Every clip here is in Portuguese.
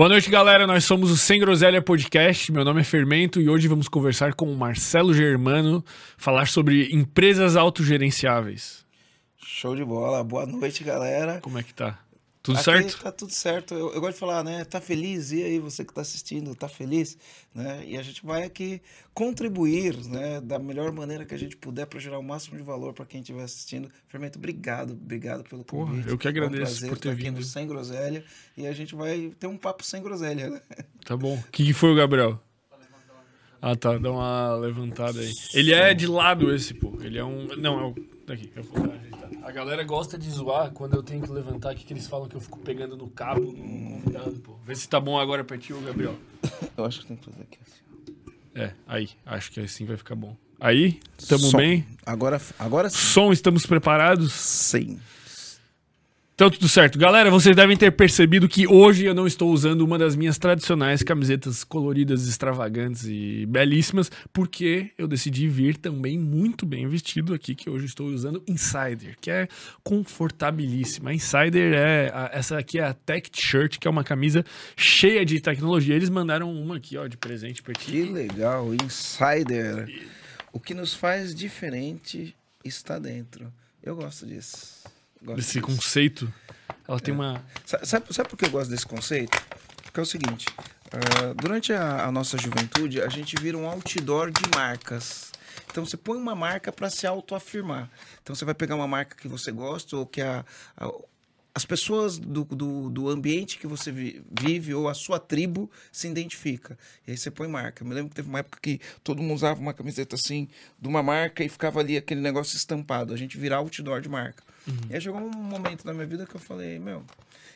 Boa noite, galera. Nós somos o Sem Groselha Podcast. Meu nome é Fermento e hoje vamos conversar com o Marcelo Germano, falar sobre empresas autogerenciáveis. Show de bola. Boa noite, galera. Como é que tá? Tudo Aqui certo? Tá tudo certo. Eu, eu gosto de falar, né? Tá feliz? E aí, você que tá assistindo, tá feliz? Né? E a gente vai aqui contribuir, né? Da melhor maneira que a gente puder para gerar o máximo de valor para quem estiver assistindo. Fermento, obrigado, obrigado pelo Porra, convite. eu que É um agradeço prazer por ter estar aqui vindo. no Sem Groselha e a gente vai ter um papo sem groselha, né? Tá bom. O que, que foi o Gabriel? Ah, tá. Dá uma levantada aí. Ele é de lado esse, pô. Ele é um. Não, é o. Daqui. Eu vou. A galera gosta de zoar quando eu tenho que levantar aqui, que eles falam que eu fico pegando no cabo do convidado, pô. Vê se tá bom agora pra ti, ô Gabriel. Eu acho que tem que fazer aqui assim. É, aí. Acho que assim vai ficar bom. Aí, tamo Som. bem? Agora, agora sim. Som, estamos preparados? Sim. Então, tudo certo. Galera, vocês devem ter percebido que hoje eu não estou usando uma das minhas tradicionais camisetas coloridas, extravagantes e belíssimas, porque eu decidi vir também muito bem vestido aqui, que hoje estou usando Insider, que é confortabilíssima. A Insider é. a- essa aqui é a Tech Shirt, que é uma camisa cheia de tecnologia. Eles mandaram uma aqui, ó, de presente pra ti. Que legal, Insider. O que nos faz diferente está dentro. Eu gosto disso. Gosto Desse disso. conceito. Ela tem uma. Sa- Sabe, sabe por que eu gosto desse conceito? Porque é o seguinte: ah, durante a, a nossa juventude, a gente vira um outdoor de marcas. Então você põe uma marca para se autoafirmar. Então você vai pegar uma marca que você gosta ou que a, a- as pessoas do, do, do ambiente que você vi- vive ou a sua tribo se identifica. E aí você põe marca. Eu me lembro que teve uma época que todo mundo usava uma camiseta assim, de uma marca, e ficava ali aquele negócio estampado. A gente virar outdoor de marca. E aí chegou um momento na minha vida que eu falei, meu,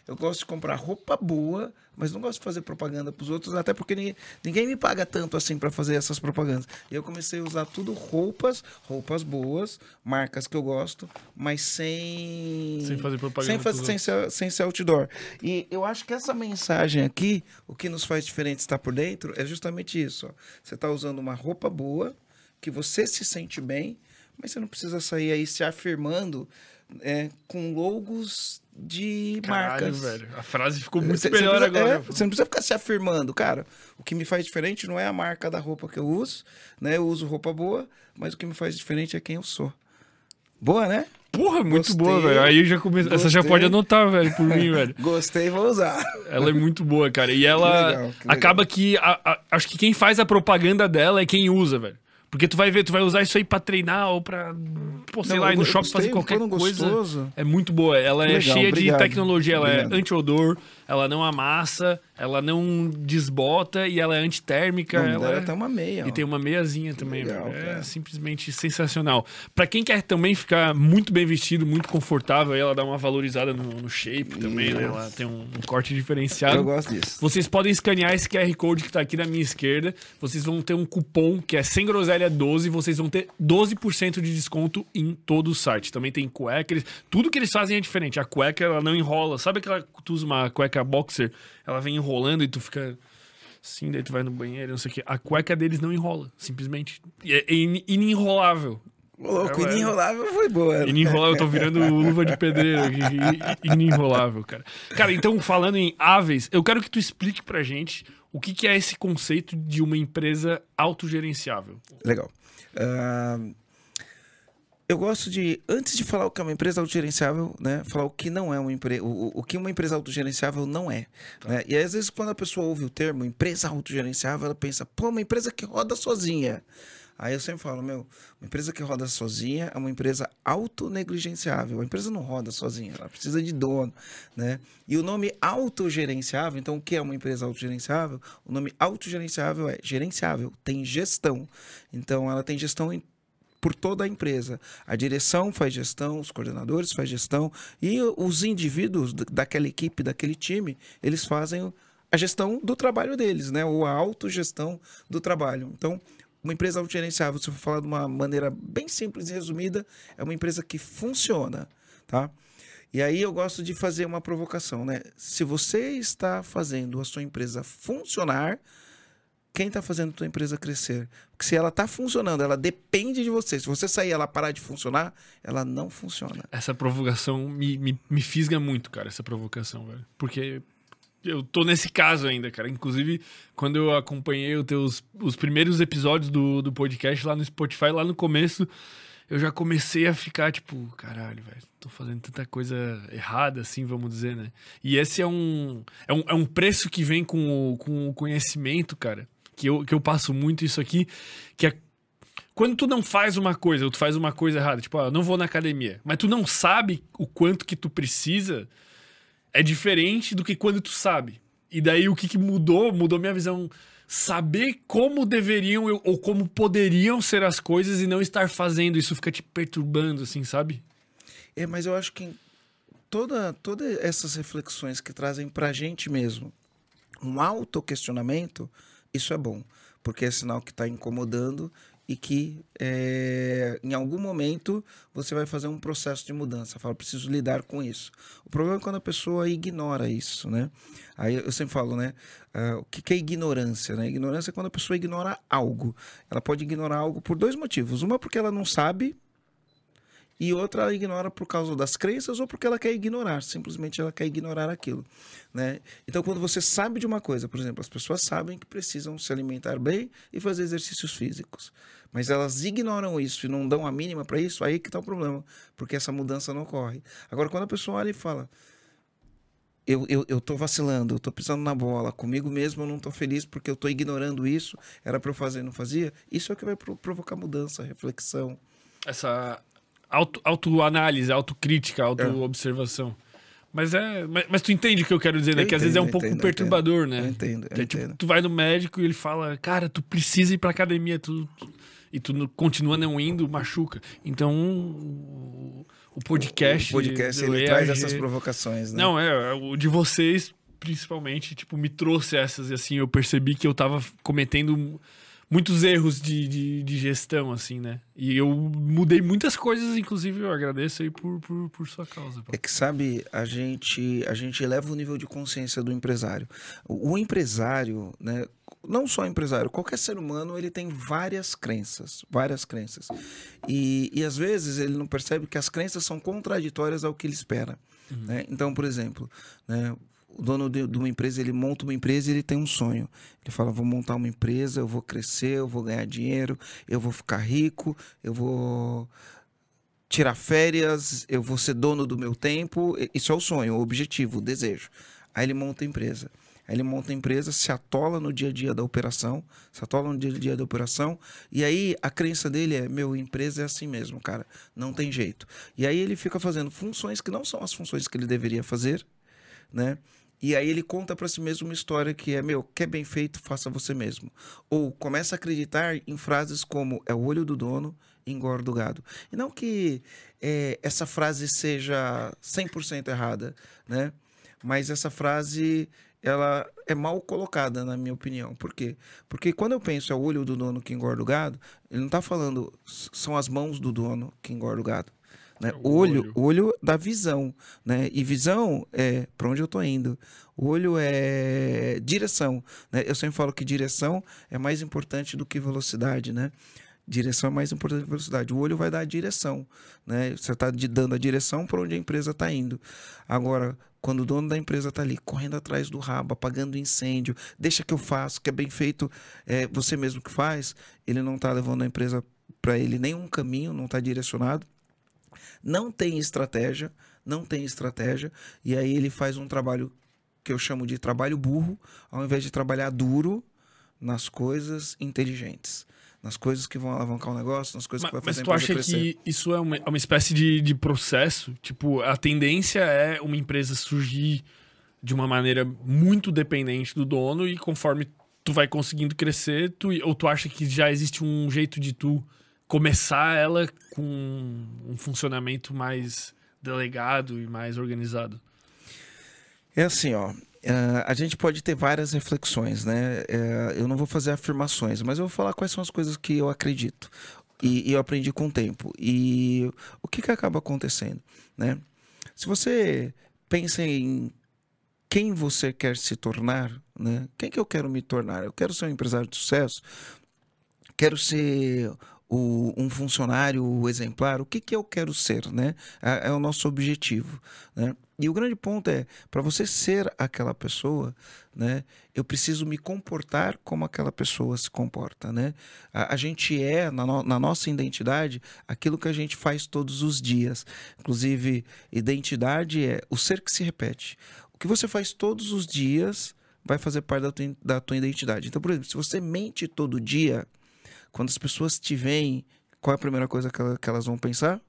eu gosto de comprar roupa boa, mas não gosto de fazer propaganda pros outros, até porque ninguém, ninguém me paga tanto assim para fazer essas propagandas. E eu comecei a usar tudo roupas, roupas boas, marcas que eu gosto, mas sem Sem fazer propaganda sem, sem, ser, sem ser outdoor. E eu acho que essa mensagem aqui, o que nos faz diferente estar por dentro, é justamente isso. ó. Você está usando uma roupa boa, que você se sente bem, mas você não precisa sair aí se afirmando é, com logos de Caralho, marcas. velho. A frase ficou muito Você- você melhor precisa- agora. é, você não precisa ficar se afirmando, cara. O que me faz diferente não é a marca da roupa que eu uso, né? Eu uso roupa boa, mas o que me faz diferente é quem eu sou. Boa, né? Porra, muito Gostei. boa, velho. Aí já come... Essa já pode anotar, velho, por mim, velho. Gostei, vou usar. Ela é muito boa, cara. E ela legal, que legal. acaba que. a- a- acho que quem faz a propaganda dela é quem usa, velho. Porque tu vai ver, tu vai usar isso aí pra treinar ou pra. Pô, sei Não, lá, ir no shopping gostei, fazer qualquer coisa. gostoso. É muito boa. Ela é Legal, cheia obrigado. de tecnologia. Ela Obrigado. é anti-odor, ela não amassa, ela não desbota e ela é antitérmica. Não, ela é... tem uma meia. E ó. tem uma meiazinha também, legal. É cara. simplesmente sensacional. Pra quem quer também ficar muito bem vestido, muito confortável, ela dá uma valorizada no, no shape também, né? Ela tem um, um corte diferenciado. Eu gosto disso. Vocês podem escanear esse QR Code que tá aqui na minha esquerda. Vocês vão ter um cupom que é sem groselha 12. Vocês vão ter 12% de desconto em todo o site. Também tem cueca. Eles, tudo que eles fazem é diferente. A cueca, ela não enrola. Sabe aquela tu usa uma cueca boxer? Ela vem enrolando e tu fica assim, daí tu vai no banheiro, não sei o quê. A cueca deles não enrola, simplesmente. É, in- inenrolável. Ô, louco, Ela é- inenrolável foi boa. né? Inenrolável, eu tô virando luva de pedreiro aqui. Inenrolável, cara. Cara, então, falando em aves, eu quero que tu explique pra gente o que, que é esse conceito de uma empresa autogerenciável. Legal. Ah, eu gosto de, antes de falar o que é uma empresa autogerenciável, né, falar o que não é uma empresa, o, o que uma empresa autogerenciável não é. né? E às vezes quando a pessoa ouve o termo empresa autogerenciável, ela pensa, pô, uma empresa que roda sozinha. Aí eu sempre falo, meu, uma empresa que roda sozinha é uma empresa autonegligenciável. A empresa não roda sozinha, ela precisa de dono, né? E o nome autogerenciável, então o que é uma empresa autogerenciável? O nome autogerenciável é gerenciável, tem gestão. Então ela tem gestão em por toda a empresa. A direção faz gestão, os coordenadores faz gestão e os indivíduos daquela equipe, daquele time, eles fazem a gestão do trabalho deles, né? Ou a autogestão do trabalho. Então, uma empresa autogerenciável, se eu for falar de uma maneira bem simples e resumida, é uma empresa que funciona, tá? E aí eu gosto de fazer uma provocação, né? Se você está fazendo a sua empresa funcionar, quem está fazendo a tua empresa crescer? Porque se ela está funcionando, ela depende de você. Se você sair ela parar de funcionar, ela não funciona. Essa provocação me, me, me fisga muito, cara, essa provocação, velho. Porque eu tô nesse caso ainda, cara. Inclusive, quando eu acompanhei os teus os primeiros episódios do, do podcast lá no Spotify, lá no começo, eu já comecei a ficar tipo, caralho, velho, tô fazendo tanta coisa errada, assim, vamos dizer, né? E esse é um, é um, é um preço que vem com o, com o conhecimento, cara. Que eu, que eu passo muito isso aqui, que é quando tu não faz uma coisa, ou tu faz uma coisa errada, tipo, ó, não vou na academia, mas tu não sabe o quanto que tu precisa, é diferente do que quando tu sabe. E daí o que, que mudou? Mudou minha visão. Saber como deveriam ou como poderiam ser as coisas e não estar fazendo isso fica te perturbando, assim, sabe? É, mas eu acho que toda, todas essas reflexões que trazem pra gente mesmo um autoquestionamento, isso é bom, porque é sinal que está incomodando e que é, em algum momento você vai fazer um processo de mudança. Fala, preciso lidar com isso. O problema é quando a pessoa ignora isso, né? Aí eu sempre falo, né? Uh, o que, que é ignorância, né? Ignorância é quando a pessoa ignora algo. Ela pode ignorar algo por dois motivos. Uma porque ela não sabe e outra ela ignora por causa das crenças ou porque ela quer ignorar, simplesmente ela quer ignorar aquilo, né? Então quando você sabe de uma coisa, por exemplo, as pessoas sabem que precisam se alimentar bem e fazer exercícios físicos, mas elas ignoram isso e não dão a mínima para isso, aí que está o problema, porque essa mudança não ocorre. Agora quando a pessoa olha e fala, eu, eu, eu tô vacilando, eu tô pisando na bola, comigo mesmo eu não tô feliz porque eu tô ignorando isso, era para eu fazer e não fazia, isso é o que vai provocar mudança, reflexão. Essa auto, autoanálise, autocrítica, é. autoobservação. Mas é. Mas, mas, tu entende o que eu quero dizer, né? Eu que entendo, às vezes é um pouco entendo, perturbador, né? Eu entendo. Eu é, tipo, tu vai no médico e ele fala, cara, tu precisa ir pra academia, tu, tu e tu continua não indo, machuca. Então, o, o podcast. O podcast ele EAG, traz essas provocações, né? Não, é, é, o de vocês, principalmente, tipo, me trouxe essas, e assim, eu percebi que eu tava cometendo muitos erros de, de, de, gestão, assim, né? E eu mudei muitas coisas, inclusive eu agradeço aí por, por, por sua causa. É que, sabe, a gente, a gente eleva o nível de consciência do empresário. O, o empresário, né? Não só empresário, qualquer ser humano ele tem várias crenças, várias crenças. E, e às vezes ele não percebe que as crenças são contraditórias ao que ele espera. Uhum. Né? Então, por exemplo, né, o dono de, de, uma empresa, ele monta uma empresa e ele tem um sonho. Ele fala: vou montar uma empresa, eu vou crescer, eu vou ganhar dinheiro, eu vou ficar rico, eu vou tirar férias, eu vou ser dono do meu tempo. Isso é o sonho, o objetivo, o desejo. Aí ele monta a empresa. Aí ele monta a empresa, se atola no dia a dia da operação, se atola no dia a dia da operação, e aí a crença dele é: meu, empresa é assim mesmo, cara, não tem jeito. E aí ele fica fazendo funções que não são as funções que ele deveria fazer, né? E aí ele conta para si mesmo uma história que é, meu, quer bem feito, faça você mesmo. Ou começa a acreditar em frases como é o olho do dono, engorda o gado. E não que é, essa frase seja 100% errada, né? Mas essa frase, ela é mal colocada, na minha opinião. Por quê? Porque quando eu penso é o olho do dono que engorda o gado, ele não está falando são as mãos do dono que engorda o gado. Né? Olho, olho, olho da visão, né? E visão é para onde eu estou indo. Olho é direção, né? Eu sempre falo que direção é mais importante do que velocidade, né? Direção é mais importante que velocidade. O olho vai dar a direção, né? Você está dando a direção para onde a empresa está indo. Agora, quando o dono da empresa está ali correndo atrás do rabo, apagando incêndio, deixa que eu faço, que é bem feito, é você mesmo que faz, ele não está levando a empresa para ele nenhum caminho, não está direcionado não tem estratégia, não tem estratégia, e aí ele faz um trabalho que eu chamo de trabalho burro, ao invés de trabalhar duro nas coisas inteligentes. Nas coisas que vão alavancar o negócio, nas coisas mas, que vai fazer Mas tu acha crescer. que isso é uma, é uma espécie de, de processo? Tipo, a tendência é uma empresa surgir de uma maneira muito dependente do dono e conforme tu vai conseguindo crescer, tu, ou tu acha que já existe um jeito de tu começar ela com um funcionamento mais delegado e mais organizado? É assim, ó. Uh, a gente pode ter várias reflexões, né? Uh, eu não vou fazer afirmações, mas eu vou falar quais são as coisas que eu acredito e, e eu aprendi com o tempo. E o que, que acaba acontecendo, né? Se você pensa em quem você quer se tornar, né? Quem que eu quero me tornar? Eu quero ser um empresário de sucesso. Quero ser o, um funcionário exemplar, o que, que eu quero ser, né? É, é o nosso objetivo, né? E o grande ponto é, para você ser aquela pessoa, né, eu preciso me comportar como aquela pessoa se comporta, né? A, a gente é, na, no, na, nossa identidade, aquilo que a gente faz todos os dias. Inclusive, identidade é o ser que se repete. O que você faz todos os dias vai fazer parte da tua, da tua identidade. Então, por exemplo, se você mente todo dia, quando as pessoas te veem, qual é a primeira coisa que, ela, que elas vão pensar?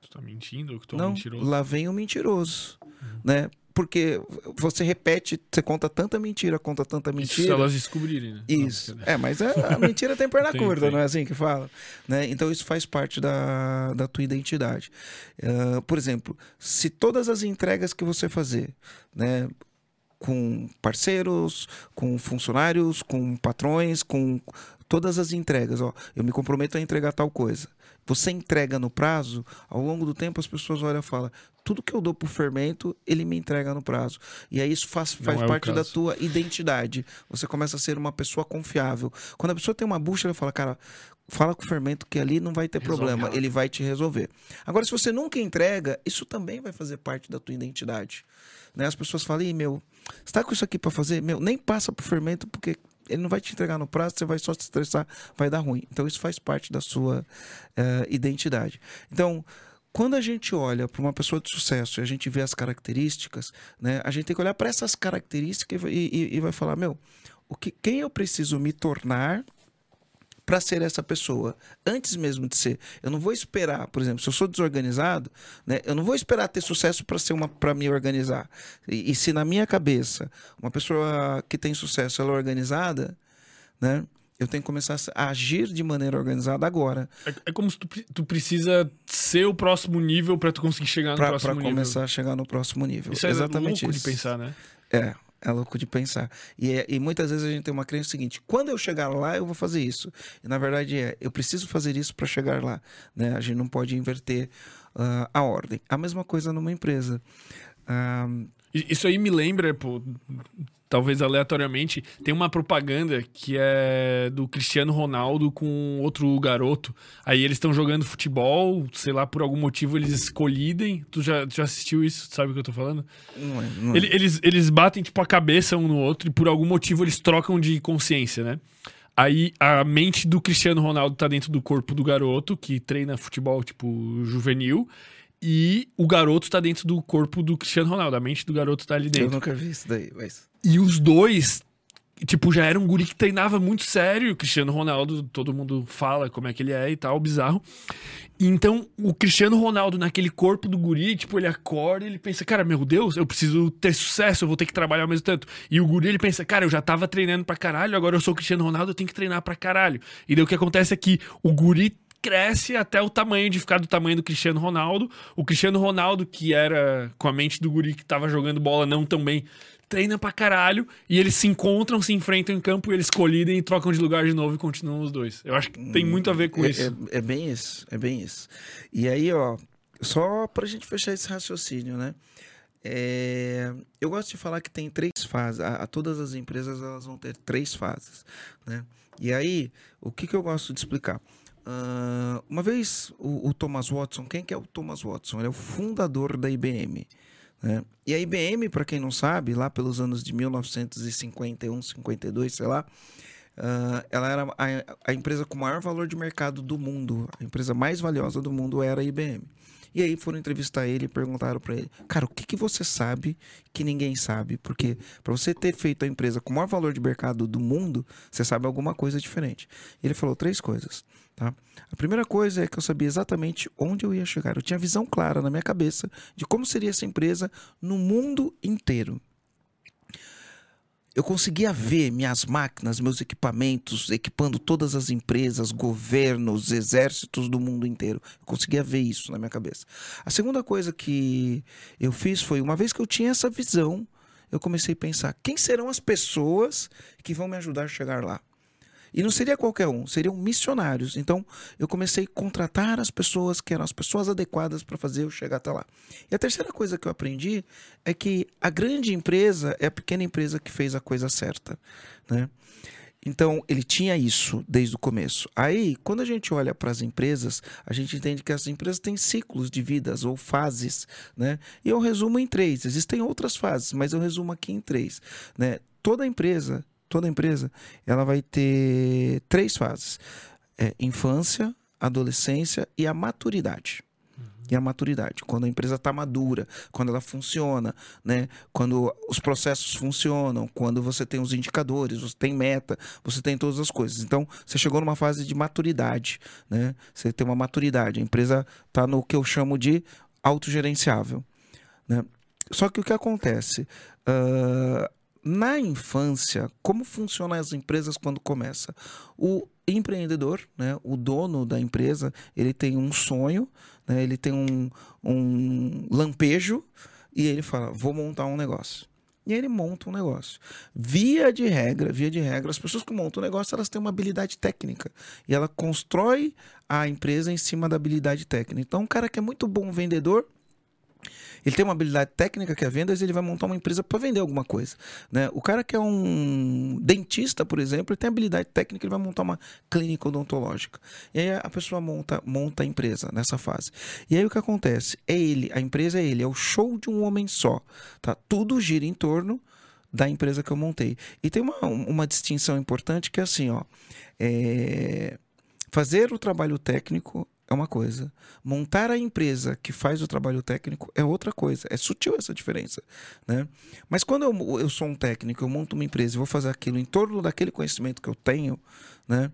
Tu tá mentindo? Que tu é Não, um mentiroso? lá vem o mentiroso, uhum. né? Porque você repete, você conta tanta mentira, conta tanta mentira. Isso se elas descobrirem, né? Isso. Não, é, mas a, a mentira tem perna tem, curta, tem. não é assim que fala? Né? Então isso faz parte da, da tua identidade. Uh, por exemplo, se todas as entregas que você fazer, né? Com parceiros, com funcionários, com patrões, com todas as entregas, ó, eu me comprometo a entregar tal coisa você entrega no prazo, ao longo do tempo as pessoas olham e falam: tudo que eu dou pro fermento, ele me entrega no prazo. E aí isso faz, faz é parte da tua identidade. Você começa a ser uma pessoa confiável. Quando a pessoa tem uma bucha, ela fala: cara, fala com o fermento que ali não vai ter Resolve problema, ela. ele vai te resolver. Agora, se você nunca entrega, isso também vai fazer parte da tua identidade. Né? As pessoas falam, Ih, meu, você tá com isso aqui para fazer? Meu, nem passa pro fermento, porque ele não vai te entregar no prazo, você vai só se estressar, vai dar ruim. Então isso faz parte da sua uh, identidade. Então, quando a gente olha para uma pessoa de sucesso e a gente vê as características, né, a gente tem que olhar para essas características e, e, e vai falar, meu, o que, quem eu preciso me tornar para ser essa pessoa, antes mesmo de ser. Eu não vou esperar, por exemplo, se eu sou desorganizado, né, eu não vou esperar ter sucesso para ser uma para me organizar. E, e, se na minha cabeça uma pessoa que tem sucesso ela é organizada, né? Eu tenho que começar a agir de maneira organizada agora. É, é como se tu, tu, precisa ser o próximo nível para tu conseguir chegar no pra, próximo pra nível. Para começar a chegar no próximo nível. Isso é Exatamente louco isso. de pensar, né? É. É louco de pensar. E, é, e muitas vezes a gente tem uma crença seguinte: quando eu chegar lá, eu vou fazer isso. E na verdade é, eu preciso fazer isso para chegar lá. Né? A gente não pode inverter uh, a ordem. A mesma coisa numa empresa. Uh, isso aí me lembra, pô, talvez aleatoriamente, tem uma propaganda que é do Cristiano Ronaldo com outro garoto. Aí eles estão jogando futebol, sei lá, por algum motivo eles colidem. Tu já, já assistiu isso? Sabe o que eu tô falando? Não é, não é. Eles, eles batem, tipo, a cabeça um no outro e por algum motivo eles trocam de consciência, né? Aí a mente do Cristiano Ronaldo tá dentro do corpo do garoto, que treina futebol, tipo, juvenil. E o garoto tá dentro do corpo do Cristiano Ronaldo. A mente do garoto tá ali dentro. Eu nunca vi isso daí, mas. E os dois, tipo, já era um guri que treinava muito sério. O Cristiano Ronaldo, todo mundo fala como é que ele é e tal, bizarro. Então, o Cristiano Ronaldo, naquele corpo do guri, tipo, ele acorda e ele pensa, cara, meu Deus, eu preciso ter sucesso, eu vou ter que trabalhar ao mesmo tanto. E o guri, ele pensa, cara, eu já tava treinando pra caralho, agora eu sou o Cristiano Ronaldo, eu tenho que treinar pra caralho. E daí o que acontece é que o guri cresce até o tamanho de ficar do tamanho do Cristiano Ronaldo. O Cristiano Ronaldo, que era com a mente do guri que tava jogando bola não tão bem, treina pra caralho e eles se encontram, se enfrentam em campo e eles colidem e trocam de lugar de novo e continuam os dois. Eu acho que tem muito a ver com é, isso. É, é, bem isso, é bem isso. E aí, ó, só pra gente fechar esse raciocínio, né? É, eu gosto de falar que tem três fases. A, a, todas as empresas elas vão ter três fases, né? E aí, o que, que eu gosto de explicar? Uh, uma vez o, o, Thomas Watson, quem que é o Thomas Watson? Ele é o fundador da IBM. Né? E a IBM, para quem não sabe, lá pelos anos de 1951, 52, sei lá, uh, ela era a, a, empresa com maior valor de mercado do mundo. A empresa mais valiosa do mundo era a IBM. E aí foram entrevistar ele e perguntaram para ele, cara, o que, que você sabe que ninguém sabe? Porque para você ter feito a empresa com o maior valor de mercado do mundo, você sabe alguma coisa diferente. E ele falou três coisas. Tá? A primeira coisa é que eu sabia exatamente onde eu ia chegar. Eu tinha visão clara na minha cabeça de como seria essa empresa no mundo inteiro. Eu conseguia ver minhas máquinas, meus equipamentos, equipando todas as empresas, governos, exércitos do mundo inteiro. Eu conseguia ver isso na minha cabeça. A segunda coisa que eu fiz foi, uma vez que eu tinha essa visão, eu comecei a pensar: quem serão as pessoas que vão me ajudar a chegar lá? E não seria qualquer um, seriam missionários. Então eu comecei a contratar as pessoas que eram as pessoas adequadas para fazer eu chegar até lá. E a terceira coisa que eu aprendi é que a grande empresa é a pequena empresa que fez a coisa certa. Né? Então, ele tinha isso desde o começo. Aí, quando a gente olha para as empresas, a gente entende que as empresas têm ciclos de vidas ou fases, né? E eu resumo em três. Existem outras fases, mas eu resumo aqui em três, né? Toda empresa, toda empresa, ela vai ter três fases: é, infância, adolescência e a maturidade e a maturidade. Quando a empresa está madura, quando ela funciona, né? quando os processos funcionam, quando você tem os indicadores, você tem meta, você tem todas as coisas. Então, você chegou numa fase de maturidade. Né? Você tem uma maturidade. A empresa está no que eu chamo de autogerenciável. Né? Só que o que acontece? Uh, na infância, como funcionam as empresas quando começa? O empreendedor, né, o dono da empresa, ele tem um sonho, né, ele tem um, um lampejo e ele fala: vou montar um negócio. E ele monta um negócio. Via de regra, via de regra, as pessoas que montam um negócio, elas têm uma habilidade técnica. E ela constrói a empresa em cima da habilidade técnica. Então, um cara que é muito bom vendedor, ele tem uma habilidade técnica que é vendas, ele vai montar uma empresa para vender alguma coisa. Né? O cara que é um dentista, por exemplo, ele tem habilidade técnica, ele vai montar uma clínica odontológica. E aí a pessoa monta, monta a empresa nessa fase. E aí o que acontece? É ele, a empresa é ele, é o show de um homem só. Tá? Tudo gira em torno da empresa que eu montei. E tem uma, uma distinção importante que é assim, ó. É... Fazer o trabalho técnico é uma coisa. Montar a empresa que faz o trabalho técnico é outra coisa. É sutil essa diferença. Né? Mas quando eu, eu sou um técnico, eu monto uma empresa e vou fazer aquilo em torno daquele conhecimento que eu tenho, né?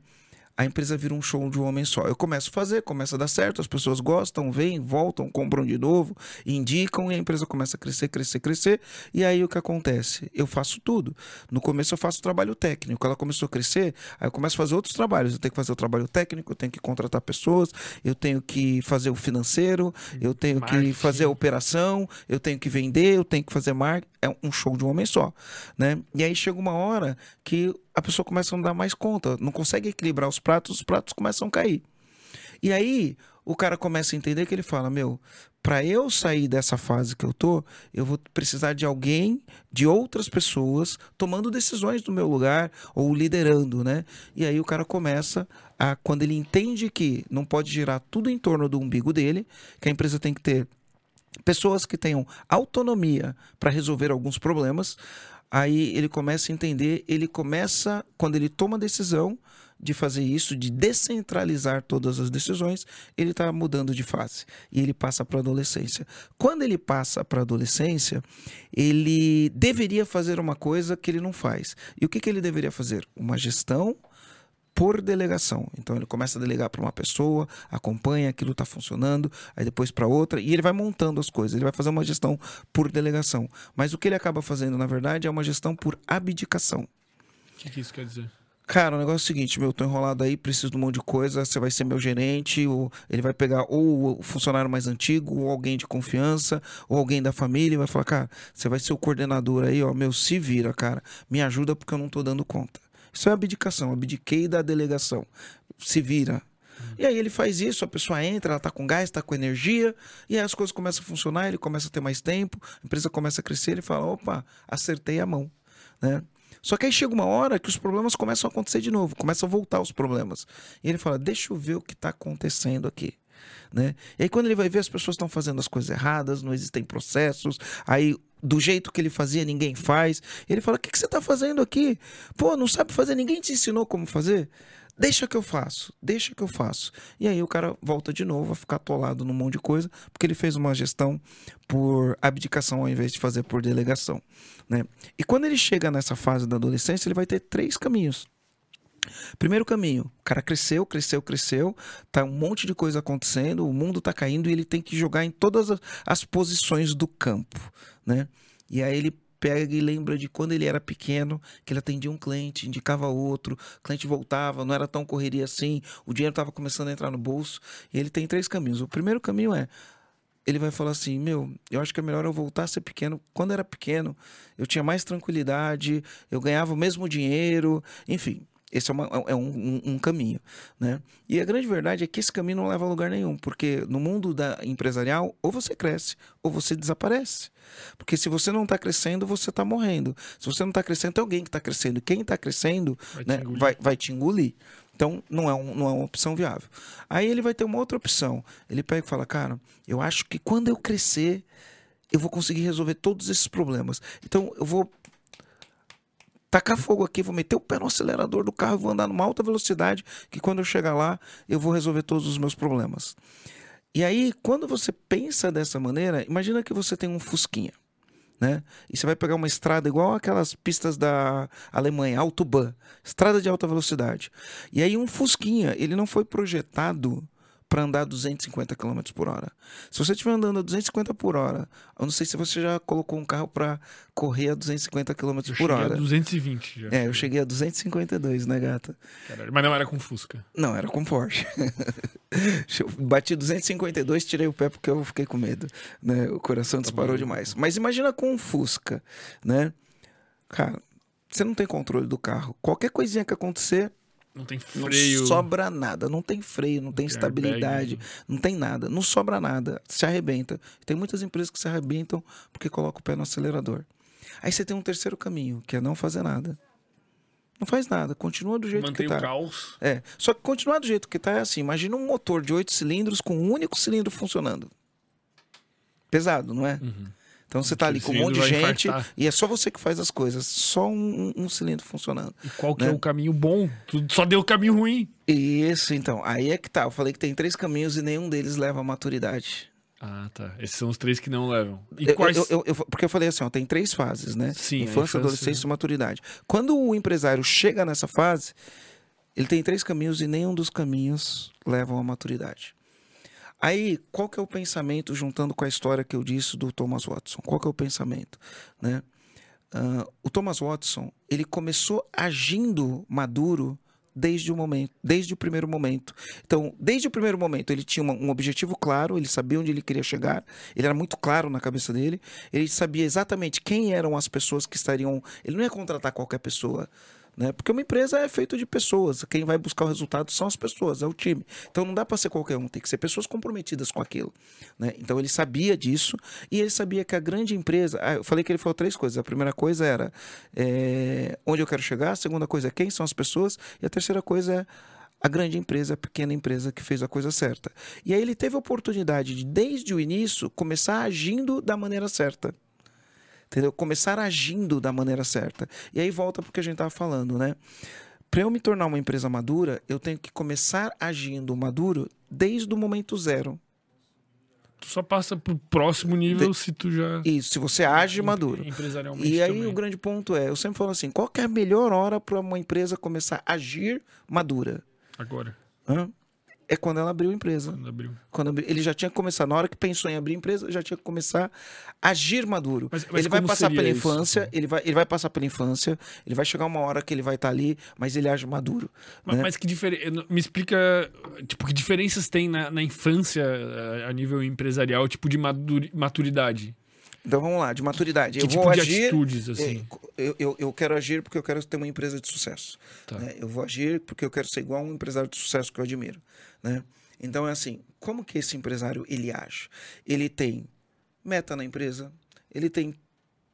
A empresa vira um show de um homem só. Eu começo a fazer, começa a dar certo, as pessoas gostam, vêm, voltam, compram de novo, indicam e a empresa começa a crescer, crescer, crescer. E aí o que acontece? Eu faço tudo. No começo eu faço trabalho técnico, ela começou a crescer, aí eu começo a fazer outros trabalhos. Eu tenho que fazer o trabalho técnico, eu tenho que contratar pessoas, eu tenho que fazer o financeiro, eu tenho Marketing. que fazer a operação, eu tenho que vender, eu tenho que fazer marketing. É um show de um homem só, né? E aí chega uma hora que a pessoa começa a não dar mais conta, não consegue equilibrar os pratos, os pratos começam a cair. E aí o cara começa a entender que ele fala: Meu, para eu sair dessa fase que eu tô, eu vou precisar de alguém, de outras pessoas, tomando decisões no meu lugar ou liderando, né? E aí o cara começa a, quando ele entende que não pode girar tudo em torno do umbigo dele, que a empresa tem que ter pessoas que tenham autonomia para resolver alguns problemas, Aí ele começa a entender, ele começa, quando ele toma a decisão de fazer isso, de descentralizar todas as decisões, ele está mudando de fase e ele passa para a adolescência. Quando ele passa para a adolescência, ele deveria fazer uma coisa que ele não faz. E o que, que ele deveria fazer? Uma gestão por delegação. Então ele começa a delegar para uma pessoa, acompanha, aquilo está funcionando, aí depois para outra, e ele vai montando as coisas. Ele vai fazer uma gestão por delegação. Mas o que ele acaba fazendo, na verdade, é uma gestão por abdicação. O que, que isso quer dizer? Cara, o negócio é o seguinte, meu, tô enrolado aí, preciso de um monte de coisa, você vai ser meu gerente, ou ele vai pegar ou o funcionário mais antigo, ou alguém de confiança, ou alguém da família, e vai falar, cara, você vai ser o coordenador aí, ó, meu, se vira, cara, me ajuda porque eu não tô dando conta. Isso é abdicação, abdiquei da delegação. Se vira. E aí ele faz isso, a pessoa entra, ela tá com gás, tá com energia, e aí as coisas começam a funcionar, ele começa a ter mais tempo, a empresa começa a crescer, ele fala, opa, acertei a mão, né? Só que aí chega uma hora que os problemas começam a acontecer de novo, começam a voltar os problemas. E ele fala, deixa eu ver o que está acontecendo aqui. Né? E aí quando ele vai ver as pessoas estão fazendo as coisas erradas, não existem processos, aí do jeito que ele fazia ninguém faz. Ele fala: "O que, que você está fazendo aqui? Pô, não sabe fazer? Ninguém te ensinou como fazer?" Deixa que eu faço, deixa que eu faço. E aí o cara volta de novo a ficar atolado num monte de coisa, porque ele fez uma gestão por abdicação ao invés de fazer por delegação. Né? E quando ele chega nessa fase da adolescência, ele vai ter três caminhos. Primeiro caminho, o cara cresceu, cresceu, cresceu, tá um monte de coisa acontecendo, o mundo tá caindo e ele tem que jogar em todas as posições do campo, né? E aí ele pega e lembra de quando ele era pequeno, que ele atendia um cliente, indicava outro, o cliente voltava, não era tão correria assim, o dinheiro estava começando a entrar no bolso, e ele tem três caminhos. O primeiro caminho é ele vai falar assim: Meu, eu acho que é melhor eu voltar a ser pequeno. Quando era pequeno, eu tinha mais tranquilidade, eu ganhava o mesmo dinheiro, enfim Esse é, uma, é um, um, um, caminho, né? E a grande verdade é que esse caminho não leva a lugar nenhum, porque no mundo da empresarial, ou você cresce, ou você desaparece. Porque se você não está crescendo, você está morrendo. Se você não está crescendo, tem alguém que está crescendo. Quem está crescendo vai, né, te vai, vai te engolir. Então, não é, um, não é uma opção viável. Aí ele vai ter uma outra opção. Ele pega e fala, cara, eu acho que quando eu crescer, eu vou conseguir resolver todos esses problemas. Então, eu vou tacar fogo aqui, vou meter o pé no acelerador do carro, vou andar numa alta velocidade, que quando eu chegar lá, eu vou resolver todos os meus problemas. E aí, quando você pensa dessa maneira, imagina que você tem um Fusquinha, né? E você vai pegar uma estrada igual aquelas pistas da Alemanha, Autobahn, estrada de alta velocidade. E aí um Fusquinha, ele não foi projetado para andar 250 km por hora. Se você estiver andando a 250 por hora, eu não sei se você já colocou um carro para correr a 250 km eu por hora. A 220 já. É, eu cheguei a 252, né, gata? Caralho, mas não era com Fusca. Não, era com Porsche. Bati 252, tirei o pé porque eu fiquei com medo, né? O coração tá disparou bom. demais. Mas imagina com um Fusca, né? Cara, você não tem controle do carro. Qualquer coisinha que acontecer, não tem freio. Não sobra nada. Não tem freio, não tem, estabilidade, airbag. não tem nada. Não sobra nada. Se arrebenta. Tem muitas empresas que se arrebentam porque colocam o pé no acelerador. Aí você tem um terceiro caminho, que é não fazer nada. Não faz nada, continua do jeito Mantém que tá. o caos. É. Só que continuar do jeito que tá é assim. Imagina um motor de oito cilindros com um único cilindro funcionando. Pesado, não é? Uhum. Então você tá ali com um monte de gente infartar. e é só você que faz as coisas. Só um, um cilindro funcionando. E qual que é né? é o caminho bom? Tu só deu o caminho ruim. Isso, então. Aí é que tá. Eu falei que tem três caminhos e nenhum deles leva à maturidade. Ah, tá. Esses são os três que não levam. E eu, quais... Eu, eu, porque eu falei assim, ó, tem três fases, né? Sim. Infância, infância adolescência e maturidade. Quando o empresário chega nessa fase, ele tem três caminhos e nenhum dos caminhos levam à maturidade. Aí, qual que é o pensamento, juntando com a história que eu disse do Thomas Watson? Qual que é o pensamento? Né? Uh, o Thomas Watson, ele começou agindo maduro desde o momento, desde o primeiro momento. Então, desde o primeiro momento, ele tinha um objetivo claro, ele sabia onde ele queria chegar, ele era muito claro na cabeça dele, ele sabia exatamente quem eram as pessoas que estariam. Ele não ia contratar qualquer pessoa né? Porque uma empresa é feita de pessoas. Quem vai buscar o resultado são as pessoas, é o time. Então não dá para ser qualquer um, tem que ser pessoas comprometidas com aquilo. Né? Então ele sabia disso e ele sabia que a grande empresa. Ah, eu falei que ele falou três coisas. A primeira coisa era é, onde eu quero chegar, a segunda coisa é quem são as pessoas, e a terceira coisa é a grande empresa, a pequena empresa que fez a coisa certa. E aí ele teve a oportunidade de, desde o início, começar agindo da maneira certa entendeu? Começar agindo da maneira certa. E aí volta porque a gente estava falando, né? Para eu me tornar uma empresa madura, eu tenho que começar agindo maduro desde o momento zero. Tu só passa pro próximo nível de... se tu já. Isso, se você age maduro. E aí também. o grande ponto é, eu sempre falo assim, qual é a melhor hora para uma empresa começar a agir madura? Agora. Hã? É quando ela abriu a empresa. Quando abriu. Quando. Ele já tinha que começar, na hora que pensou em abrir a empresa, já tinha que começar a agir maduro. Mas, mas ele vai passar pela isso? infância, ele vai, ele vai passar pela infância, ele vai chegar uma hora que ele vai estar tá ali, mas ele age maduro. Mas, né? mas que diferença. Me explica, tipo, que diferenças tem na, na infância a nível empresarial, tipo, de maturidade? Então vamos lá, de maturidade. Que eu tipo vou de agir. Atitudes, assim? eu, eu, eu quero agir porque eu quero ter uma empresa de sucesso. Tá. Né? Eu vou agir porque eu quero ser igual a um empresário de sucesso que eu admiro. Né? Então é assim, como que esse empresário ele age? Ele tem meta na empresa, ele tem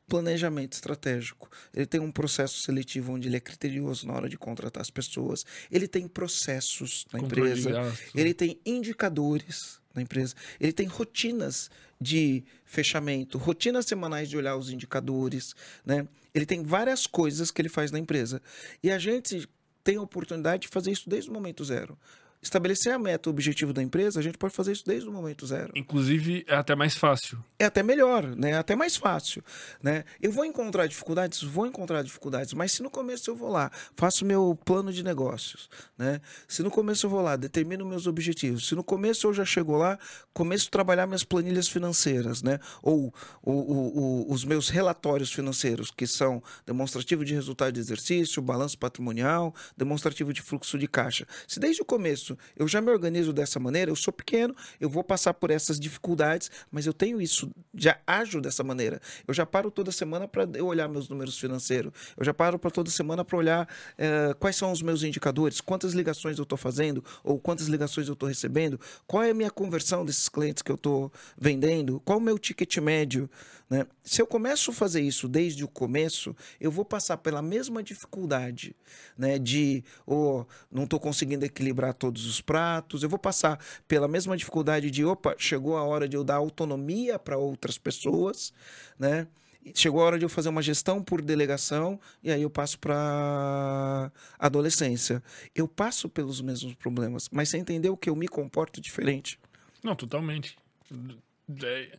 planejamento estratégico, ele tem um processo seletivo onde ele é criterioso na hora de contratar as pessoas, ele tem processos na Controle empresa, ele tem indicadores na empresa, ele tem rotinas de fechamento, rotinas semanais de olhar os indicadores, né? Ele tem várias coisas que ele faz na empresa. E a gente tem a oportunidade de fazer isso desde o momento zero estabelecer a meta, o objetivo da empresa, a gente pode fazer isso desde o momento zero. Inclusive, é até mais fácil. É até melhor, né? É até mais fácil, né? Eu vou encontrar dificuldades, vou encontrar dificuldades, mas se no começo eu vou lá, faço meu plano de negócios, né? Se no começo eu vou lá, determino meus objetivos, se no começo eu já chego lá, começo a trabalhar minhas planilhas financeiras, né? Ou, os meus relatórios financeiros, que são demonstrativo de resultado de exercício, balanço patrimonial, demonstrativo de fluxo de caixa. Se desde o começo isso, eu já me organizo dessa maneira, eu sou pequeno, eu vou passar por essas dificuldades, mas eu tenho isso, já ajo dessa maneira. Eu já paro toda semana para olhar meus números financeiros, eu já paro para toda semana para olhar eh, quais são os meus indicadores, quantas ligações eu estou fazendo, ou quantas ligações eu estou recebendo, qual é a minha conversão desses clientes que eu estou vendendo, qual o meu ticket médio. Né? Se eu começo a fazer isso desde o começo, eu vou passar pela mesma dificuldade né? de oh, não estou conseguindo equilibrar todos os pratos, eu vou passar pela mesma dificuldade de opa, chegou a hora de eu dar autonomia para outras pessoas, né? chegou a hora de eu fazer uma gestão por delegação e aí eu passo para adolescência. Eu passo pelos mesmos problemas, mas você entendeu que eu me comporto diferente. Não, totalmente. É,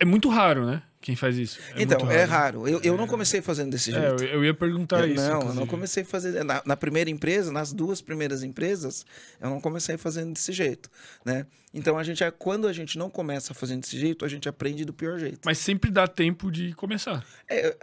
é muito raro, né? Quem faz isso. É então, é raro. Eu, eu não comecei fazendo desse é, jeito. É, eu, eu, ia perguntar eu, isso. Não, inclusive. eu não comecei a fazer. Na, na, primeira empresa, nas duas primeiras empresas, eu não comecei fazendo desse jeito. Né? Então, a gente, quando a gente não começa fazendo desse jeito, a gente aprende do pior jeito. Mas sempre dá tempo de começar. É,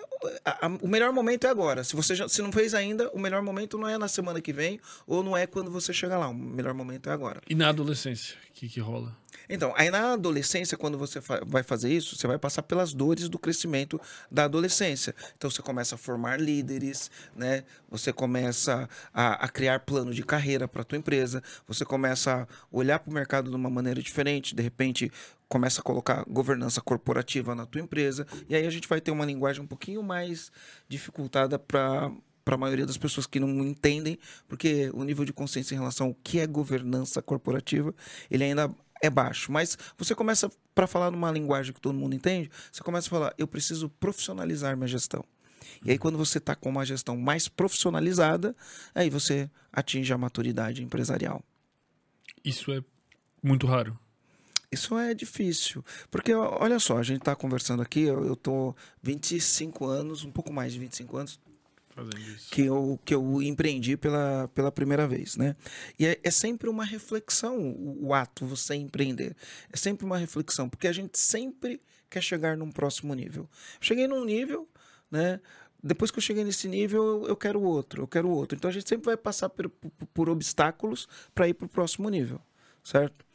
a, a, o melhor momento é agora. Se você já, se não fez ainda, o melhor momento não é na semana que vem ou não é quando você chega lá. O melhor momento é agora. E na adolescência, o que, que rola? Então, aí na adolescência, quando você vai fazer isso, você vai passar pelas dores do crescimento da adolescência. Então, você começa a formar líderes, né? Você começa a, a criar plano de carreira para tua empresa, você começa a olhar para o mercado de uma maneira diferente, de repente começa a colocar governança corporativa na tua empresa, e aí a gente vai ter uma linguagem um pouquinho mais dificultada para para a maioria das pessoas que não entendem, porque o nível de consciência em relação ao que é governança corporativa, ele ainda é baixo. Mas você começa, para falar numa linguagem que todo mundo entende, você começa a falar: eu preciso profissionalizar minha gestão. E aí, quando você está com uma gestão mais profissionalizada, aí você atinge a maturidade empresarial. Isso é muito raro. Isso é difícil. Porque, olha só, a gente está conversando aqui, eu estou 25 anos, um pouco mais de 25 anos, que eu, que eu empreendi pela, pela primeira vez, né? E é, é sempre uma reflexão o, o, ato, você empreender. É sempre uma reflexão, porque a gente sempre quer chegar num próximo nível. Cheguei num nível, né? Depois que eu cheguei nesse nível, eu, eu quero outro, eu quero outro. Então a gente sempre vai passar por, por, por obstáculos para ir para o próximo nível, certo?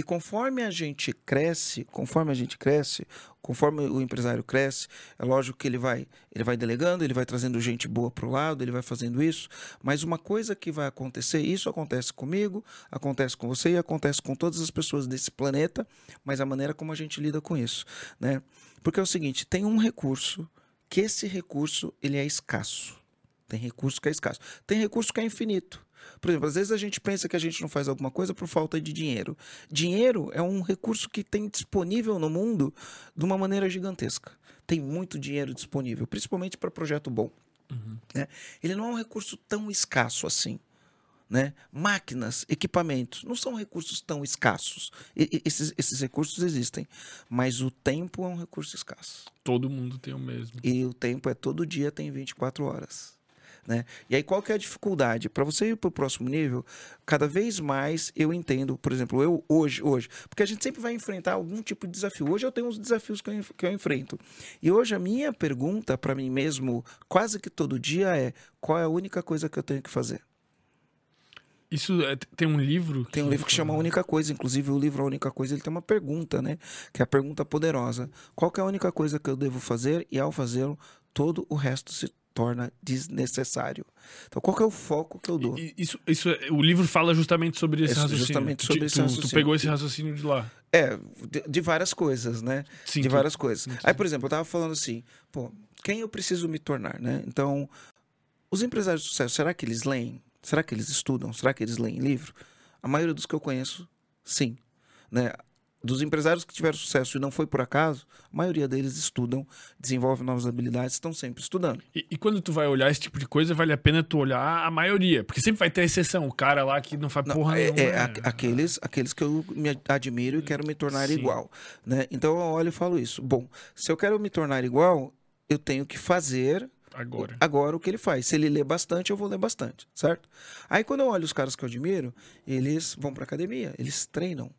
E conforme a gente cresce, conforme a gente cresce, conforme o empresário cresce, é lógico que ele vai, ele vai delegando, ele vai trazendo gente boa para o lado, ele vai fazendo isso. Mas uma coisa que vai acontecer, isso acontece comigo, acontece com você e acontece com todas as pessoas desse planeta, mas a maneira como a gente lida com isso, né? Porque é o seguinte, tem um recurso que esse recurso ele é escasso. Tem recurso que é escasso. Tem recurso que é infinito. Por exemplo, às vezes a gente pensa que a gente não faz alguma coisa por falta de dinheiro. Dinheiro é um recurso que tem disponível no mundo de uma maneira gigantesca. Tem muito dinheiro disponível, principalmente para projeto bom. Uhum. Né? Ele não é um recurso tão escasso assim. Né? Máquinas, equipamentos, não são recursos tão escassos. E, esses, esses recursos existem, mas o tempo é um recurso escasso. Todo mundo tem o mesmo. E o tempo é todo dia, tem 24 horas. Né? E aí, qual que é a dificuldade? Para você ir para o próximo nível, cada vez mais eu entendo, por exemplo, eu hoje, hoje, porque a gente sempre vai enfrentar algum tipo de desafio. Hoje eu tenho uns desafios que eu, que eu enfrento. E hoje a minha pergunta para mim mesmo, quase que todo dia, é: qual é a única coisa que eu tenho que fazer? Isso é, tem um livro? Tem um livro que chama A Única Coisa. Inclusive, o livro A Única Coisa ele tem uma pergunta, né? Que é a pergunta poderosa. Qual é a única coisa que eu devo fazer? E ao fazê-lo, todo o resto se torna desnecessário. Então, qual é o foco que eu dou? Isso, isso, é, o livro fala justamente sobre esse é, raciocínio. Justamente sobre tu, esse raciocínio. Tu pegou esse raciocínio de lá. É, de, de várias coisas, né? Sim, de tu, várias coisas. Sim. Aí, por exemplo, eu tava falando assim, pô, quem eu preciso me tornar, né? Então, os empresários de sucesso, será que eles leem? Será que eles estudam? Será que eles leem livro? A maioria dos que eu conheço, sim. Né? Dos empresários que tiveram sucesso e não foi por acaso, a maioria deles estudam, desenvolvem novas habilidades, estão sempre estudando. E, e, quando tu vai olhar esse tipo de coisa, vale a pena tu olhar a maioria, porque sempre vai ter exceção, o cara lá que não faz não, porra é, nenhuma. É, é, aqueles, aqueles que eu me admiro e quero me tornar Sim. igual, né? Então eu olho e falo isso. Bom, se eu quero me tornar igual, eu tenho que fazer Agora. Agora o que ele faz. Se ele lê bastante, eu vou ler bastante, certo? Aí quando eu olho os caras que eu admiro, eles vão pra academia, eles treinam.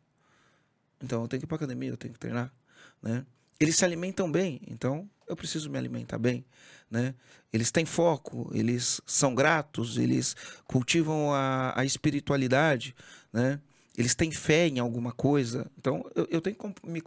Então eu tenho que ir para academia, eu tenho que treinar, né? eles se alimentam bem, então eu preciso me alimentar bem, né? Eles têm foco, eles são gratos, eles cultivam a, a espiritualidade, né? Eles têm fé em alguma coisa. Então, eu, eu tenho que me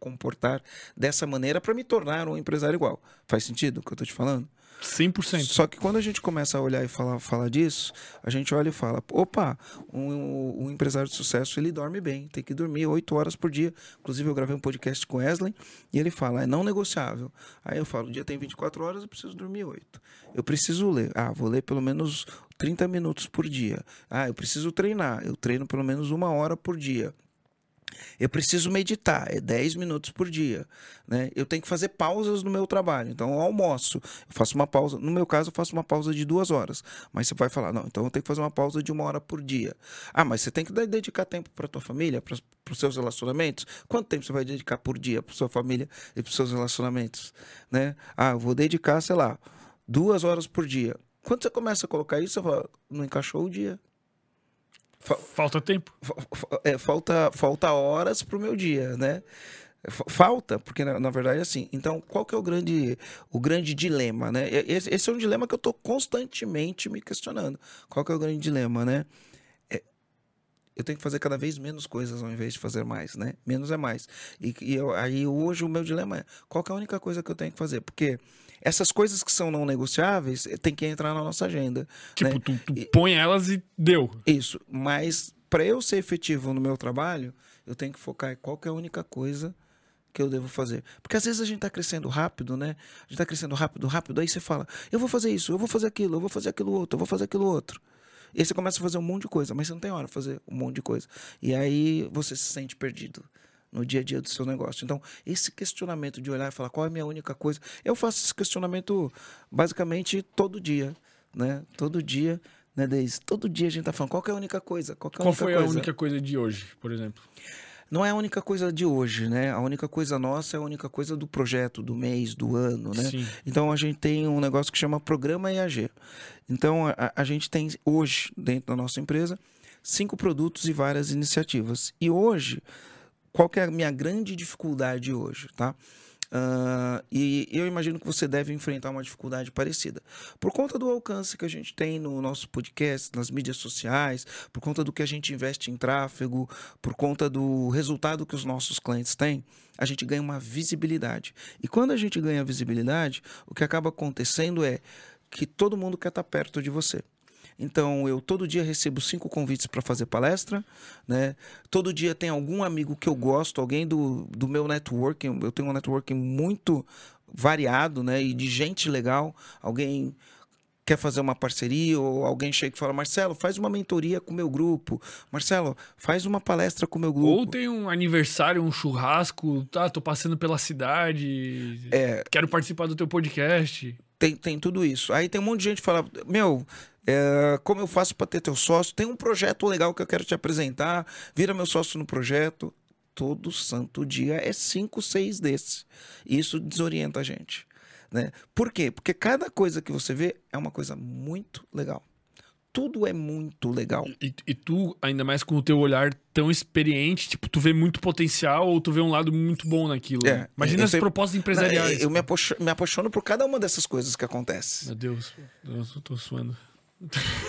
comportar dessa maneira para me tornar um empresário igual. Faz sentido o que eu estou te falando? 100%. Só que quando a gente começa a olhar e falar, falar disso, a gente olha e fala: opa, um, um empresário de sucesso ele dorme bem, tem que dormir oito horas por dia. Inclusive, eu gravei um podcast com Wesley e ele fala: é não negociável. Aí eu falo: o dia tem 24 horas, eu preciso dormir oito. Eu preciso ler. Ah, vou ler pelo menos 30 minutos por dia. Ah, eu preciso treinar. Eu treino pelo menos uma hora por dia. Eu preciso meditar, é 10 minutos por dia. Né? Eu tenho que fazer pausas no meu trabalho. Então, eu almoço, eu faço uma pausa. No meu caso, eu faço uma pausa de duas horas. Mas você vai falar, não, então eu tenho que fazer uma pausa de uma hora por dia. Ah, mas você tem que dedicar tempo para tua família, para os seus relacionamentos. Quanto tempo você vai dedicar por dia para sua família e para os seus relacionamentos? Né? Ah, eu vou dedicar, sei lá, duas horas por dia. Quando você começa a colocar isso, você fala, não encaixou o dia. Falta tempo. É, falta, falta horas pro meu dia, né? Falta, porque na, na, verdade é assim. Então, qual que é o grande, o grande dilema, né? Esse, esse é um dilema que eu estou constantemente me questionando. Qual que é o grande dilema, né? É, eu tenho que fazer cada vez menos coisas ao invés de fazer mais, né? Menos é mais. E, e eu, aí hoje o meu dilema é qual é a única coisa que eu tenho que fazer? Porque essas coisas que são não negociáveis eh, tem que entrar na nossa agenda. Tipo, né? tu, tu põe elas e deu. Isso. Mas para eu ser efetivo no meu trabalho, eu tenho que focar em qual é a única coisa que eu devo fazer. Porque às vezes a gente está crescendo rápido, né? A gente está crescendo rápido, rápido, aí você fala, eu vou fazer isso, eu vou fazer aquilo, eu vou fazer aquilo outro, eu vou fazer aquilo outro. E aí você começa a fazer um monte de coisa, mas você não tem hora para fazer um monte de coisa. E aí você se sente perdido no dia a dia do seu negócio. Então, esse questionamento de olhar e falar qual é a minha única coisa, eu faço esse questionamento basicamente todo dia, né? Todo dia, né, Deise? Todo dia a gente tá falando qual é a única coisa, qual, é a qual única foi coisa? a única coisa de hoje, por exemplo? Não é a única coisa de hoje, né? A única coisa nossa é a única coisa do projeto, do mês, do ano, né? Sim. Então a gente tem um negócio que chama Programa EAG. Então a, a gente tem hoje, dentro da nossa empresa, cinco produtos e várias iniciativas. E hoje qual que é a minha grande dificuldade hoje, tá? Uh, e eu imagino que você deve enfrentar uma dificuldade parecida. Por conta do alcance que a gente tem no nosso podcast, nas mídias sociais, por conta do que a gente investe em tráfego, por conta do resultado que os nossos clientes têm, a gente ganha uma visibilidade. E quando a gente ganha visibilidade, o que acaba acontecendo é que todo mundo quer estar perto de você. Então, eu todo dia recebo cinco convites para fazer palestra, né? Todo dia tem algum amigo que eu gosto, alguém do, do meu networking. Eu tenho um networking muito variado, né? E de gente legal. Alguém quer fazer uma parceria ou alguém chega e fala Marcelo faz uma mentoria com o meu grupo Marcelo faz uma palestra com o meu grupo ou tem um aniversário um churrasco tá tô passando pela cidade é, quero participar do teu podcast tem, tem tudo isso aí tem um monte de gente que fala meu é, como eu faço para ter teu sócio? Tem um projeto legal que eu quero te apresentar. Vira meu sócio no projeto. Todo santo dia é cinco, seis desses. Isso desorienta a gente. Né? Por quê? Porque cada coisa que você vê é uma coisa muito legal. Tudo é muito legal. E, e, tu, ainda mais com o teu olhar tão experiente, tipo, tu vê muito potencial ou tu vê um lado muito bom naquilo. É, Imagina as propostas empresariais. eu me apaixono, me apaixono por cada uma dessas coisas que acontece. Meu Deus, eu tô suando.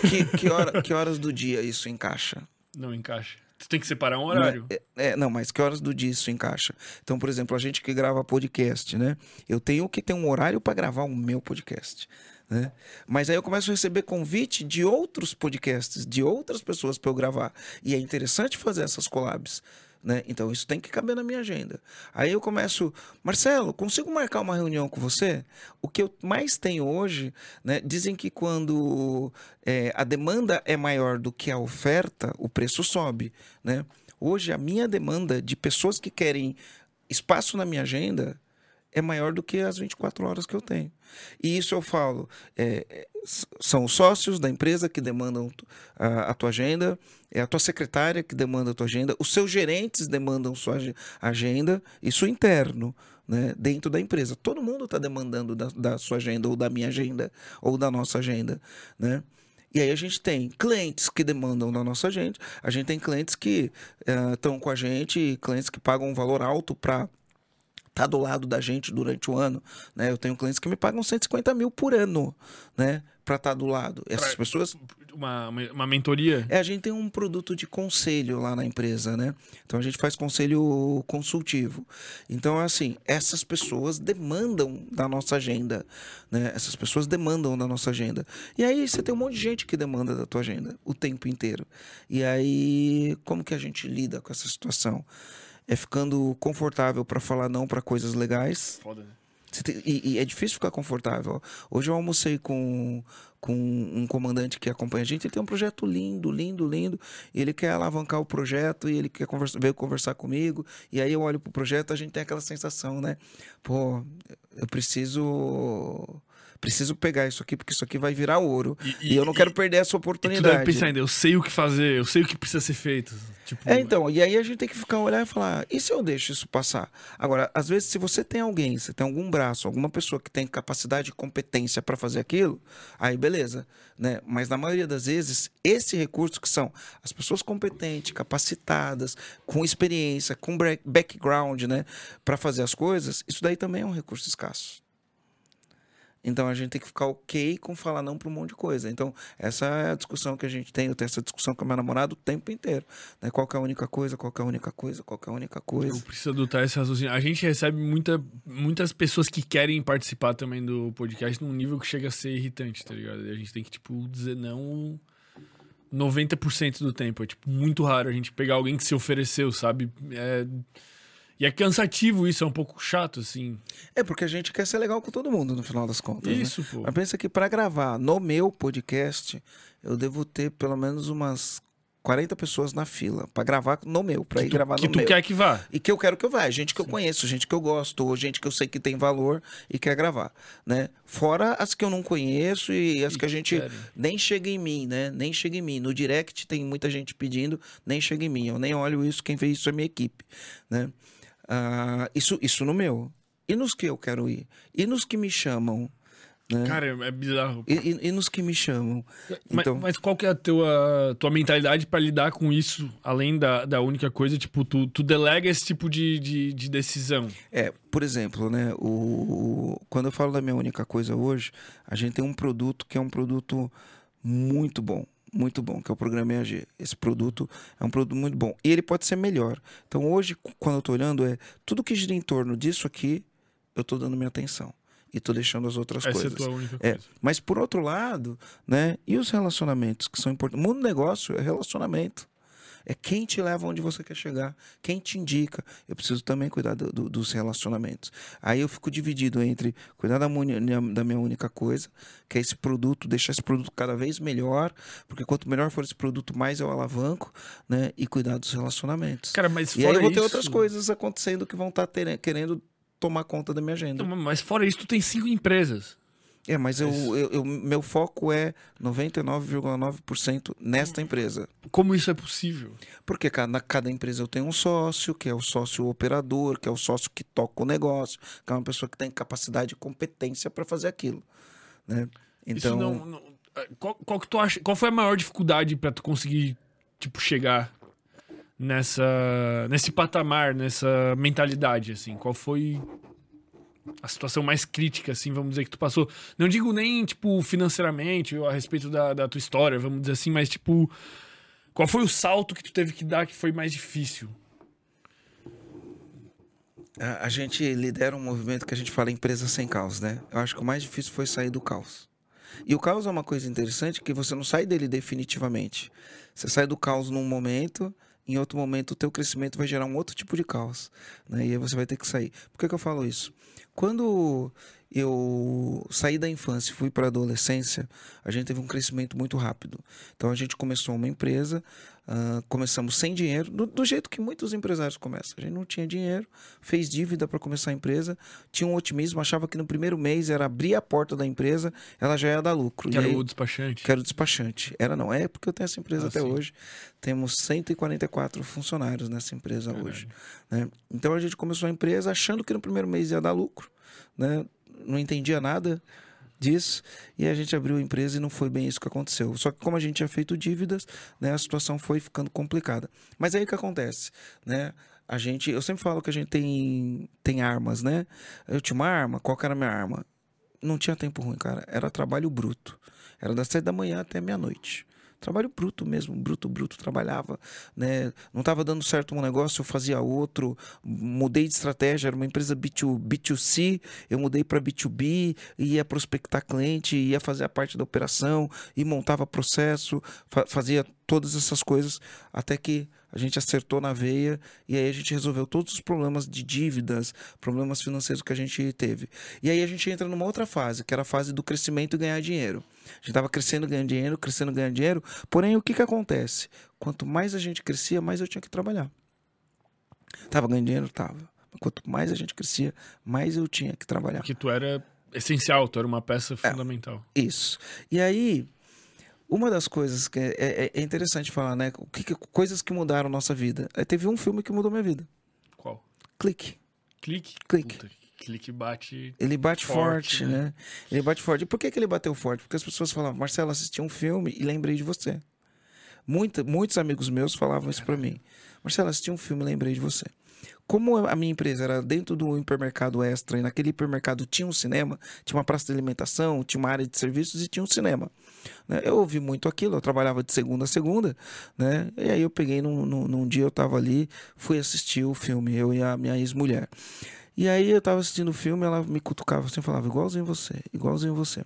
Que, que, hora, que horas do dia isso encaixa? Não encaixa. Tu tem que separar um horário. Não, é, é, não, mas que horas do dia isso encaixa? Então, por exemplo, a gente que grava podcast, né? Eu tenho que ter um horário para gravar o meu podcast. Né? Mas aí eu começo a receber convite de outros podcasts, de outras pessoas para eu gravar. E é interessante fazer essas collabs. Né? Então isso tem que caber na minha agenda. Aí eu começo, Marcelo, consigo marcar uma reunião com você? O que eu mais tenho hoje, né? Dizem que quando é, a demanda é maior do que a oferta, o preço sobe, né? Hoje a minha demanda de pessoas que querem espaço na minha agenda é maior do que as 24 horas que eu tenho. E isso eu falo, é, são os sócios da empresa que demandam a, a, tua agenda, é a tua secretária que demanda a tua agenda, os seus gerentes demandam sua agenda, isso interno, né, dentro da empresa. Todo mundo está demandando da, da, sua agenda, ou da minha agenda, ou da nossa agenda, né? E aí a gente tem clientes que demandam da nossa agenda, a gente tem clientes que estão uh, com a gente, clientes que pagam um valor alto para tá do lado da gente durante o ano, né? Eu tenho clientes que me pagam 150 mil por ano, né? Para estar tá do lado. Essas pra, pessoas. Uma, uma mentoria? É, a gente tem um produto de conselho lá na empresa, né? Então a gente faz conselho consultivo. Então, assim, essas pessoas demandam da nossa agenda, né? Essas pessoas demandam da nossa agenda. E aí você tem um monte de gente que demanda da tua agenda o tempo inteiro. E aí, como que a gente lida com essa situação? É ficando confortável para falar não para coisas legais. Foda, né? E, e, é difícil ficar confortável. Hoje eu almocei com, com um comandante que acompanha a gente. Ele tem um projeto lindo, lindo, lindo. E ele quer alavancar o projeto e ele quer conversa, veio conversar comigo. E aí eu olho pro projeto a gente tem aquela sensação, né? Pô, eu preciso preciso pegar isso aqui porque isso aqui vai virar ouro. E, e eu não quero perder essa oportunidade. E tu deve pensar ainda, eu sei o que fazer, eu sei o que precisa ser feito. Tipo... É, então, e aí a gente tem que ficar olhar e falar, e se eu deixo isso passar? Agora, às vezes, se você tem alguém, você tem algum braço, alguma pessoa que tem capacidade e competência para fazer aquilo, aí beleza, né? Mas na maioria das vezes, esse recurso que são as pessoas competentes, capacitadas, com experiência, com background, né, para fazer as coisas, isso daí também é um recurso escasso. Então a gente tem que ficar ok com falar não para um monte de coisa. Então, essa é a discussão que a gente tem. Eu tenho essa discussão com a minha namorada o tempo inteiro. Né? Qual é a única coisa, qual é a única coisa, qual é a única coisa. Eu preciso adotar esse raciocínio. A gente recebe muita, muitas pessoas que querem participar também do podcast num nível que chega a ser irritante, tá ligado? E a gente tem que, tipo, dizer não 90% do tempo. É, tipo, muito raro a gente pegar alguém que se ofereceu, sabe? É e é cansativo isso, é um pouco chato, assim. É porque a gente quer ser legal com todo mundo, no final das contas. Né? Isso, né? pô. Mas pensa que para gravar no meu podcast, eu devo ter pelo menos umas 40 pessoas na fila para gravar no meu, para ir tu, gravar no meu. Que tu quer que vá. E que eu quero que eu vá. Gente que Sim. eu conheço, gente que eu gosto, ou gente que eu sei que tem valor e quer gravar, né? Fora as que eu não conheço e as e que a gente querem. nem chega em mim, né? Nem chega em mim. No direct tem muita gente pedindo, nem chega em mim. Eu nem olho isso, quem fez isso é minha equipe, né? Uh, isso, isso no meu. E nos que eu quero ir? E nos que me chamam? Né? Cara, é bizarro. E, e, e, nos que me chamam. Então... Mas, mas qual que é a tua, tua mentalidade para lidar com isso, além da, da única coisa? Tipo, tu, tu delega esse tipo de, de, de decisão? É, por exemplo, né? O, quando eu falo da minha única coisa hoje, a gente tem um produto que é um produto muito bom muito bom, que é o programa EAG. Esse produto é um produto muito bom. E ele pode ser melhor. Então, hoje, quando eu estou olhando, é tudo que gira em torno disso aqui, eu estou dando minha atenção. E estou deixando as outras Essa coisas. É a tua única é, coisa. mas, por outro lado, né? E os relacionamentos que são importantes? O mundo do negócio é relacionamento. É quem te leva onde você quer chegar, quem te indica. Eu preciso também cuidar do, do, dos relacionamentos. Aí eu fico dividido entre cuidar da, da minha única coisa, que é esse produto, deixar esse produto cada vez melhor, porque quanto melhor for esse produto, mais eu alavanco, né? E cuidar dos relacionamentos. Cara, mas e aí eu vou ter outras coisas acontecendo que vão estar tá querendo tomar conta da minha agenda. Mas fora isso, tu tem cinco empresas. É, mas eu, eu, eu, meu foco é 99,9% nesta empresa. Como isso é possível? Porque cada, cada empresa eu tenho um sócio, que é o sócio operador, que é o sócio que toca o negócio, que é uma pessoa que tem capacidade e competência para fazer aquilo. Né? Então. Não, não, é, qual, qual, que tu acha, qual foi a maior dificuldade para tu conseguir tipo, chegar nessa, nesse patamar, nessa mentalidade? assim? Qual foi a situação mais crítica, assim, vamos dizer, que tu passou. Não digo nem, tipo, financeiramente, a respeito da, da tua história, vamos dizer assim, mas, tipo, qual foi o salto que tu teve que dar que foi mais difícil? A, a gente lidera um movimento que a gente fala empresa sem caos, né? Eu acho que o mais difícil foi sair do caos. E o caos é uma coisa interessante que você não sai dele definitivamente. Você sai do caos num momento, em outro momento o teu crescimento vai gerar um outro tipo de caos, né? E aí você vai ter que sair. Por que, que eu falo isso? Quando eu saí da infância e fui para a adolescência, a gente teve um crescimento muito rápido. Então a gente começou uma empresa, uh, começamos sem dinheiro, do, do, jeito que muitos empresários começam. A gente não tinha dinheiro, fez dívida para começar a empresa, tinha um otimismo, achava que no primeiro mês era abrir a porta da empresa, ela já ia dar lucro. Que era o despachante. Que era o despachante. Era não, é porque eu tenho essa empresa ah, até sim. hoje. Temos 144 funcionários nessa empresa Caralho. hoje. Né? Então a gente começou a empresa achando que no primeiro mês ia dar lucro. Né? Não entendia nada disso e a gente abriu a empresa e não foi bem isso que aconteceu. Só que como a gente tinha feito dívidas, né, a situação foi ficando complicada. Mas aí o que acontece, né? a gente, eu sempre falo que a gente tem, tem armas, né? Eu tinha uma arma, qual que era a minha arma? Não tinha tempo ruim, cara. Era trabalho bruto. Era das sete da manhã até meia-noite. Trabalho bruto mesmo, bruto, bruto, trabalhava, né? Não estava dando certo um negócio, eu fazia outro, mudei de estratégia, era uma empresa B2, B2C, eu mudei para B2B, ia prospectar cliente, ia fazer a parte da operação, e montava processo, fa fazia todas essas coisas, até que a gente acertou na veia e aí a gente resolveu todos os problemas de dívidas, problemas financeiros que a gente teve. E aí a gente entra numa outra fase, que era a fase do crescimento e ganhar dinheiro. A gente estava crescendo, ganhando dinheiro, crescendo, ganhando dinheiro. Porém, o que, que acontece? Quanto mais a gente crescia, mais eu tinha que trabalhar. Tava ganhando dinheiro? Tava. Quanto mais a gente crescia, mais eu tinha que trabalhar. Porque tu era essencial, tu era uma peça fundamental. É, isso. E aí, uma das coisas que é, é, é interessante falar, né? Que, que, coisas que mudaram nossa vida. Aí teve um filme que mudou minha vida. Qual? Clique. Clique? Clique. Puta, clique bate. Ele bate forte, forte né? né? Ele bate forte. E por que, que ele bateu forte? Porque as pessoas falavam, Marcelo, assisti um filme e lembrei de você. Muita, muitos amigos meus falavam isso para mim. Marcelo, assisti um filme e lembrei de você. Como a minha empresa era dentro do hipermercado extra e naquele hipermercado tinha um cinema, tinha uma praça de alimentação, tinha uma área de serviços e tinha um cinema. Né? Eu ouvi muito aquilo, eu trabalhava de segunda a segunda, né? E aí eu peguei num, num, num dia, eu tava ali, fui assistir o filme, eu e a minha ex-mulher. E aí eu tava assistindo o filme, ela me cutucava assim, falava, igualzinho você, igualzinho você.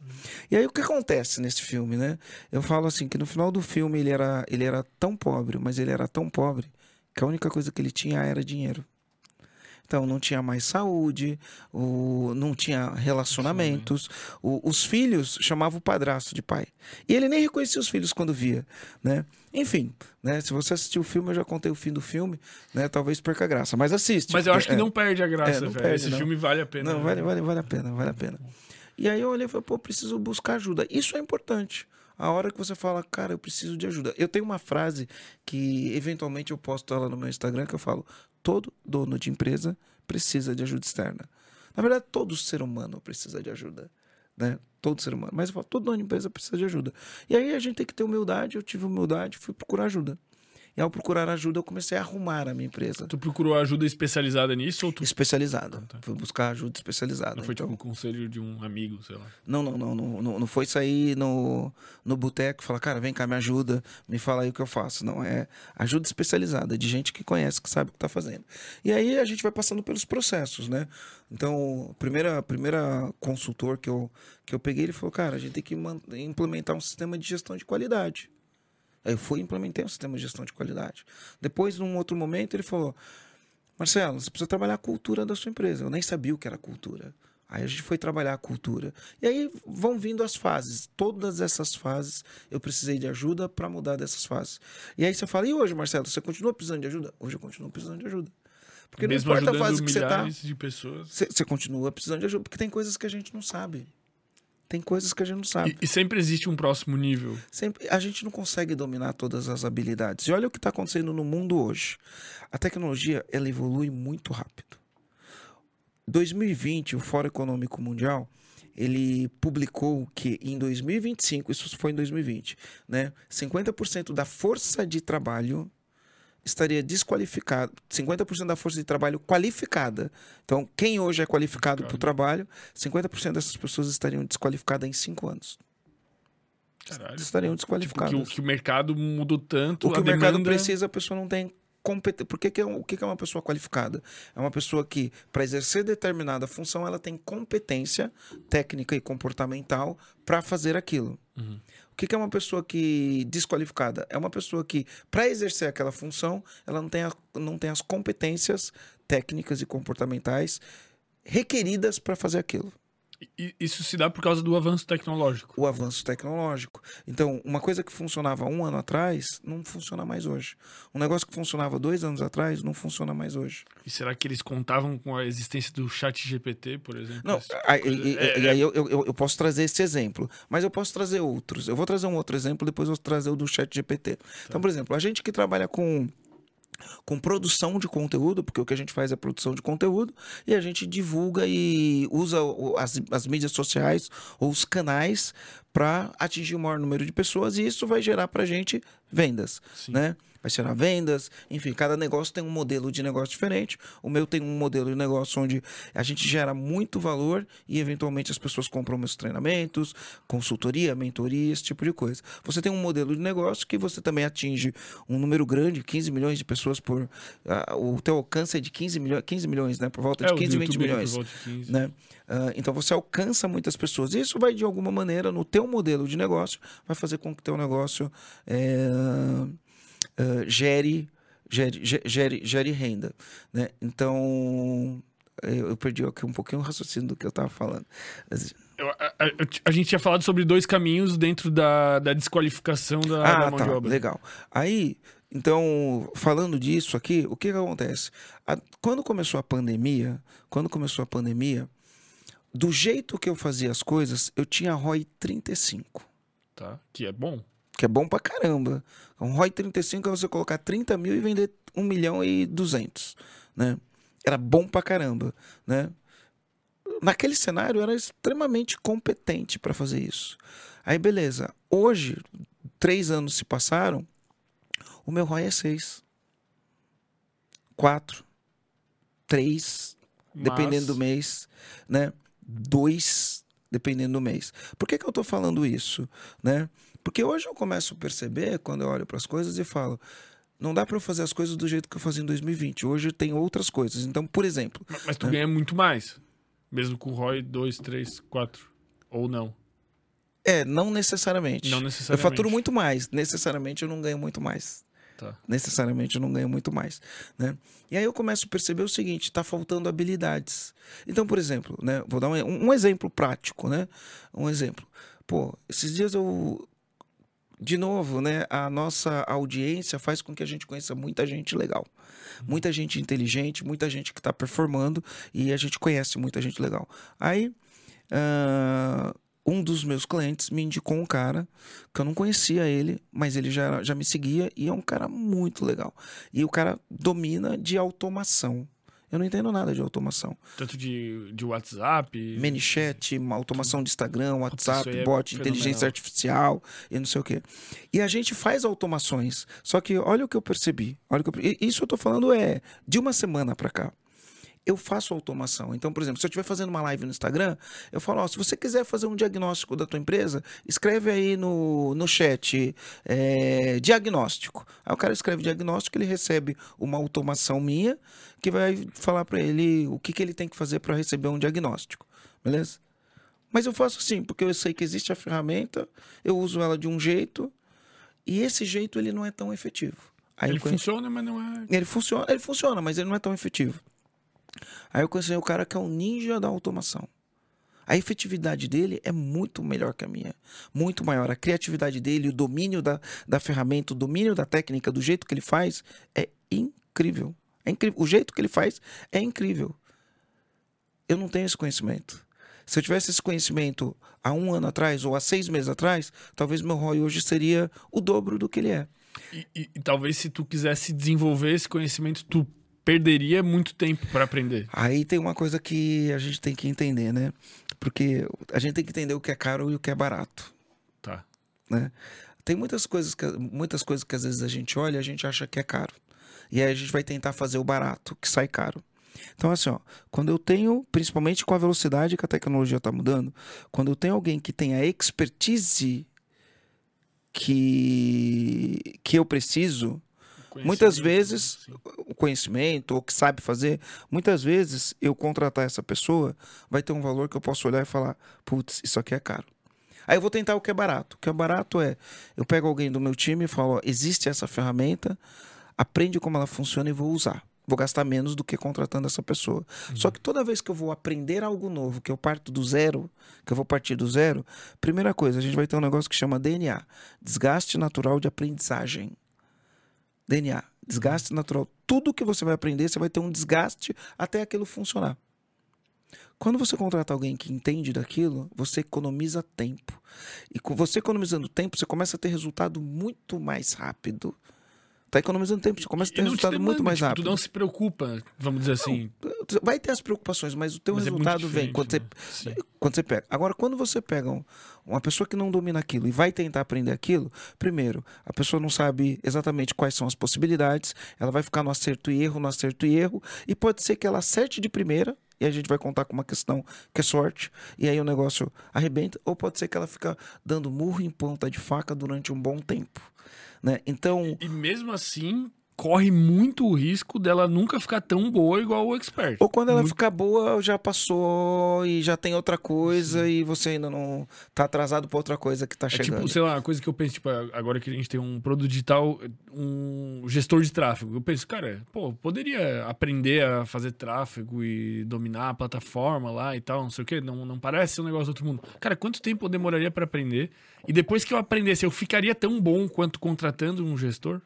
E aí o que acontece nesse filme, né? Eu falo assim, que no final do filme ele era, ele era tão pobre, mas ele era tão pobre, que a única coisa que ele tinha era dinheiro. Então não tinha mais saúde, o, não tinha relacionamentos. O, os filhos chamavam o padrasto de pai. E ele nem reconhecia os filhos quando via, né? Enfim, né? Se você assistiu o filme, eu já contei o fim do filme, né? Talvez perca a graça, mas assiste. Mas eu acho que É. não perde a graça, É, velho. perde, Esse não. filme vale a pena. Não, né? vale, vale, vale a pena, vale a pena. E aí eu olhei e falei, pô, preciso buscar ajuda. Isso é importante. A hora que você fala, cara, eu preciso de ajuda. Eu tenho uma frase que eventualmente eu posto ela no meu Instagram que eu falo: todo dono de empresa precisa de ajuda externa. Na verdade, todo ser humano precisa de ajuda. Né? Todo ser humano. Mas eu falo, todo dono de empresa precisa de ajuda. E aí a gente tem que ter humildade. Eu tive humildade, fui procurar ajuda. E ao procurar ajuda, eu comecei a arrumar a minha empresa. Tu procurou ajuda especializada nisso ou tu Especializada. Fui buscar ajuda especializada. não foi Então- tipo um conselho de um amigo, sei lá? Não, não, não, não, não, não foi sair no, no boteco e falar, cara, vem cá, me ajuda, me fala aí o que eu faço. Não, é ajuda especializada, de gente que conhece, que sabe o que está fazendo. E aí a gente vai passando pelos processos, né? Então, a primeira, primeira consultor que eu, que eu peguei, ele falou, cara, a gente tem que implementar um sistema de gestão de qualidade. Aí eu fui e implementei um sistema de gestão de qualidade. Depois, num outro momento, ele falou, Marcelo, você precisa trabalhar a cultura da sua empresa. Eu nem sabia o que era cultura. Aí a gente foi trabalhar a cultura. E aí vão vindo as fases. Todas essas fases eu precisei de ajuda para mudar dessas fases. E aí você fala, e hoje, Marcelo, você continua precisando de ajuda? Hoje eu continuo precisando de ajuda. Porque Mesmo não importa a fase que você tá, você, você continua precisando de ajuda. Porque tem coisas que a gente não sabe. Tem coisas que a gente não sabe. E, e sempre existe um próximo nível. Sempre, a gente não consegue dominar todas as habilidades. E olha o que está acontecendo no mundo hoje. A tecnologia ela evolui muito rápido. 2020, o Fórum Econômico Mundial, ele publicou que em 2025, isso foi em 2020, né, 50% da força de trabalho estaria desqualificada, 50% da força de trabalho qualificada. Então, quem hoje é qualificado para o trabalho, 50% dessas pessoas estariam desqualificadas em 5 anos. Caralho. Estariam Tipo, desqualificadas. que, o, que o mercado mudou tanto. O que o mercado demanda... precisa, a pessoa não tem competência. Por que, que é, o que, que é uma pessoa qualificada? É uma pessoa que, para exercer determinada função, ela tem competência técnica e comportamental para fazer aquilo. Uhum. Que, que é uma pessoa que desqualificada? É uma pessoa que, para exercer aquela função, ela não tem, a- não tem as competências técnicas e comportamentais requeridas para fazer aquilo. Isso se dá por causa do avanço tecnológico. o avanço tecnológico. Então, uma coisa que funcionava um ano atrás não funciona mais hoje. Um negócio que funcionava dois anos atrás não funciona mais hoje. E será que eles contavam com a existência do chat GPT, por exemplo? Não, tipo e, É, e aí eu, eu, eu posso trazer esse exemplo, mas eu posso trazer outros. Eu vou trazer um outro exemplo, depois eu vou trazer o do chat GPT. Então, por exemplo, a gente que trabalha com com produção de conteúdo, porque o que a gente faz é produção de conteúdo, e a gente divulga e usa as, as mídias sociais ou os canais para atingir o maior número de pessoas e isso vai gerar para a gente vendas, Sim. né? Vai gerar vendas, enfim, cada negócio tem um modelo de negócio diferente. O meu tem um modelo de negócio onde a gente gera muito valor e eventualmente as pessoas compram meus treinamentos, consultoria, mentoria, esse tipo de coisa. Você tem um modelo de negócio que você também atinge um número grande, 15 milhões de pessoas por. ah, o teu alcance é de 15 milhões, 15 milhões, né? Por volta de É, o do 15, 20 YouTube, milhões de 15. né? Ah, então você alcança muitas pessoas. Isso vai de alguma maneira no teu modelo de negócio vai fazer com que teu negócio eh, ah, gere, gere, ge- gere, gere renda, né? Então eu eu perdi aqui um pouquinho o raciocínio do que eu estava falando. Eu- a, a- a gente tinha falado sobre dois caminhos dentro da, da desqualificação da, da Ah, mão tá, de obra. legal. Aí, então, falando disso aqui, o que, que acontece? A- quando começou a pandemia, quando começou a pandemia, do jeito que eu fazia as coisas, eu tinha ROI 35. Tá? Que é bom. que é bom pra caramba. Um ROI 35 é você colocar 30 mil e vender 1 milhão e 200, né? Era bom pra caramba, né? Naquele cenário, eu era extremamente competente para fazer isso. Aí, beleza. Hoje, três anos se passaram, o meu ROI é 6. 4. 3 dependendo do Mas- mês, né? Dois, dependendo do mês. Por que, que eu tô falando isso, né? Porque hoje eu começo a perceber, quando eu olho para as coisas e falo, não dá para eu fazer as coisas do jeito que eu fazia em 2020. Hoje tem outras coisas. Então, por exemplo, Mas- Mas tu né? ganha muito mais. Mesmo com o ROI 2, 3, 4. Ou não. é, não necessariamente. Não Eu necessariamente. faturo muito mais. Necessariamente eu não ganho muito mais. Tá. necessariamente eu não ganho muito mais, né? E aí eu começo a perceber o seguinte, está faltando habilidades. Então, por exemplo, né, vou dar um, um exemplo prático, né? Um exemplo. Pô, esses dias eu de novo, né, a nossa audiência faz com que a gente conheça muita gente legal. Muita gente inteligente, muita gente que está performando e a gente conhece muita gente legal. Aí, ah, um dos meus clientes me indicou um cara que eu não conhecia ele, mas ele já, já me seguia e é um cara muito legal. E o cara domina de automação. Eu não entendo nada de automação. Tanto de, de WhatsApp. ManyChat, uma automação de Instagram, WhatsApp, é bot, fenomenal. inteligência artificial e não sei o quê. E a gente faz automações. Só que olha o que eu percebi. Olha o que eu, isso eu tô falando é de uma semana para cá. Eu faço automação. Então, por exemplo, se eu estiver fazendo uma live no Instagram, eu falo, ó, se você quiser fazer um diagnóstico da tua empresa, escreve aí no, no chat é, diagnóstico. Aí o cara escreve diagnóstico, ele recebe uma automação minha que vai falar para ele o que, que ele tem que fazer para receber um diagnóstico. Beleza? Mas eu faço assim, porque eu sei que existe a ferramenta, eu uso ela de um jeito, e esse jeito ele não é tão efetivo. Aí Ele funciona, mas não é. ele funciona, ele funciona, mas ele não é tão efetivo. Aí eu conheci o cara que é o ninja da automação. A efetividade dele é muito melhor que a minha. Muito maior. A criatividade dele, o domínio da, da ferramenta, o domínio da técnica, do jeito que ele faz, é incrível. É incrível. O jeito que ele faz é incrível. Eu não tenho esse conhecimento. Se eu tivesse esse conhecimento há um ano atrás ou há seis meses atrás, talvez meu ROI hoje seria o dobro do que ele é. E, e- e talvez se tu quisesse desenvolver esse conhecimento, tu perderia muito tempo para aprender. Aí tem uma coisa que a gente tem que entender, né? Porque a gente tem que entender o que é caro e o que é barato, Tá. né? Tem muitas coisas que, muitas coisas que às vezes a gente olha e a gente acha que é caro. E aí a gente vai tentar fazer o barato, que sai caro. Então, assim, ó, quando eu tenho, principalmente com a velocidade que a tecnologia está mudando, quando eu tenho alguém que tem a expertise que, que eu preciso, Muitas Conhecimento, vezes, sim. o conhecimento, ou que sabe fazer, muitas vezes eu contratar essa pessoa vai ter um valor que eu posso olhar e falar: putz, isso aqui é caro. Aí eu vou tentar o que é barato. O que é barato é: eu pego alguém do meu time e falo: ó, existe essa ferramenta, aprende como ela funciona e vou usar. Vou gastar menos do que contratando essa pessoa. Só que toda vez que eu vou aprender algo novo, que eu parto do zero, que eu vou partir do zero, primeira coisa, a gente vai ter um negócio que chama DNA desgaste natural de aprendizagem. DNA, desgaste natural. Tudo que você vai aprender, você vai ter um desgaste até aquilo funcionar. Quando você contrata alguém que entende daquilo, você economiza tempo. E com você economizando tempo, você começa a ter resultado muito mais rápido. Tá economizando tempo, você começa a ter não te resultado demanda, muito mais tipo, rápido. Tu não se preocupa, vamos dizer assim. Vai ter as preocupações, mas o teu mas é resultado vem diferente, quando você, né? Sim. quando você pega. Agora, quando você pega um- uma pessoa que não domina aquilo e vai tentar aprender aquilo, primeiro, a pessoa não sabe exatamente quais são as possibilidades, ela vai ficar no acerto e erro, no acerto e erro, e pode ser que ela acerte de primeira, e a gente vai contar com uma questão que é sorte, e aí o negócio arrebenta, ou pode ser que ela fica dando murro em ponta de faca durante um bom tempo. Né? Então, E mesmo assim, corre muito o risco dela nunca ficar tão boa igual o expert. Ou quando ela Muito- ficar boa, já passou e já tem outra coisa e você ainda não tá atrasado pra outra coisa que tá É chegando. tipo, sei lá, uma coisa que eu penso, tipo, agora que a gente tem um produto digital, um gestor de tráfego. Eu penso, cara, pô, poderia aprender a fazer tráfego e dominar a plataforma lá e tal, não sei o quê. Não, não parece um negócio do outro mundo. Cara, quanto tempo eu demoraria pra aprender? E depois que eu aprendesse, eu ficaria tão bom quanto contratando um gestor?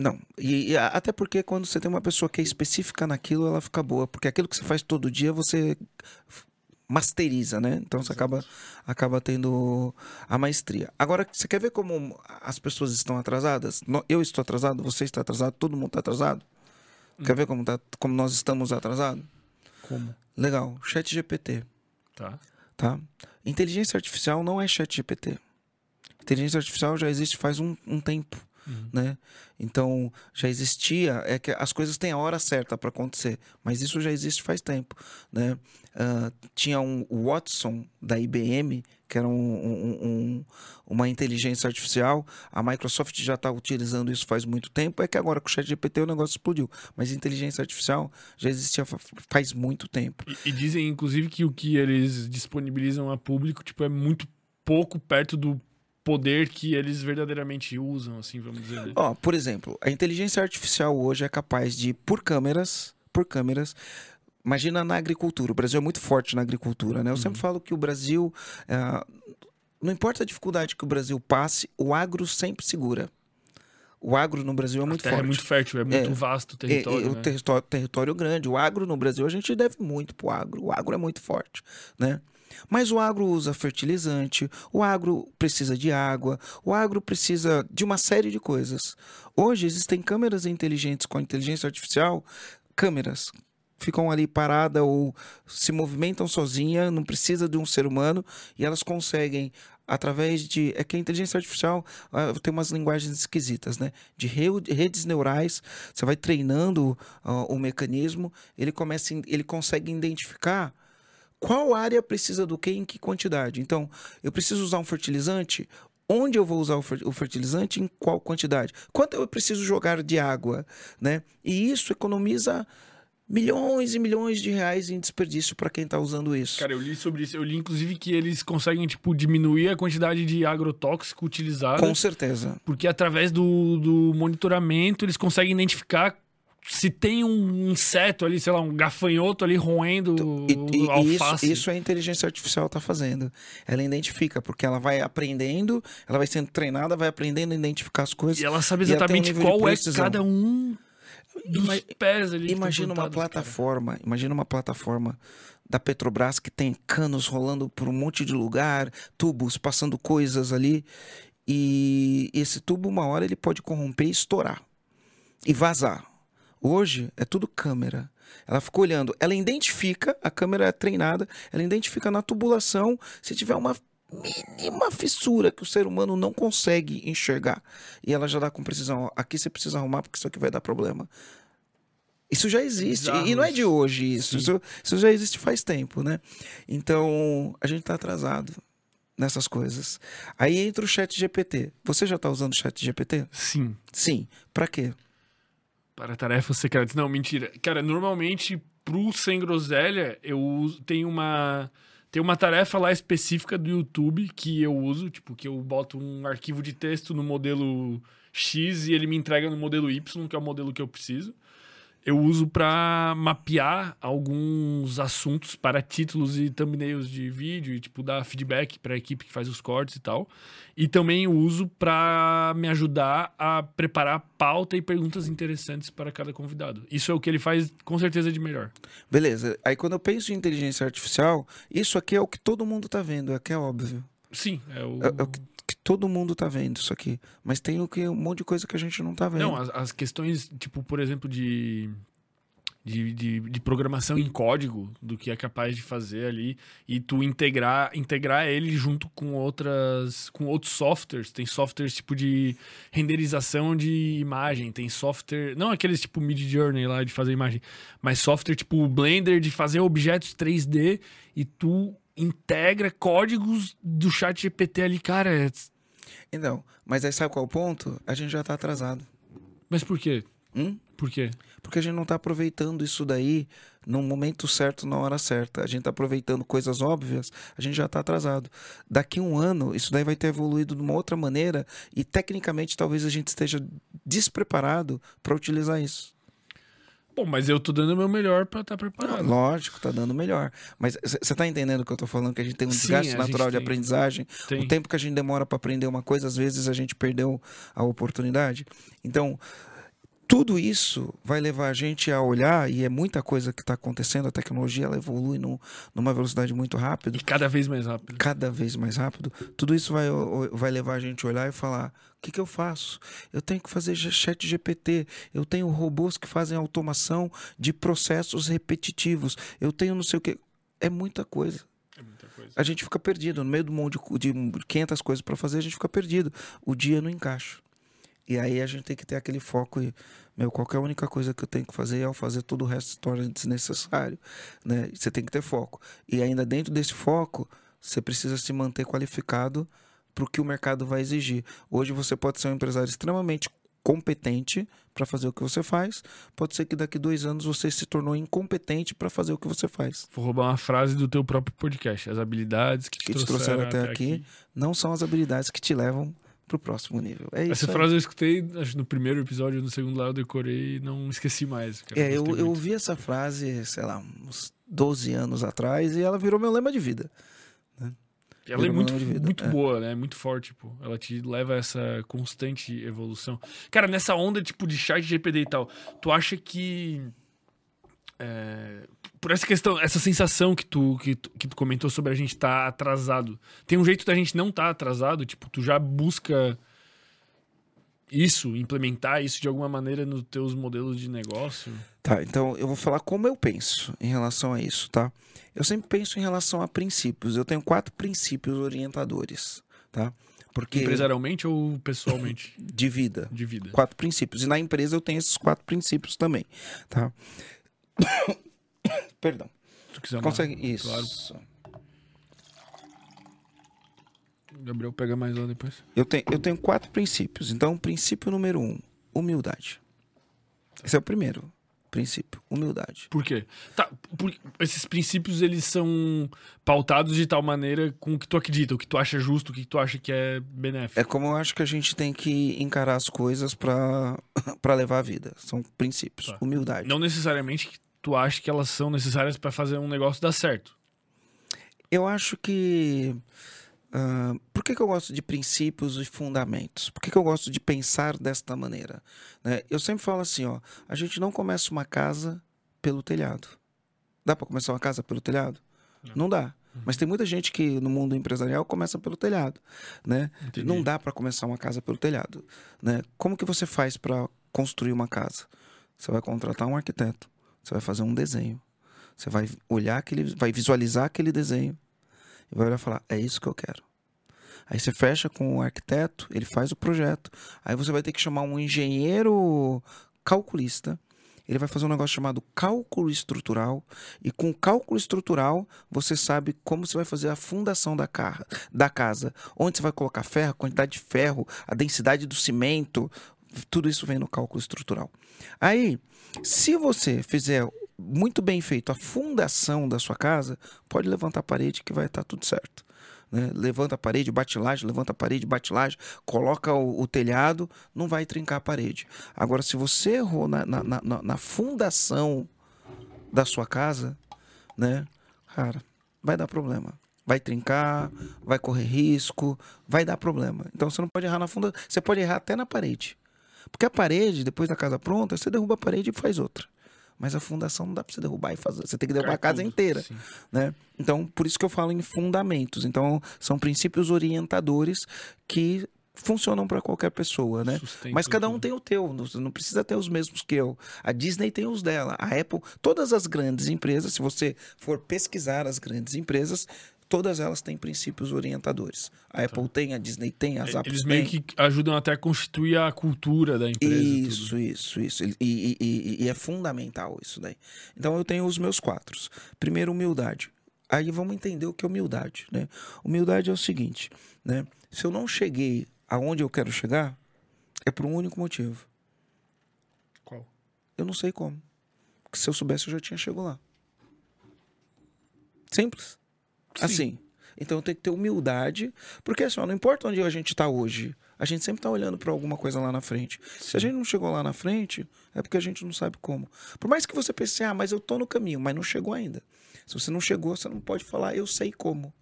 Não, e, e até porque quando você tem uma pessoa que é específica naquilo, ela fica boa. Porque aquilo que você faz todo dia, você masteriza, né? Então você acaba, acaba tendo a maestria. Agora, você quer ver como as pessoas estão atrasadas? Eu estou atrasado, você está atrasado, todo mundo está atrasado? Quer ver como, tá, como nós estamos atrasados? Como? Legal, chat GPT. Tá. tá? Inteligência artificial não é chat GPT. Inteligência artificial já existe faz um, um tempo, né? Então, já existia, é que as coisas têm a hora certa para acontecer, mas isso já existe faz tempo, né? Ah, tinha um Watson da IBM, que era um- um- um- uma inteligência artificial, a Microsoft já está utilizando isso faz muito tempo, é que agora com o chat GPT o negócio explodiu, mas inteligência artificial já existia fa- faz muito tempo. E, e dizem, inclusive, que o que eles disponibilizam a público, tipo, é muito pouco perto do poder que eles verdadeiramente usam, assim, vamos dizer. né? Ó, por exemplo, a inteligência artificial hoje é capaz de, por câmeras, por câmeras, imagina na agricultura. O Brasil é muito forte na agricultura, né? Eu sempre falo que o Brasil, ah, não importa a dificuldade que o Brasil passe, o agro sempre segura. O agro no Brasil é muito a terra forte. é muito fértil, é muito É. vasto o É, território, é, o né? território, território grande. O agro no Brasil, a gente deve muito pro agro. O agro é muito forte, né? Mas o agro usa fertilizante, o agro precisa de água, o agro precisa de uma série de coisas. Hoje existem câmeras inteligentes com inteligência artificial, câmeras ficam ali paradas ou se movimentam sozinha, não precisa de um ser humano e elas conseguem através de é que a inteligência artificial ah, tem umas linguagens esquisitas, né? De redes neurais, você vai treinando ah, o mecanismo, ele começa, ele consegue identificar qual área precisa do que em que quantidade. Então, eu preciso usar um fertilizante. Onde eu vou usar o fer- o fertilizante? Em qual quantidade? Quanto eu preciso jogar de água, né? E isso economiza milhões e milhões de reais em desperdício para quem está usando isso. Cara, eu li sobre isso. Eu li, inclusive, que eles conseguem, tipo, diminuir a quantidade de agrotóxico utilizado. Com certeza. Porque através do, do monitoramento eles conseguem identificar se tem um inseto ali, sei lá, um gafanhoto ali roendo E, e- e alface. isso, isso a inteligência artificial está fazendo. Ela identifica, porque ela vai aprendendo, ela vai sendo treinada, vai aprendendo a identificar as coisas. E ela sabe E ela um exatamente qual é cada um dos Ima- pés ali. que Imagina uma plantados, cara. plataforma, imagina uma plataforma da Petrobras que tem canos rolando por um monte de lugar, tubos passando coisas ali, e esse tubo uma hora ele pode corromper e estourar e vazar. Hoje é tudo câmera. Ela fica olhando, ela identifica, a câmera é treinada, ela identifica na tubulação se tiver uma mínima fissura que o ser humano não consegue enxergar. E ela já dá com precisão, ó, aqui você precisa arrumar porque isso aqui vai dar problema. Isso já existe. Bizarro E não é de hoje isso. Isso, isso já existe faz tempo, né? Então, a gente tá atrasado nessas coisas. Aí entra o chat GPT. Você já tá usando o chat GPT? Sim. Sim. Pra quê? Para tarefas secretas. Não, mentira. Cara, normalmente, pro Sem Groselha, eu uso, tenho uma. Tem uma tarefa lá específica do YouTube que eu uso, tipo, que eu boto um arquivo de texto no modelo X e ele me entrega no modelo Y, que é o modelo que eu preciso. Eu uso para mapear alguns assuntos para títulos e thumbnails de vídeo e tipo dar feedback para a equipe que faz os cortes e tal. E também uso para me ajudar a preparar pauta e perguntas interessantes para cada convidado. Isso é o que ele faz com certeza de melhor. Beleza. Aí quando eu penso em inteligência artificial, isso aqui é o que todo mundo tá vendo, é que é óbvio. Sim, é o É, é o que Todo mundo tá vendo isso aqui. Mas tem o que, um monte de coisa que a gente não tá vendo. Não, as, as questões, tipo, por exemplo, de, de, de, de programação em código, do que é capaz de fazer ali, e tu integrar, integrar ele junto com outras. com outros softwares. Tem softwares tipo de renderização de imagem, tem software. Não aqueles tipo Mid Journey lá de fazer imagem, mas software tipo Blender de fazer objetos 3D e tu integra códigos do chat GPT ali, cara. é- Então, mas aí sabe qual é o ponto? A gente já tá atrasado. Mas por quê? Hum? Por quê? Porque a gente não tá aproveitando isso daí no momento certo, na hora certa. A gente tá aproveitando coisas óbvias, a gente já tá atrasado. Daqui um ano, isso daí vai ter evoluído de uma outra maneira e tecnicamente talvez a gente esteja despreparado para utilizar isso. Bom, mas eu tô dando o meu melhor pra estar preparado. Lógico, tá dando melhor. Mas você tá entendendo o que eu tô falando? Que a gente tem um Sim, desgaste gente natural de tem. aprendizagem. Tem. O tempo que a gente demora para aprender uma coisa, às vezes a gente perdeu a oportunidade. Então, tudo isso vai levar a gente a olhar, e é muita coisa que está acontecendo, a tecnologia ela evolui num- numa velocidade muito rápida, E cada vez mais rápido. cada vez mais rápido. Tudo isso vai, vai levar a gente a olhar e falar: o que, que eu faço? Eu tenho que fazer chat GPT, eu tenho robôs que fazem automação de processos repetitivos, eu tenho não sei o que. É muita coisa É muita coisa. a gente fica perdido. No meio do monte de, de 500 coisas para fazer, a gente fica perdido. O dia não encaixa. E aí a gente tem que ter aquele foco e, meu, qual que é a única coisa que eu tenho que fazer e ao fazer todo o resto se torna desnecessário, né? Você tem que ter foco. E ainda dentro desse foco, você precisa se manter qualificado para o que o mercado vai exigir. Hoje você pode ser um empresário extremamente competente para fazer o que você faz. Pode ser que daqui dois anos você se tornou incompetente para fazer o que você faz. Vou roubar uma frase do teu próprio podcast. As habilidades que te, Que te trouxeram até aqui, não são as habilidades que te levam pro próximo nível. É isso. Essa aí. frase eu escutei, acho, no primeiro episódio, no segundo lá eu decorei e não esqueci mais. cara. É, eu, eu ouvi essa frase, sei lá, uns 12 anos atrás e ela virou meu lema de vida. Ela é muito, de muito é. boa, né? Muito forte, pô. Ela te leva a essa constante evolução. Cara, nessa onda, tipo, de chat GPT e tal, tu acha que... é, por essa questão, essa sensação que tu, que, tu, que tu comentou sobre a gente estar atrasado, tem um jeito da gente não estar atrasado? Tipo, tu já busca isso, implementar isso de alguma maneira nos teus modelos de negócio? Tá, então eu vou falar como eu penso em relação a isso, tá? Eu sempre penso em relação a princípios. Eu tenho quatro princípios orientadores, tá? Porque Empresarialmente ou pessoalmente? de vida. De vida. Quatro princípios. E na empresa eu tenho esses quatro princípios também, tá? Perdão. Se tu quiser uma- Consegue isso. Claro. Gabriel pega mais lá depois. Eu tenho, eu tenho quatro princípios. Então, princípio número um, humildade. Esse é o primeiro princípio, humildade. Por quê? Tá, por- esses princípios, eles são pautados de tal maneira com o que tu acredita, o que tu acha justo, o que tu acha que é benéfico. É como eu acho que a gente tem que encarar as coisas para para levar a vida. São princípios, Tá. humildade. Não necessariamente que tu acha que elas são necessárias pra fazer um negócio dar certo. Eu acho que. ah, por que, que eu gosto de princípios e fundamentos? Por que, que eu gosto de pensar desta maneira? Né? Eu sempre falo assim: ó, a gente não começa uma casa pelo telhado. Dá para começar uma casa pelo telhado? Não, dá. Mas tem muita gente que no mundo empresarial começa pelo telhado, né? Entendi. Não dá para começar uma casa pelo telhado, né? Como que você faz para construir uma casa? Você vai contratar um arquiteto, você vai fazer um desenho, você vai olhar aquele, vai visualizar aquele desenho e vai olhar e falar: é isso que eu quero. Aí você fecha com o arquiteto, ele faz o projeto. Aí você vai ter que chamar um engenheiro calculista. Ele vai fazer um negócio chamado cálculo estrutural. E com o cálculo estrutural, você sabe como você vai fazer a fundação da, da casa. Onde você vai colocar ferro, a quantidade de ferro, a densidade do cimento. Tudo isso vem no cálculo estrutural. Aí, se você fizer muito bem feito a fundação da sua casa, pode levantar a parede que vai estar tudo certo. né? Levanta a parede, bate laje, levanta a parede, bate laje, coloca o, o telhado, não vai trincar a parede. Agora, se você errou na, na, na- na- na fundação da sua casa, né, cara, vai dar problema. Vai trincar, vai correr risco, vai dar problema. Então você não pode errar na funda, você pode errar até na parede. Porque a parede, depois da casa pronta, você derruba a parede e faz outra. Mas a fundação não dá para você derrubar e fazer. Você tem que derrubar Cai a casa tudo, inteira. sim. Né? Então, por isso que eu falo em fundamentos. Então, são princípios orientadores que funcionam para qualquer pessoa, né? Sustenta Mas cada um tem o teu, não precisa ter os mesmos que eu. A Disney tem os dela, a Apple, todas as grandes empresas, se você for pesquisar as grandes empresas, todas elas têm princípios orientadores. A Apple tem, a Disney tem, as Apple Eles meio que ajudam até a constituir a cultura da empresa. Isso, isso, isso. E, e- e- e é fundamental isso daí. Então eu tenho os meus quatro. Primeiro, humildade. Aí vamos entender o que é humildade, né? Humildade é o seguinte, né? Se eu não cheguei aonde eu quero chegar, é por um único motivo. Qual? Eu não sei como. Porque se eu soubesse, eu já tinha chegado lá. Simples. Sim. Assim. Então tenho que ter humildade, porque assim, ó, não importa onde a gente está hoje, a gente sempre está olhando para alguma coisa lá na frente. Se a gente não chegou lá na frente, é porque a gente não sabe como. Por mais que você pense, ah, mas eu tô no caminho, mas não chegou ainda. Se você não chegou, você não pode falar, eu sei como.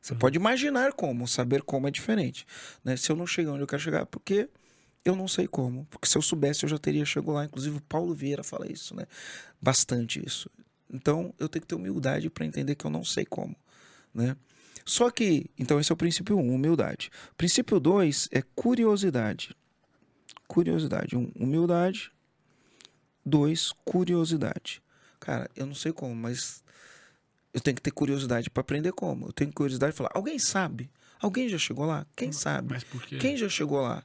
Você pode imaginar como, saber como é diferente. Né? Se eu não cheguei onde eu quero chegar, é porque eu não sei como. Porque se eu soubesse, eu já teria chegado lá. Inclusive, o Paulo Vieira fala isso, né? Bastante isso. Então, eu tenho que ter humildade para entender que eu não sei como, né? Só que, então esse é o princípio 1, um, humildade. Princípio 2 é curiosidade. Curiosidade. Um, humildade. Dois, curiosidade. Cara, eu não sei como, mas eu tenho que ter curiosidade para aprender como. Eu tenho curiosidade de falar, alguém sabe? Alguém já chegou lá? Quem sabe? Mas por quê? Quem já chegou lá?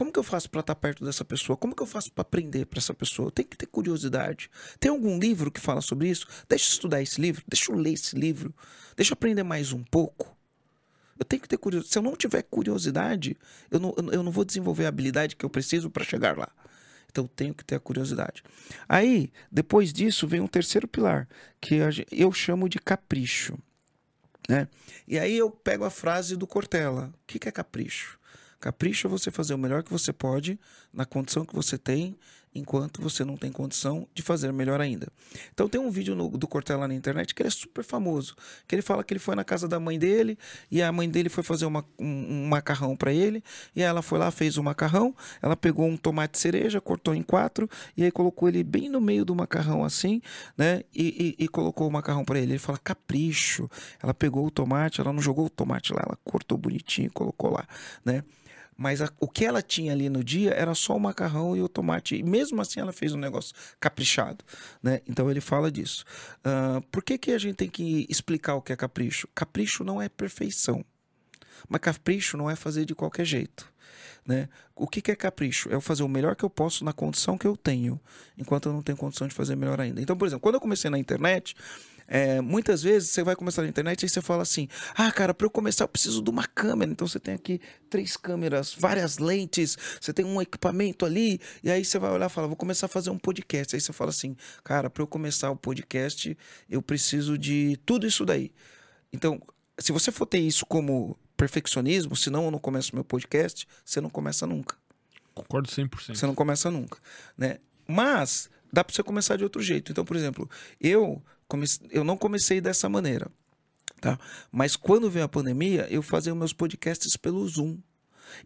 Como que eu faço para estar perto dessa pessoa? Como que eu faço para aprender para essa pessoa? Tenho que ter curiosidade. Tem algum livro que fala sobre isso? Deixa eu estudar esse livro, deixa eu ler esse livro, deixa eu aprender mais um pouco. Eu tenho que ter curiosidade. Se eu não tiver curiosidade, eu não, eu não- vou desenvolver a habilidade que eu preciso para chegar lá. Então eu tenho que ter a curiosidade. Aí, depois disso, vem um terceiro pilar, que eu chamo de capricho. Né? E aí eu pego a frase do Cortella. O que que é capricho? Capricho é você fazer o melhor que você pode, na condição que você tem, enquanto você não tem condição de fazer melhor ainda. Então tem um vídeo no- do Cortella na internet que ele é super famoso, que ele fala que ele foi na casa da mãe dele e a mãe dele foi fazer uma- um, um macarrão para ele e ela foi lá fez o macarrão, ela pegou um tomate cereja, cortou em quatro e aí colocou ele bem no meio do macarrão assim, né? E, e- e colocou o macarrão para ele. Ele fala capricho. Ela pegou o tomate, ela não jogou o tomate lá, ela cortou bonitinho e colocou lá, né? Mas a- o que ela tinha ali no dia era só o macarrão e o tomate. E mesmo assim ela fez um negócio caprichado. Né? Então ele fala disso. Ah, por que, que a gente tem que explicar o que é capricho? Capricho não é perfeição. Mas capricho não é fazer de qualquer jeito. Né? O que, que é capricho? É eu fazer o melhor que eu posso na condição que eu tenho, enquanto eu não tenho condição de fazer melhor ainda. Então, por exemplo, quando eu comecei na internet, é, muitas vezes você vai começar na internet e você fala assim: ah, cara, para eu começar eu preciso de uma câmera. Então você tem aqui três câmeras, várias lentes, você tem um equipamento ali, e aí você vai olhar e fala: vou começar a fazer um podcast. Aí você fala assim: cara, para eu começar o podcast, eu preciso de tudo isso daí. Então, se você for ter isso como perfeccionismo, senão eu não começo meu podcast, você não começa nunca. Concordo 100%. Você não começa nunca, né? Mas dá para você começar de outro jeito. Então, por exemplo, eu comece... eu não comecei dessa maneira, tá? Mas quando veio a pandemia, eu fazia meus podcasts pelo Zoom.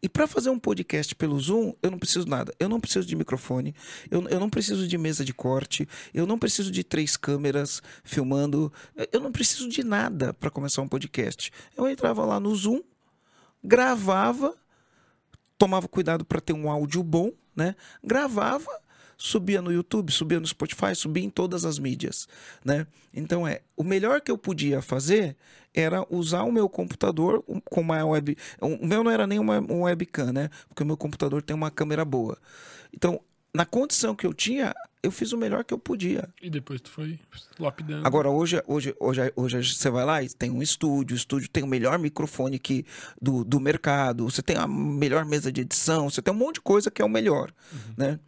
E para fazer um podcast pelo Zoom, eu não preciso nada. Eu não preciso de microfone, eu, eu não preciso de mesa de corte, eu não preciso de três câmeras filmando, eu não preciso de nada para começar um podcast. Eu entrava lá no Zoom, gravava, tomava cuidado para ter um áudio bom, né? Gravava, subia no YouTube, subia no Spotify, subia em todas as mídias, né? Então é, o melhor que eu podia fazer era usar o meu computador com uma web, o meu não era nem uma, um webcam, né? Porque o meu computador tem uma câmera boa. Então, na condição que eu tinha, eu fiz o melhor que eu podia. E depois tu foi lapidando. Agora, hoje, hoje, hoje, hoje você vai lá e tem um estúdio, o estúdio tem o melhor microfone que, do, do mercado, você tem a melhor mesa de edição, você tem um monte de coisa que é o melhor, né?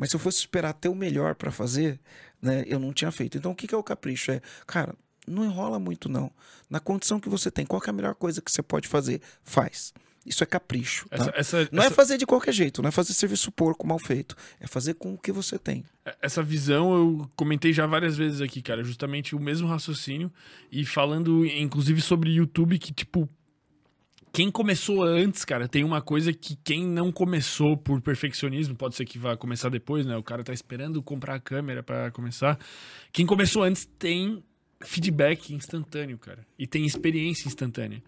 Mas se eu fosse esperar ter o melhor para fazer, né, eu não tinha feito. Então, o que, que é o capricho? É, cara, não enrola muito, não. Na condição que você tem, qual é a melhor coisa que você pode fazer? Faz. Isso é capricho. tá? essa, essa, Não é essa, fazer de qualquer jeito, não é fazer serviço porco mal feito. É fazer com o que você tem. essa visão eu comentei já várias vezes aqui, cara. Justamente o mesmo raciocínio. E falando, inclusive, sobre YouTube, que, tipo. Quem começou antes, cara, tem uma coisa que quem não começou por perfeccionismo, pode ser que vá começar depois, né? O cara tá esperando comprar a câmera para começar. Quem começou antes tem feedback instantâneo, cara. E tem experiência instantânea.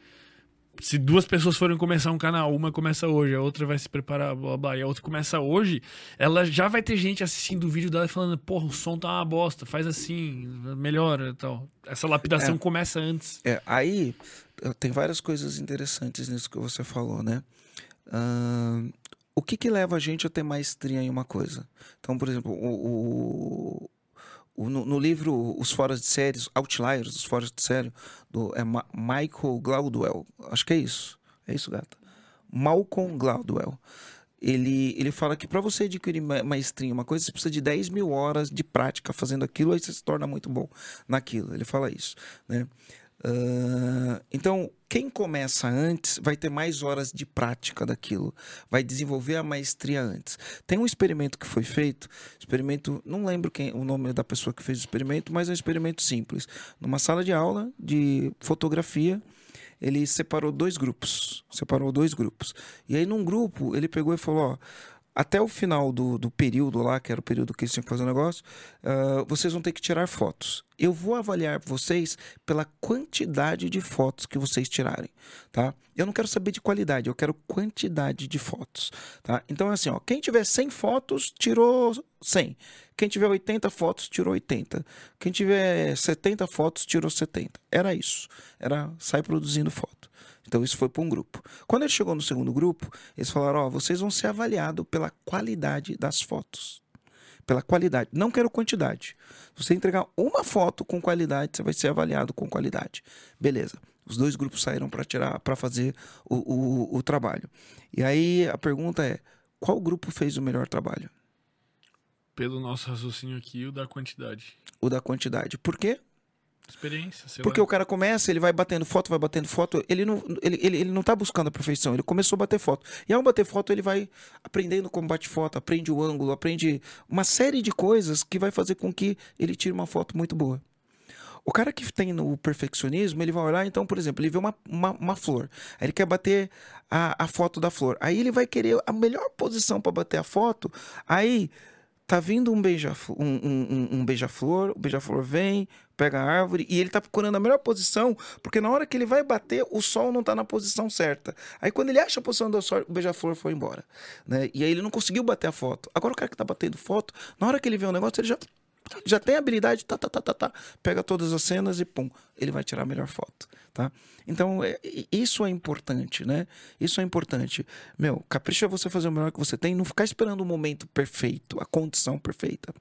Se duas pessoas forem começar um canal, uma começa hoje, a outra vai se preparar, blá, blá, e a outra começa hoje, ela já vai ter gente assistindo o vídeo dela e falando, porra, o som tá uma bosta, faz assim, melhora e tal. Essa lapidação É. começa antes. É, aí tem várias coisas interessantes nisso que você falou, né? Ahn, o que que leva a gente a ter maestria em uma coisa? Então, por exemplo, o- o- no, no livro Os Foras de Séries, Outliers, Os Foras de Série, do é Ma- Michael Gladwell, acho que é isso. É isso, gata? Malcolm Gladwell. Ele, ele fala que para você adquirir ma- maestria uma coisa, você precisa de 10 mil horas de prática fazendo aquilo, aí você se torna muito bom naquilo. Ele fala isso, né? Ah, então, quem começa antes vai ter mais horas de prática daquilo, vai desenvolver a maestria antes. Tem um experimento que foi feito, experimento, não lembro quem o nome da pessoa que fez o experimento, mas é um experimento simples. Numa sala de aula de fotografia, ele separou dois grupos, separou dois grupos. E aí num grupo ele pegou e falou, ó, até o final do, do período lá, que era o período que eles tinham que fazer o negócio, ah, vocês vão ter que tirar fotos. Eu vou avaliar vocês pela quantidade de fotos que vocês tirarem, tá? Eu não quero saber de qualidade, eu quero quantidade de fotos, tá? Então é assim, ó, quem tiver 100 fotos, tirou 100. Quem tiver 80 fotos, tirou 80. Quem tiver 70 fotos, tirou 70. Era isso. Era sai produzindo foto. Então isso foi para um grupo. Quando ele chegou no segundo grupo, eles falaram: ó, vocês vão ser avaliados pela qualidade das fotos. Pela qualidade. Não quero quantidade. Se você entregar uma foto com qualidade, você vai ser avaliado com qualidade. Beleza. Os dois grupos saíram para tirar, para fazer o, o, o trabalho. E aí a pergunta é: qual grupo fez o melhor trabalho? Pelo nosso raciocínio aqui, o da quantidade. O da quantidade. Por quê? Experiência, sei Porque lá. o cara começa, ele vai batendo foto, vai batendo foto, ele não, ele, ele, ele não tá buscando a perfeição, ele começou a bater foto. E ao bater foto, ele vai aprendendo como bate foto, aprende o ângulo, aprende uma série de coisas que vai fazer com que ele tire uma foto muito boa. O cara que tem no perfeccionismo, ele vai olhar, então, por exemplo, ele vê uma, uma, uma flor. Aí ele quer bater a, a foto da flor. Aí ele vai querer a melhor posição para bater a foto. Aí tá vindo um beija-flor, um, um, um- um beija-flor, o beija-flor vem, pega a árvore e ele tá procurando a melhor posição, porque na hora que ele vai bater, o sol não tá na posição certa. Aí quando ele acha a posição do sol, o beija-flor foi embora, né? E aí ele não conseguiu bater a foto. Agora o cara que tá batendo foto, na hora que ele vê o negócio, ele já já tem habilidade, tá, tá, tá, tá, tá, pega todas as cenas e pum, ele vai tirar a melhor foto, tá? Então, é- isso é importante, né? Isso é importante. Meu, capricha você fazer o melhor que você tem, não ficar esperando o momento perfeito, a condição perfeita.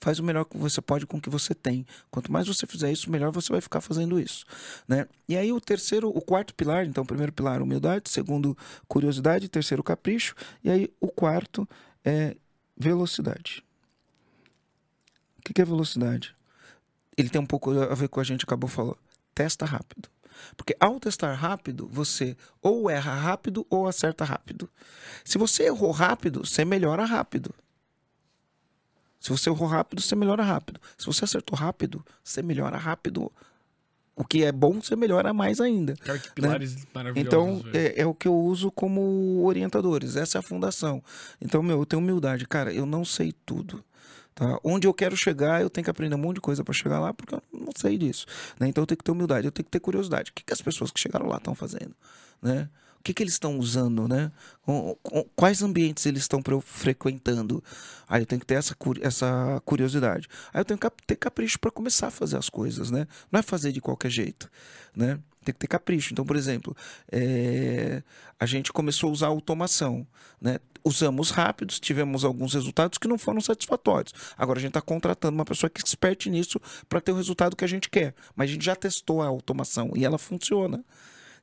Faz o melhor que você pode com o que você tem. Quanto mais você fizer isso, melhor você vai ficar fazendo isso, né? E aí o terceiro, o quarto pilar, então, o primeiro pilar, humildade, segundo, curiosidade, terceiro, capricho, e aí o quarto é velocidade. O que é velocidade? Ele tem um pouco a ver com a gente acabou falando. Testa rápido. Porque ao testar rápido, você ou erra rápido ou acerta rápido. Se você errou rápido, você melhora rápido. Se você errou rápido, você melhora rápido. Se você acertou rápido, você melhora rápido. O que é bom, você melhora mais ainda. Cara, que pilares maravilhosos. Então, é, é o que eu uso como orientadores. Essa é a fundação. Então, meu, eu tenho humildade. Cara, eu não sei tudo. Tá? Onde eu quero chegar, eu tenho que aprender um monte de coisa para chegar lá, porque eu não sei disso. Né? Então, eu tenho que ter humildade, eu tenho que ter curiosidade. O que, que as pessoas que chegaram lá estão fazendo? Né? Que, que eles estão usando? Né? Quais ambientes eles estão frequentando? Aí eu tenho que ter essa, essa curiosidade. Aí eu tenho que ter capricho para começar a fazer as coisas. Né? Não é fazer de qualquer jeito. Né? Tem que ter capricho. Então, por exemplo, é, a gente começou a usar automação. Né? Usamos rápidos, tivemos alguns resultados que não foram satisfatórios. Agora a gente está contratando uma pessoa que é experte nisso para ter o resultado que a gente quer. Mas a gente já testou a automação e ela funciona.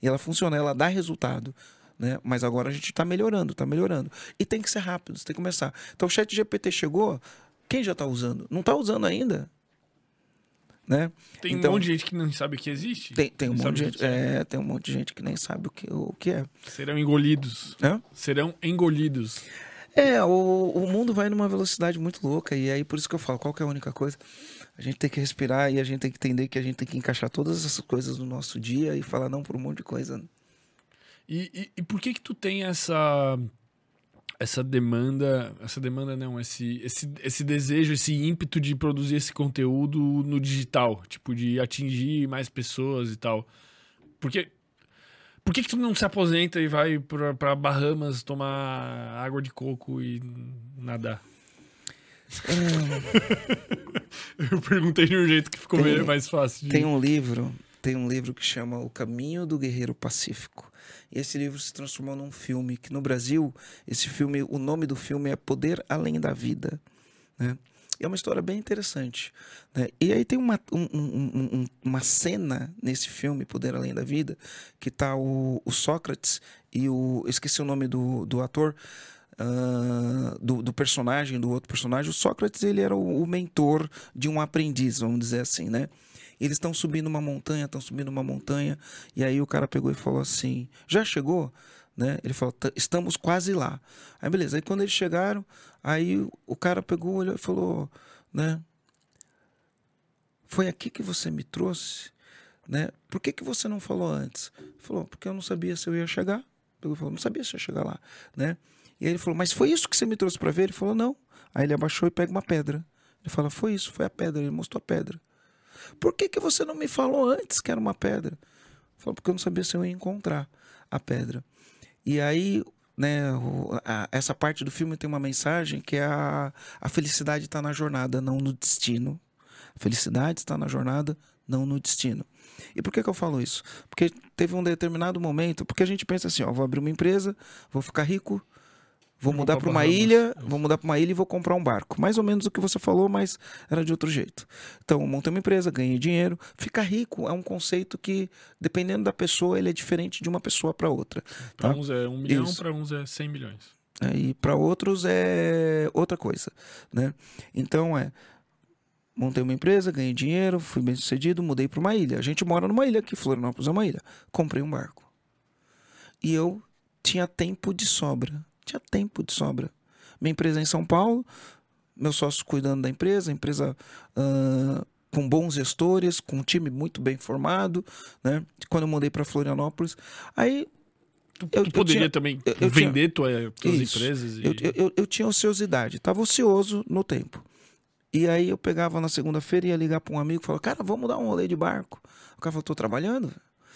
E ela funciona, ela dá resultado. Né? Mas agora a gente está melhorando, está melhorando. E tem que ser rápido, você tem que começar. Então o chat GPT chegou, quem já está usando? Não está usando ainda. Né? Tem então- um monte de gente que não sabe que existe. Tem, tem um monte de o gente, que é. é, tem um monte de gente que nem sabe o que, o que é. Serão engolidos. Hã? Serão engolidos. É, o, o mundo vai numa velocidade muito louca e aí por isso que eu falo, qual que é a única coisa? A gente tem que respirar e a gente tem que entender que a gente tem que encaixar todas essas coisas no nosso dia e falar não por um monte de coisa. E, e, e por que que tu tem essa essa demanda, essa demanda não, esse, esse, esse desejo, esse ímpeto de produzir esse conteúdo no digital, tipo, de atingir mais pessoas e tal. Porque por que, que tu não se aposenta e vai pra Bahamas tomar água de coco e nadar? Eu perguntei de um jeito que ficou Tem- mais fácil. de- Tem um livro, tem um livro que chama O Caminho do Guerreiro Pacífico. E esse livro se transformou num filme que no Brasil, esse filme, o nome do filme é Poder Além da Vida, né? É uma história bem interessante. né? E aí tem uma, um- um- um- uma cena nesse filme, Poder Além da Vida, que tá o, o Sócrates e o. Esqueci o nome do, do ator. Ah, do, do personagem, do outro personagem, o Sócrates ele era o, o mentor de um aprendiz, vamos dizer assim, né? Eles estão subindo uma montanha, estão subindo uma montanha, e aí o cara pegou e falou assim: já chegou? Né? Ele falou: "Tá- estamos quase lá. Aí beleza, aí quando eles chegaram, aí o cara pegou olhou e falou: né? Foi aqui que você me trouxe, né? Por que, que você não falou antes? Ele falou: porque eu não sabia se eu ia chegar. Pegou e falou: não sabia se eu ia chegar lá, né? E aí ele falou: mas foi isso que você me trouxe para ver? Ele falou: não. Aí ele abaixou e pega uma pedra. Ele fala: foi isso, foi a pedra. Ele mostrou a pedra. Por que, que você não me falou antes que era uma pedra? Falou, porque eu não sabia se eu ia encontrar a pedra. E aí, né, a- essa parte do filme tem uma mensagem que é a, a felicidade está na jornada, não no destino. A felicidade está na jornada, não no destino. E por que, que eu falo isso? Porque teve um determinado momento, porque a gente pensa assim, ó, vou abrir uma empresa, vou ficar rico, vou mudar pra para uma ilha, vou mudar para uma ilha e vou comprar um barco. Mais ou menos o que você falou, mas era de outro jeito. Então, montei uma empresa, ganhei dinheiro. Ficar rico é um conceito que, dependendo da pessoa, ele é diferente de uma pessoa para outra. Tá? uns é um milhão, pra uns é 100 milhões. né? E para outros é outra coisa, né? Então é montei uma empresa, ganhei dinheiro, fui bem sucedido, mudei para uma ilha. A gente mora numa ilha aqui, Florianópolis é uma ilha. Comprei um barco. E eu tinha tempo de sobra. Tinha tempo de sobra. Minha empresa é em São Paulo, meu sócio cuidando da empresa, empresa ah, com bons gestores, com um time muito bem formado, né? Quando eu mudei para Florianópolis, aí Tu, Eu- tu eu poderia tinha- também eu- eu vender tua, tuas Isso. empresas e... Eu, eu, eu, eu tinha ociosidade, estava ocioso no tempo. E aí eu pegava na segunda-feira e ia ligar para um amigo e falava, cara, vamos dar um rolê de barco. O cara falou, tô trabalhando.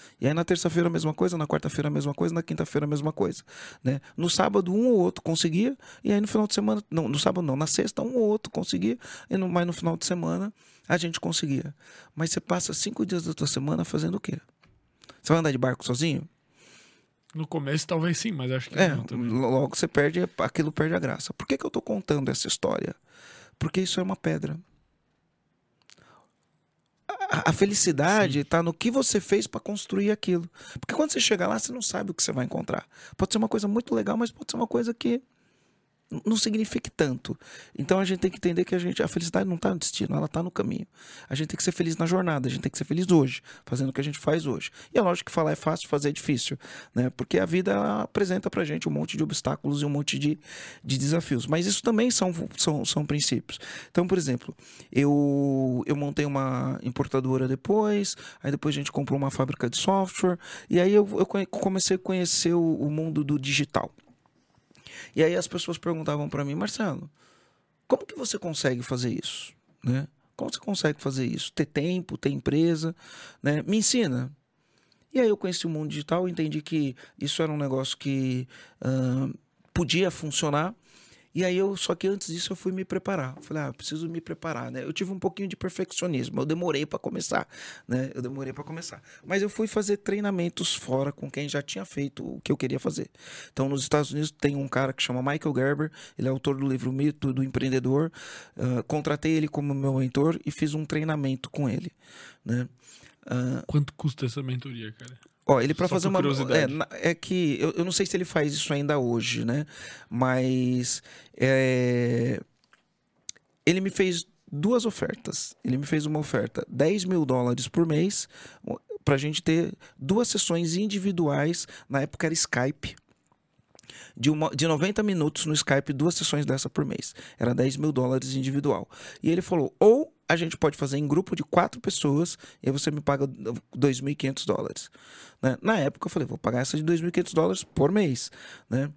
Velho." E aí na terça-feira a mesma coisa, na quarta-feira a mesma coisa, na quinta-feira a mesma coisa. Né? No sábado um ou outro conseguia, e aí no final de semana, não, no sábado não, na sexta um ou outro conseguia, e no, mas no final de semana a gente conseguia. Mas você passa cinco dias da tua semana fazendo o quê? Você vai andar de barco sozinho? No começo talvez sim, mas acho que É, não também. logo você perde, aquilo perde a graça. Por que, que eu tô contando essa história? Porque isso é uma pedra. A, a felicidade está no que você fez para construir aquilo. Porque quando você chega lá, você não sabe o que você vai encontrar. Pode ser uma coisa muito legal, mas pode ser uma coisa que não signifique tanto. Então a gente tem que entender que a, gente, a felicidade não está no destino, ela está no caminho. A gente tem que ser feliz na jornada, a gente tem que ser feliz hoje, fazendo o que a gente faz hoje. E é lógico que falar é fácil, fazer é difícil, né? Porque a vida apresenta pra gente um monte de obstáculos e um monte de, de desafios. Mas isso também são, são, são princípios. Então, por exemplo, eu, eu montei uma importadora depois, aí depois a gente comprou uma fábrica de software, e aí eu, eu comecei a conhecer o, o mundo do digital. E aí as pessoas perguntavam para mim, Marcelo, como que você consegue fazer isso? Né? Como você consegue fazer isso? Ter tempo, ter empresa, né? Me ensina. E aí eu conheci o mundo digital, entendi que isso era um negócio que ah, podia funcionar. E aí eu, só que antes disso eu fui me preparar. Falei, ah, preciso me preparar, né? Eu tive um pouquinho de perfeccionismo, eu demorei para começar, né? Eu demorei para começar. Mas eu fui fazer treinamentos fora com quem já tinha feito o que eu queria fazer. Então, nos Estados Unidos tem um cara que chama Michael Gerber, ele é autor do livro Mito do Empreendedor. Ah, contratei ele como meu mentor e fiz um treinamento com ele, né? Ah, Quanto custa essa mentoria, cara? Ó, ele para fazer uma. curiosidade. É, é que eu, eu não sei se ele faz isso ainda hoje, né? Mas é, ele me fez duas ofertas. Ele me fez uma oferta 10 mil dólares por mês para a gente ter duas sessões individuais. Na época era Skype. De, uma, de 90 minutos no Skype, duas sessões dessa por mês. Era 10 mil dólares individual. E ele falou: ou a gente pode fazer em grupo de quatro pessoas e você me paga 2.500 dólares. Né? Na época eu falei, vou pagar essa de 2.500 dólares por mês, né?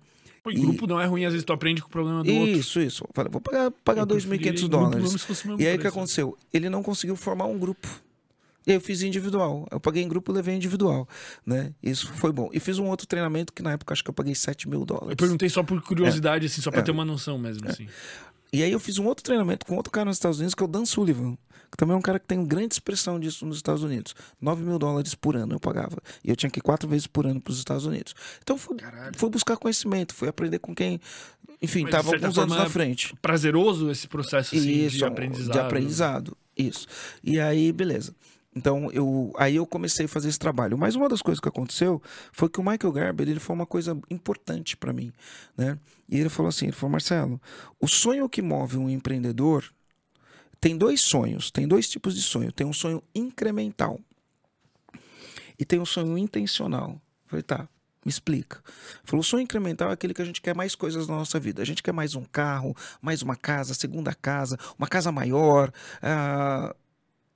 Pô, em grupo não é ruim, às vezes tu aprende com o problema do outro. Isso, isso. Falei, vou pagar, pagar Eu preferiria 2.500 em grupo dólares. E aí o que aconteceu? Ele não conseguiu formar um grupo. E aí eu fiz individual. Eu paguei em grupo e levei individual, né? Isso foi bom. E fiz um outro treinamento que na época acho que eu paguei 7 mil dólares. Eu perguntei só por curiosidade, assim, só pra É. ter uma noção mesmo, assim. E aí eu fiz um outro treinamento com outro cara nos Estados Unidos, que é o Dan Sullivan. Que também é um cara que tem grande expressão disso nos Estados Unidos. 9 mil dólares por ano eu pagava. E eu tinha que ir quatro vezes por ano para os Estados Unidos. Então fui, Caralho. fui buscar conhecimento, fui aprender com quem, enfim, estava alguns anos na frente. Prazeroso esse processo, assim, Isso, de aprendizado. De aprendizado, isso. E aí, beleza. Então, eu, aí eu comecei a fazer esse trabalho. Mas uma das coisas que aconteceu foi que o Michael Gerber, ele foi uma coisa importante para mim, né? E ele falou assim, ele falou, Marcelo, o sonho que move um empreendedor tem dois sonhos, tem dois tipos de sonho. Tem um sonho incremental e tem um sonho intencional. Eu falei, tá, me explica. Falou, o sonho incremental é aquele que a gente quer mais coisas na nossa vida. A gente quer mais um carro, mais uma casa, segunda casa, uma casa maior. ah,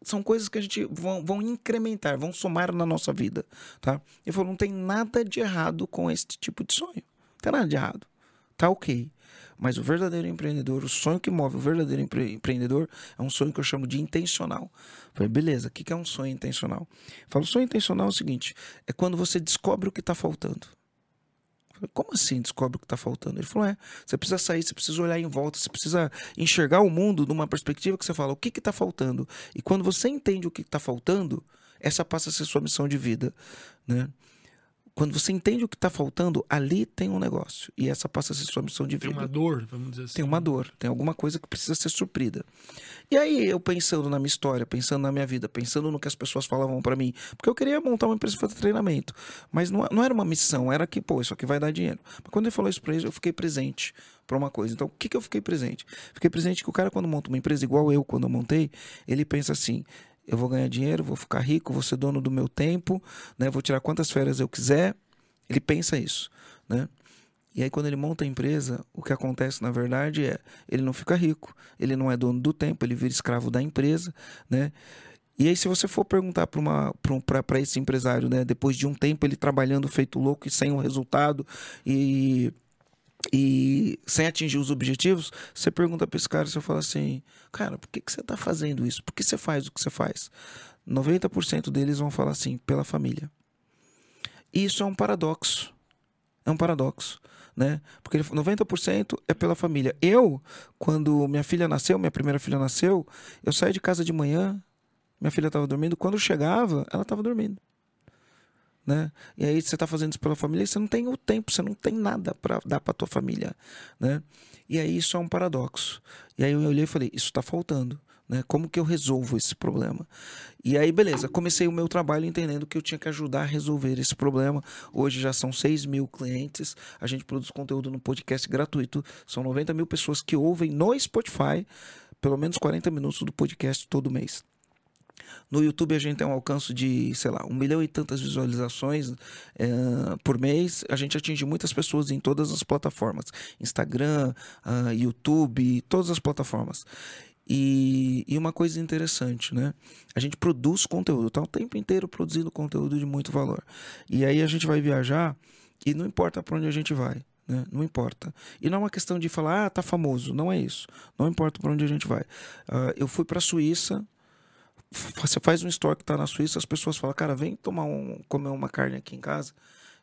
são coisas que a gente vão, vão incrementar, vão somar na nossa vida, tá? Ele falou, não tem nada de errado com esse tipo de sonho. Não tem nada de errado. Tá ok. Mas o verdadeiro empreendedor, o sonho que move o verdadeiro empre- empreendedor é um sonho que eu chamo de intencional. Falei, beleza, o que que é um sonho intencional? Falo, sonho intencional é o seguinte: é quando você descobre o que está faltando. Falei, como assim descobre o que está faltando? Ele falou: é, você precisa sair, você precisa olhar em volta, você precisa enxergar o mundo numa perspectiva que você fala, o que está faltando? E quando você entende o que está faltando, essa passa a ser sua missão de vida. Né? Quando você entende o que está faltando, ali tem um negócio. E essa passa a ser sua missão de Tem vida uma dor, vamos dizer assim. tem uma dor, tem alguma coisa que precisa ser suprida. E aí eu pensando na minha história, pensando na minha vida, pensando no que as pessoas falavam pra mim, porque eu queria montar uma empresa para fazer treinamento, mas não, não era uma missão, era que, pô, isso aqui vai dar dinheiro. Mas quando ele falou isso pra ele, eu fiquei presente pra uma coisa. Então, o que que eu fiquei presente? Fiquei presente que o cara quando monta uma empresa igual eu quando eu montei, ele pensa assim: eu vou ganhar dinheiro, vou ficar rico, vou ser dono do meu tempo, né? Vou tirar quantas férias eu quiser. Ele pensa isso, né? E aí, quando ele monta a empresa, o que acontece na verdade é ele não fica rico, ele não é dono do tempo, ele vira escravo da empresa, né? E aí, se você for perguntar para esse empresário, né, depois de um tempo ele trabalhando feito louco e sem um resultado e, e sem atingir os objetivos, você pergunta para esse cara, você fala assim, cara, por que, que você está fazendo isso? Por que você faz o que você faz? 90% deles vão falar assim, pela família. E isso é um paradoxo. É um paradoxo, né? Porque ele- 90% é pela família. Eu, quando minha filha nasceu, minha primeira filha nasceu, eu saí de casa de manhã, minha filha estava dormindo, quando eu chegava, ela estava dormindo. Né? E aí você está fazendo isso pela família e você não tem o tempo, você não tem nada para dar para tua família, né? E aí isso é um paradoxo. E aí eu olhei e falei, isso está faltando, né? Como que eu resolvo esse problema? E aí, beleza, comecei o meu trabalho entendendo que eu tinha que ajudar a resolver esse problema. Hoje já são 6 mil clientes, a gente produz conteúdo no podcast gratuito, são 90 mil pessoas que ouvem no Spotify pelo menos 40 minutos do podcast todo mês. No YouTube a gente tem um alcance de, sei lá, um milhão e tantas visualizações eh, por mês. A gente atinge muitas pessoas em todas as plataformas: Instagram, ah, YouTube, todas as plataformas. E, e uma coisa interessante, né? A gente produz conteúdo, tá o tempo inteiro produzindo conteúdo de muito valor. E aí a gente vai viajar e não importa para onde a gente vai. Né? Não importa. E não é uma questão de falar, ah, tá famoso. Não é isso. Não importa para onde a gente vai. Ah, eu fui para a Suíça você faz um store que tá na Suíça, as pessoas falam, cara, vem tomar um, comer uma carne aqui em casa.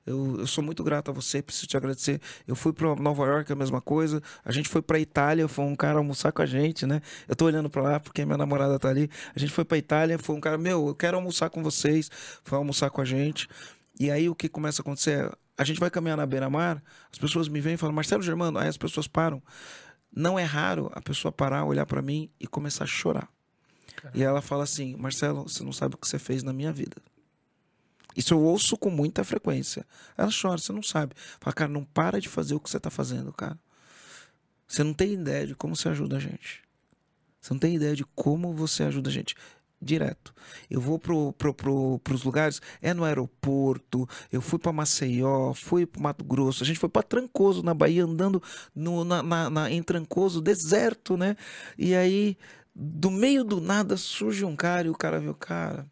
Eu, eu sou muito grato a você, preciso te agradecer. Eu fui para Nova York, a mesma coisa. A gente foi para Itália, foi um cara almoçar com a gente, né? Eu tô olhando para lá porque minha namorada tá ali. A gente foi para Itália, foi um cara, meu, eu quero almoçar com vocês. Foi almoçar com a gente. E aí o que começa a acontecer? é, A gente vai caminhar na beira-mar, as pessoas me vêm e falam, Marcelo Germano, aí as pessoas param. Não é raro a pessoa parar, olhar para mim e começar a chorar. E ela fala assim: Marcelo, você não sabe o que você fez na minha vida. Isso eu ouço com muita frequência. Ela chora, você não sabe. Fala, cara, não para de fazer o que você tá fazendo, cara. Você não tem ideia de como você ajuda a gente. Você não tem ideia de como você ajuda a gente. Direto. Eu vou pro, pro, pro, pros lugares, é no aeroporto, eu fui para Maceió, fui pro Mato Grosso, a gente foi para Trancoso, na Bahia, andando no, na, na, na- em Trancoso, deserto, né? E aí do meio do nada surge um cara e o cara o cara.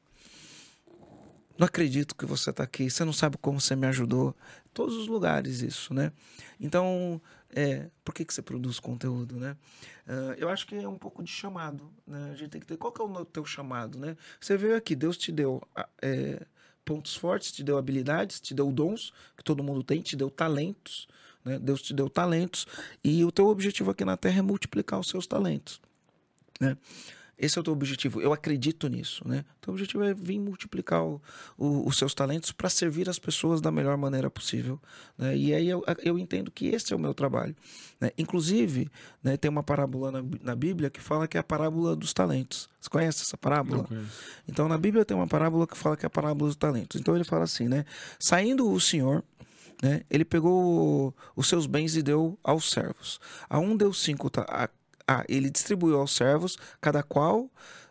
Não acredito que você está aqui. Você não sabe como você me ajudou. Todos os lugares isso, né? Então, é, por que, que você produz conteúdo, né? Uh, eu acho que é um pouco de chamado, né? A gente tem que ter... Qual que é o teu chamado, né? Você veio aqui, Deus te deu é, pontos fortes, te deu habilidades, te deu dons, que todo mundo tem, te deu talentos, né? Deus te deu talentos. E o teu objetivo aqui na Terra é multiplicar os seus talentos, né? Esse é o teu objetivo. Eu acredito nisso, né? O teu objetivo é vir multiplicar o, o, os seus talentos para servir as pessoas da melhor maneira possível. Né? E aí eu, eu entendo que esse é o meu trabalho. Né? Inclusive, né, tem uma parábola na, na Bíblia que fala que é a parábola dos talentos. Você conhece essa parábola? Então, na Bíblia tem uma parábola que fala que é a parábola dos talentos. Então, ele fala assim, né? Saindo o Senhor... Né? Ele pegou os seus bens e deu aos servos. A um deu cinco, a ah, ele distribuiu aos servos, cada qual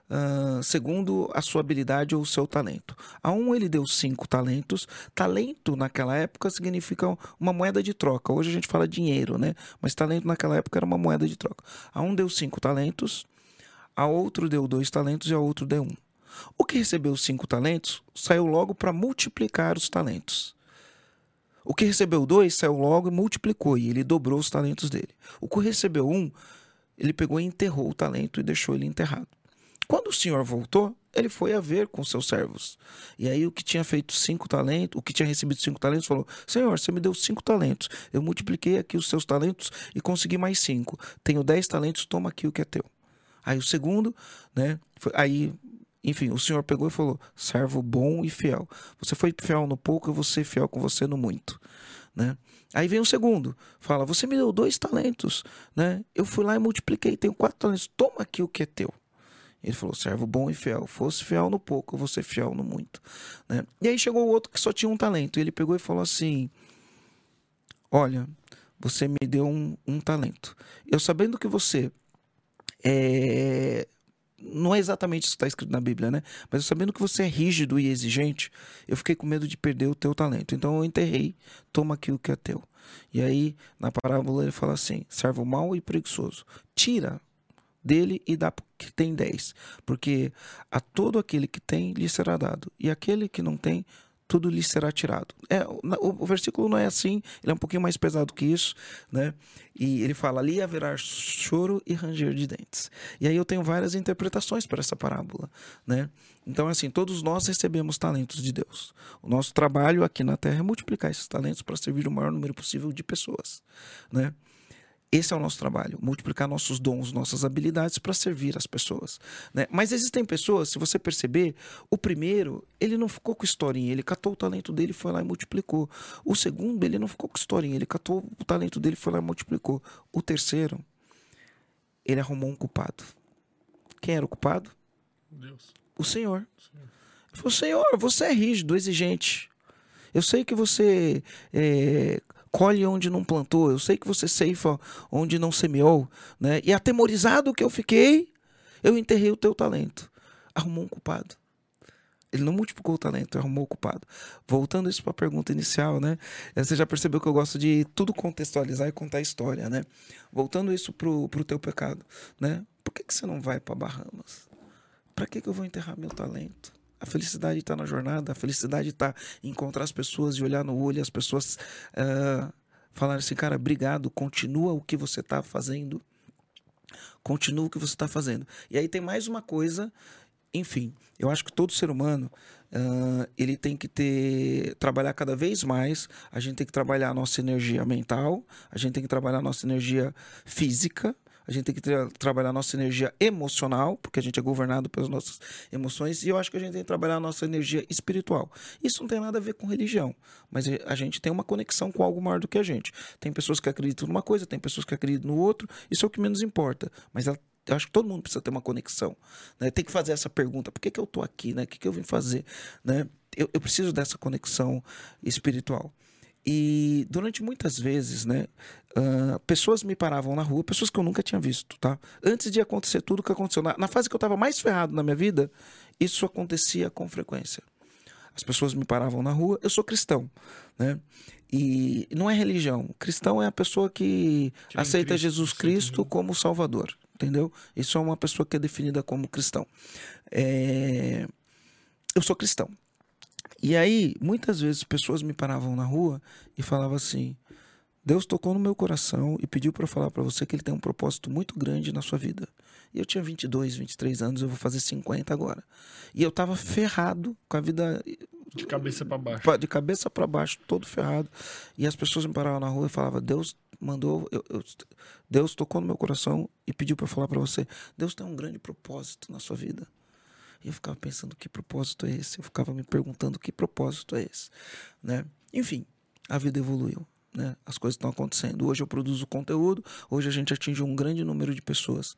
uh, segundo a sua habilidade ou o seu talento. A um ele deu cinco talentos. Talento naquela época significa uma moeda de troca. Hoje a gente fala dinheiro, né? Mas talento naquela época era uma moeda de troca. A um deu cinco talentos, a outro deu dois talentos e a outro deu um. O que recebeu cinco talentos saiu logo para multiplicar os talentos. O que recebeu dois saiu logo e multiplicou, e ele dobrou os talentos dele. O que recebeu um ele pegou e enterrou o talento e deixou ele enterrado. Quando o senhor voltou, ele foi a ver com seus servos. E aí o que tinha feito cinco talentos, o que tinha recebido cinco talentos, falou: Senhor, você me deu cinco talentos. Eu multipliquei aqui os seus talentos e consegui mais cinco. Tenho dez talentos, toma aqui o que é teu. Aí o segundo, né? Foi, aí, enfim, o senhor pegou e falou: servo bom e fiel. Você foi fiel no pouco, eu vou ser fiel com você no muito. Né? Aí vem o segundo, fala: Você me deu dois talentos, né? Eu fui lá e multipliquei, tenho quatro talentos, toma aqui o que é teu. Ele falou: servo bom e fiel, fosse fiel no pouco, eu vou ser fiel no muito. Né? E aí chegou o outro que só tinha um talento, e ele pegou e falou assim: Olha, você me deu um, um talento. Eu sabendo que você é, não é exatamente isso que está escrito na Bíblia, né? Mas sabendo que você é rígido e exigente, eu fiquei com medo de perder o teu talento. Então eu enterrei, toma aqui o que é teu. E aí, na parábola, ele fala assim: servo mau e preguiçoso, tira dele e dá que tem dez. Porque a todo aquele que tem lhe será dado, e aquele que não tem, tudo lhe será tirado. É, o, o, versículo não é assim, ele é um pouquinho mais pesado que isso, né? E ele fala: ali haverá choro e ranger de dentes. E aí eu tenho várias interpretações para essa parábola, né? Então, assim, todos nós recebemos talentos de Deus. O nosso trabalho aqui na terra é multiplicar esses talentos para servir o maior número possível de pessoas, né? Esse é o nosso trabalho, multiplicar nossos dons, nossas habilidades para servir as pessoas. Né? Mas existem pessoas, se você perceber, o primeiro, ele não ficou com historinha, ele catou o talento dele, foi lá e multiplicou. O segundo, ele não ficou com historinha, ele catou o talento dele, foi lá e multiplicou. O terceiro, ele arrumou um culpado. Quem era o culpado? Deus. O Senhor. Senhor. Ele falou: Senhor, você é rígido, exigente. Eu sei que você é, colhe onde não plantou, eu sei que você ceifa onde não semeou, né? E atemorizado que eu fiquei, eu enterrei o teu talento. Arrumou um culpado. Ele não multiplicou o talento, arrumou o culpado. Voltando isso para a pergunta inicial, né? Você já percebeu que eu gosto de tudo contextualizar e contar história, né? Voltando isso pro, pro teu pecado, né? Por que, que você não vai para Bahamas? Para que, que eu vou enterrar meu talento? A felicidade está na jornada, a felicidade está em encontrar as pessoas e olhar no olho as pessoas uh, falarem assim, cara, obrigado, continua o que você está fazendo. Continua o que você está fazendo. E aí tem mais uma coisa, enfim, eu acho que todo ser humano uh, ele tem que ter trabalhar cada vez mais. A gente tem que trabalhar a nossa energia mental, a gente tem que trabalhar a nossa energia física, a gente tem que tra trabalhar nossa energia emocional, porque a gente é governado pelas nossas emoções, e eu acho que a gente tem que trabalhar a nossa energia espiritual. Isso não tem nada a ver com religião, mas a gente tem uma conexão com algo maior do que a gente. Tem pessoas que acreditam numa coisa, tem pessoas que acreditam no outro, isso é o que menos importa, mas ela eu acho que todo mundo precisa ter uma conexão. Né? Tem que fazer essa pergunta: por que, que eu estou aqui? Né? O que, que eu vim fazer? Né? Eu, eu preciso dessa conexão espiritual. E durante muitas vezes, né, uh, pessoas me paravam na rua, pessoas que eu nunca tinha visto, tá? Antes de acontecer tudo que aconteceu, na, na fase que eu estava mais ferrado na minha vida, isso acontecia com frequência. As pessoas me paravam na rua, eu sou cristão, né? E não é religião. Cristão é a pessoa que, que aceita Cristo, Jesus Cristo como Salvador. entendeu? Isso é uma pessoa que é definida como cristão. É, Eu sou cristão. E aí, muitas vezes, pessoas me paravam na rua e falavam assim: Deus tocou no meu coração e pediu para eu falar para você que ele tem um propósito muito grande na sua vida. E eu tinha 22, 23 anos, eu vou fazer 50 agora. E eu tava ferrado com a vida De cabeça pra baixo. de cabeça para baixo, todo ferrado. E as pessoas me paravam na rua e falavam: Deus mandou, eu- eu- Deus tocou no meu coração e pediu para falar para você. Deus tem um grande propósito na sua vida. E eu ficava pensando: que propósito é esse? Eu ficava me perguntando: que propósito é esse? Né? Enfim, a vida evoluiu. Né? As coisas estão acontecendo. Hoje eu produzo conteúdo, hoje a gente atinge um grande número de pessoas.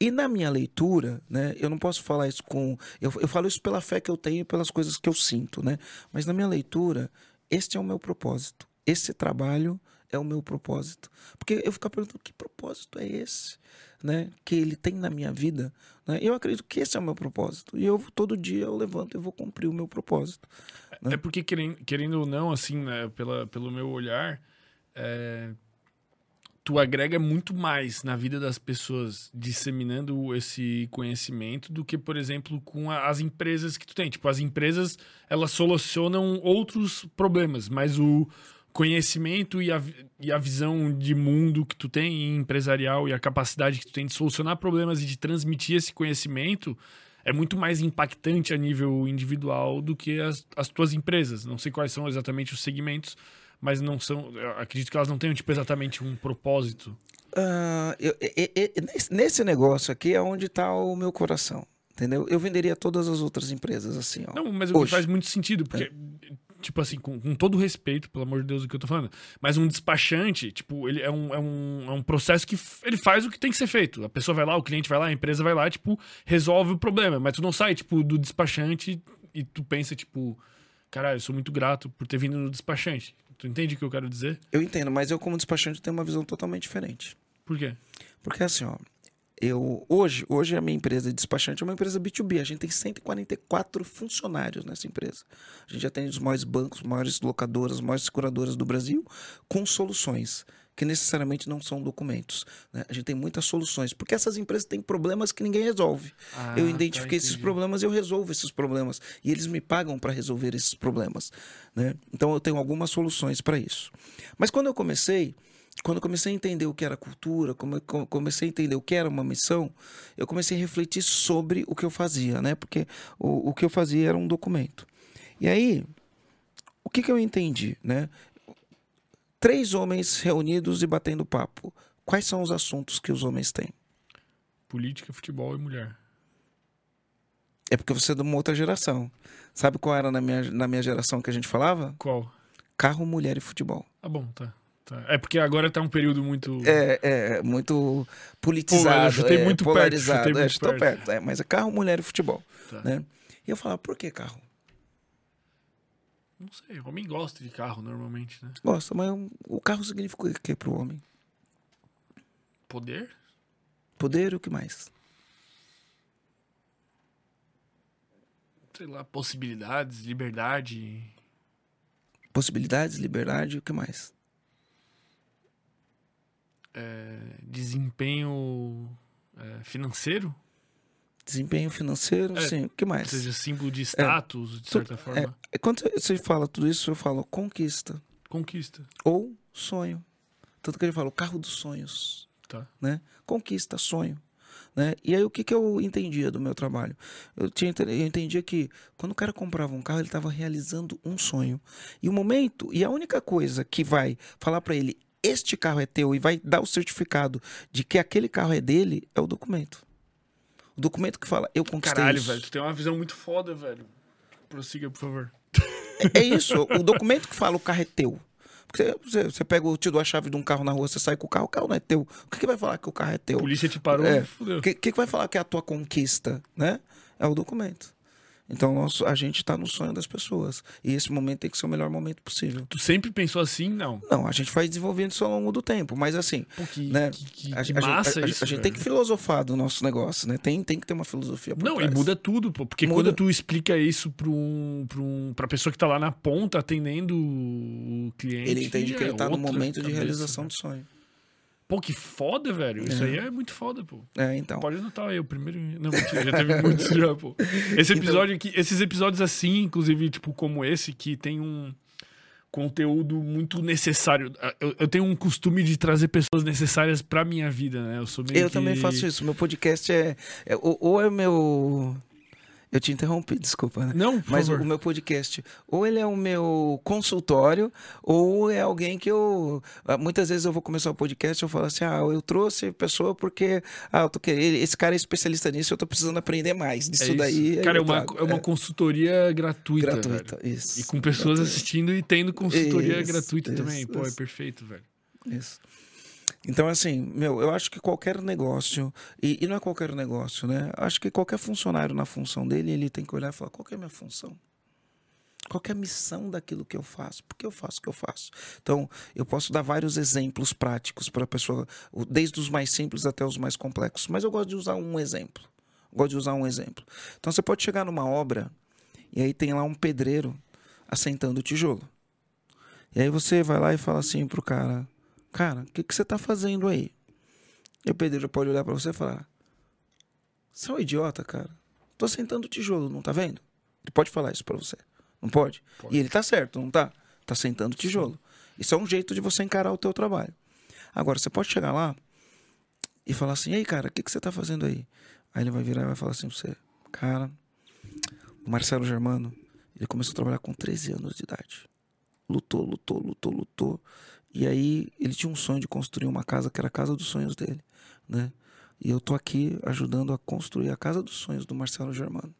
E na minha leitura, né, eu não posso falar isso com. Eu, eu falo isso pela fé que eu tenho e pelas coisas que eu sinto, né? Mas na minha leitura, este é o meu propósito. Esse trabalho é o meu propósito. Porque eu ficava perguntando que propósito é esse, né? Que ele tem na minha vida. Né? Eu acredito que esse é o meu propósito. E eu todo dia eu levanto e vou cumprir o meu propósito. É porque, querendo, querendo ou não, assim, né, pela, pelo meu olhar, é, tu agrega muito mais na vida das pessoas disseminando esse conhecimento do que, por exemplo, com a- as empresas que tu tem. Tipo, as empresas, elas solucionam outros problemas, mas o conhecimento e a, e a visão de mundo que tu tem empresarial e a capacidade que tu tem de solucionar problemas e de transmitir esse conhecimento é muito mais impactante a nível individual do que as, as tuas empresas. Não sei quais são exatamente os segmentos, mas não são. eu acredito que elas não tenham tipo, exatamente um propósito. Ah, eu- e- e- e- nesse- negócio aqui é onde está o meu coração. Entendeu? Eu venderia todas as outras empresas assim, ó. Não, mas o que faz muito sentido, porque, tipo assim, com, com todo respeito, pelo amor de Deus, do que eu tô falando, mas um despachante, tipo, ele é um, é um, é um processo que ele faz o que tem que ser feito. A pessoa vai lá, o cliente vai lá, a empresa vai lá, tipo, resolve o problema. Mas tu não sai, tipo, do despachante e tu pensa, tipo, caralho, eu sou muito grato por ter vindo no despachante. Tu entende o que eu quero dizer? Eu entendo, mas eu como despachante tenho uma visão totalmente diferente. Por quê? Porque assim, ó, eu hoje, hoje a minha empresa de despachante é uma empresa B2B. A gente tem 144 funcionários nessa empresa. A gente atende os maiores bancos, maiores locadoras, as maiores seguradoras do Brasil com soluções que necessariamente não são documentos. né? A gente tem muitas soluções, porque essas empresas têm problemas que ninguém resolve. Ah, eu tá, identifiquei esses entendi. problemas, eu resolvo esses problemas e eles me pagam para resolver esses problemas, né? Então eu tenho algumas soluções para isso. Mas quando eu comecei, quando eu comecei a entender o que era cultura, como comecei a entender o que era uma missão, eu comecei a refletir sobre o que eu fazia, né? Porque o, o que eu fazia era um documento. E aí, o que, que eu entendi, né? Três homens reunidos e batendo papo. Quais são os assuntos que os homens têm? Política, futebol e mulher. É porque você é de uma outra geração. Sabe qual era na minha, na minha geração que a gente falava? Qual? Carro, mulher e futebol. Ah, bom, tá. Tá. É porque agora tá um período muito. É, é muito politizado, Pô, é, muito perto, polarizado. chutei é, muito chutou perto. perto. é, mas é carro, mulher e futebol. Tá. Né? E eu falava, por que carro? Não sei, homem gosta de carro normalmente, né? Gosta, mas o- o carro significa o que para o homem? Poder? Poder e o que mais? Sei lá, possibilidades, liberdade. Possibilidades, liberdade e o que mais? É, desempenho é, financeiro, Desempenho financeiro, É, sim. O que ou mais? seja, símbolo de status, de certa forma. É, quando você fala tudo isso, eu falo conquista Conquista, ou sonho. Tanto que ele fala o carro dos sonhos. tá? né? Conquista, sonho. Né? E aí o que, que eu entendia do meu trabalho? Eu, tinha, eu entendia que quando o cara comprava um carro, ele estava realizando um sonho. E o momento, e a única coisa que vai falar para ele, este carro é teu, e vai dar o certificado de que aquele carro é dele, é o documento. O documento que fala, eu conquistei Caralho, isso. velho, tu tem uma visão muito foda, velho. Prossiga, por favor. É isso, o documento que fala o carro é teu. Porque você, você pega, eu te dou a chave de um carro na rua, você sai com o carro, o carro não é teu. O que, que vai falar que o carro é teu? A polícia te parou, É. fudeu. O que que vai falar que é a tua conquista, né? É o documento. Então nosso, a gente está no sonho das pessoas. E esse momento tem que ser o melhor momento possível. Tu sempre pensou assim? Não. Não, a gente vai desenvolvendo isso ao longo do tempo. Mas assim, Pô, que, né? que, que- a, que a- a- massa a- a isso, gente tem que filosofar do nosso negócio, né? Tem, tem que ter uma filosofia por Não, e trás. muda tudo, pô. Porque Muda. quando tu explica isso pra, um, pra, um, pra pessoa que tá lá na ponta atendendo o cliente. Ele entende que é ele está no outra momento de cabeça, realização velho. do sonho. Pô, que foda, velho. Isso aí é muito foda, pô. É, então. Pode anotar aí, o primeiro. Não, mentira, já teve muitos já, pô. Esse Então episódio aqui, esses episódios assim, inclusive, tipo, como esse, que tem um conteúdo muito necessário. Eu, eu tenho um costume de trazer pessoas necessárias pra minha vida, né? Eu sou meio Eu que- também faço isso. Meu podcast é. é ou, ou é meu. Eu te interrompi, desculpa, né? Não, por Mas o, favor. o meu podcast, ou ele é o meu consultório, ou é alguém que eu. ah, Muitas vezes eu vou começar o podcast e eu falo assim: ah, eu trouxe pessoa porque. Ah, eu tô querendo. Esse cara é especialista nisso, eu tô precisando aprender mais disso É isso. daí. aí Cara, é uma, é uma consultoria gratuita. gratuita. velho. Isso. E com pessoas Gratuita. assistindo e tendo consultoria Isso, gratuita isso, também. Pô, é isso. perfeito, velho. Isso. Então, assim, meu, eu acho que qualquer negócio, e, e não é qualquer negócio, né? Acho que qualquer funcionário na função dele, ele tem que olhar e falar: qual é a minha função? Qual é a missão daquilo que eu faço? Por que eu faço o que eu faço? Então, eu posso dar vários exemplos práticos para a pessoa, desde os mais simples até os mais complexos, mas eu gosto de usar um exemplo. Gosto de usar um exemplo. Então, você pode chegar numa obra e aí tem lá um pedreiro assentando o tijolo. E aí você vai lá e fala assim pro cara: Cara, o que, que você tá fazendo aí? E o pedreiro pode olhar pra você e falar: Você é um idiota, cara. Tô sentando o tijolo, não tá vendo? Ele pode falar isso pra você. Não pode? Pode. E ele tá certo, não tá? Tá sentando o tijolo. Isso é um jeito de você encarar o teu trabalho. Agora, você pode chegar lá e falar assim: Ei, cara, o que, que você tá fazendo aí? Aí ele vai virar e vai falar assim pra você: Cara, o Marcelo Germano, ele começou a trabalhar com 13 anos de idade. Lutou, lutou, lutou, lutou. E aí ele tinha um sonho de construir uma casa que era a casa dos sonhos dele, né? E eu tô aqui ajudando a construir a casa dos sonhos do Marcelo Germano.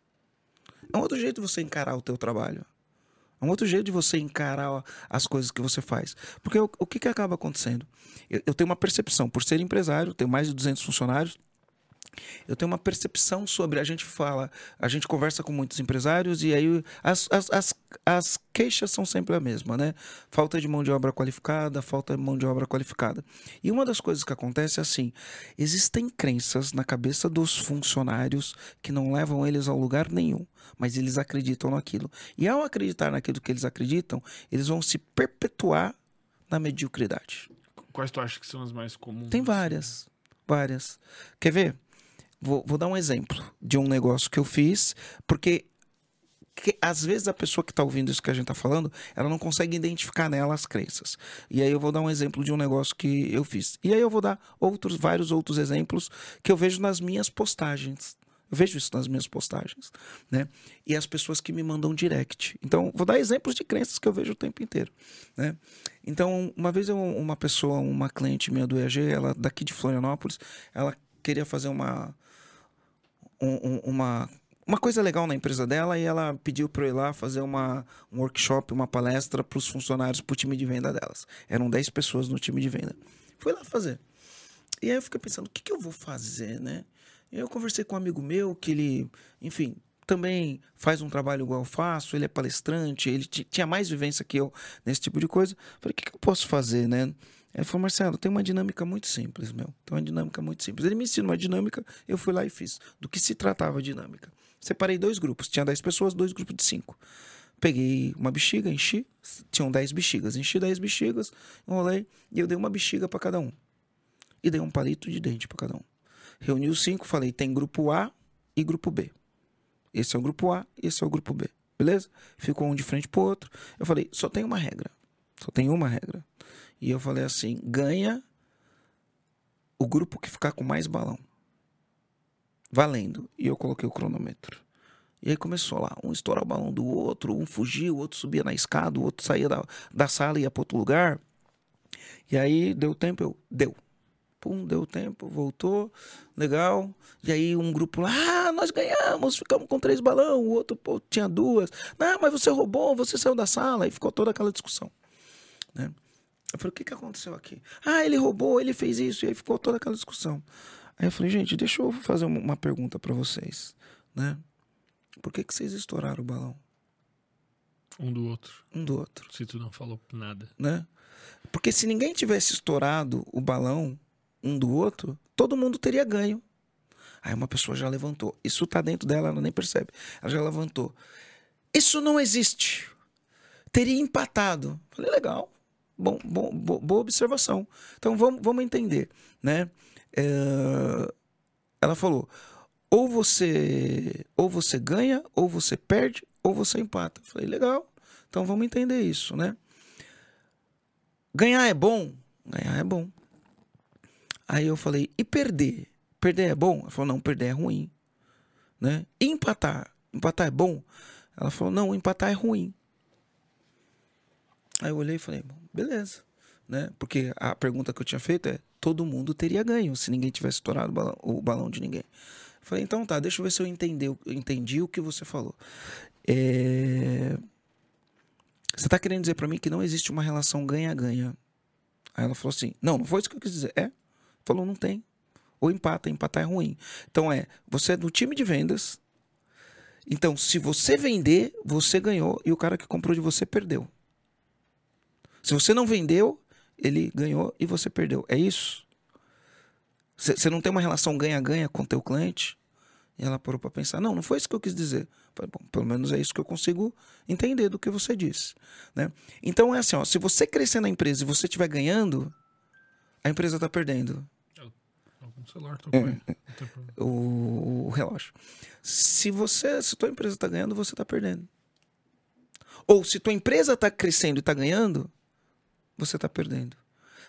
É um outro jeito de você encarar o teu trabalho. É um outro jeito de você encarar as coisas que você faz. Porque o, o que, que acaba acontecendo? Eu, eu tenho uma percepção, por ser empresário, tenho mais de 200 funcionários, eu tenho uma percepção sobre. A gente fala, a gente conversa com muitos empresários e aí as, as, as, as queixas são sempre a mesma, né? Falta de mão de obra qualificada, falta de mão de obra qualificada. E uma das coisas que acontece é assim: existem crenças na cabeça dos funcionários que não levam eles ao lugar nenhum, mas eles acreditam naquilo. E ao acreditar naquilo que eles acreditam, eles vão se perpetuar na mediocridade. Quais tu acha que são as mais comuns? Tem várias, várias. Quer ver? Vou, vou dar um exemplo de um negócio que eu fiz, porque que, às vezes a pessoa que está ouvindo isso que a gente está falando, ela não consegue identificar nela as crenças. E aí eu vou dar um exemplo de um negócio que eu fiz. E aí eu vou dar outros, vários outros exemplos que eu vejo nas minhas postagens. Eu vejo isso nas minhas postagens, né? E as pessoas que me mandam direct. Então, vou dar exemplos de crenças que eu vejo o tempo inteiro, né? Então, uma vez eu, uma pessoa, uma cliente minha do EAG, ela daqui de Florianópolis, ela queria fazer uma um- um- uma uma coisa legal na empresa dela e ela pediu para eu ir lá fazer uma, um workshop, uma palestra para os funcionários, para o time de venda delas. Eram 10 pessoas no time de venda. Fui lá fazer. E aí eu fiquei pensando, o que, que eu vou fazer, né? Eu conversei com um amigo meu que ele, enfim, também faz um trabalho igual eu faço, ele é palestrante, ele ti- tinha mais vivência que eu nesse tipo de coisa. Falei, o que, que eu posso fazer, né? Ele falou, Marcelo, tem uma dinâmica muito simples, meu. Tem uma dinâmica muito simples. Ele me ensinou uma dinâmica, eu fui lá e fiz. Do que se tratava a dinâmica? Separei dois grupos. Tinha 10 pessoas, dois grupos de cinco. Peguei uma bexiga, enchi. Tinham 10 bexigas. Enchi 10 bexigas, enrolei e eu dei uma bexiga para cada um. E dei um palito de dente para cada um. Reuni os cinco, falei, tem grupo A e grupo B. Esse é o grupo A, esse é o grupo B. Beleza? Ficou um de frente pro outro. Eu falei, só tem uma regra. Só tem uma regra. E eu falei assim: ganha o grupo que ficar com mais balão. Valendo. E eu coloquei o cronômetro. E aí começou lá, um estourar o balão do outro, um fugia, o outro subia na escada, o outro saía da, da sala e ia para outro lugar. E aí deu tempo, eu. Deu. Pum, deu tempo, voltou, legal. E aí um grupo lá, ah, nós ganhamos, ficamos com três balão, o outro pô, tinha duas. Não, mas você roubou, você saiu da sala. E ficou toda aquela discussão. Né? Eu falei, o que, que aconteceu aqui? Ah, ele roubou, ele fez isso, e aí ficou toda aquela discussão. Aí eu falei, gente, deixa eu fazer uma- pergunta para vocês, né? Por que, que vocês estouraram o balão? Um do outro. Um do outro, Se tu não falou nada. né? Porque se ninguém tivesse estourado o balão um do outro, todo mundo teria ganho. Aí uma pessoa já levantou. Isso tá dentro dela, ela nem percebe. Ela já levantou. Isso não existe. Teria empatado. Falei, legal. Bom, bom, boa observação. Então vamos, vamos entender, né? É, ela falou: ou você, ou você ganha, ou você perde, ou você empata. Eu falei, legal. Então vamos entender isso, né? Ganhar é bom? Ganhar é bom. Aí eu falei, e perder? Perder é bom? Ela falou, não, perder é ruim. Né? E empatar? Empatar é bom? Ela falou, não, empatar é ruim. Aí eu olhei e falei, beleza. Né? Porque a pergunta que eu tinha feito é, todo mundo teria ganho se ninguém tivesse estourado o balão, o balão de ninguém. Eu falei, então tá, deixa eu ver se eu entendi, eu entendi o que você falou. É... Você está querendo dizer para mim que não existe uma relação ganha-ganha? Aí ela falou assim: Não, não foi isso que eu quis dizer. É. Falou: Não tem. Ou empata, empatar é ruim. Então é: Você é do time de vendas. Então, se você vender, você ganhou e o cara que comprou de você perdeu. Se você não vendeu, ele ganhou e você perdeu. É isso? Você não tem uma relação ganha-ganha com o teu cliente? E ela parou para pensar: Não, não foi isso que eu quis dizer. Falei, Bom, pelo menos é isso que eu consigo entender do que você disse. Né? Então é assim: ó, se você crescer na empresa e você estiver ganhando, a empresa está perdendo. O celular tocou é, o, o relógio. Se você, se tua empresa está ganhando, você está perdendo. Ou se tua empresa está crescendo e está ganhando, você está perdendo.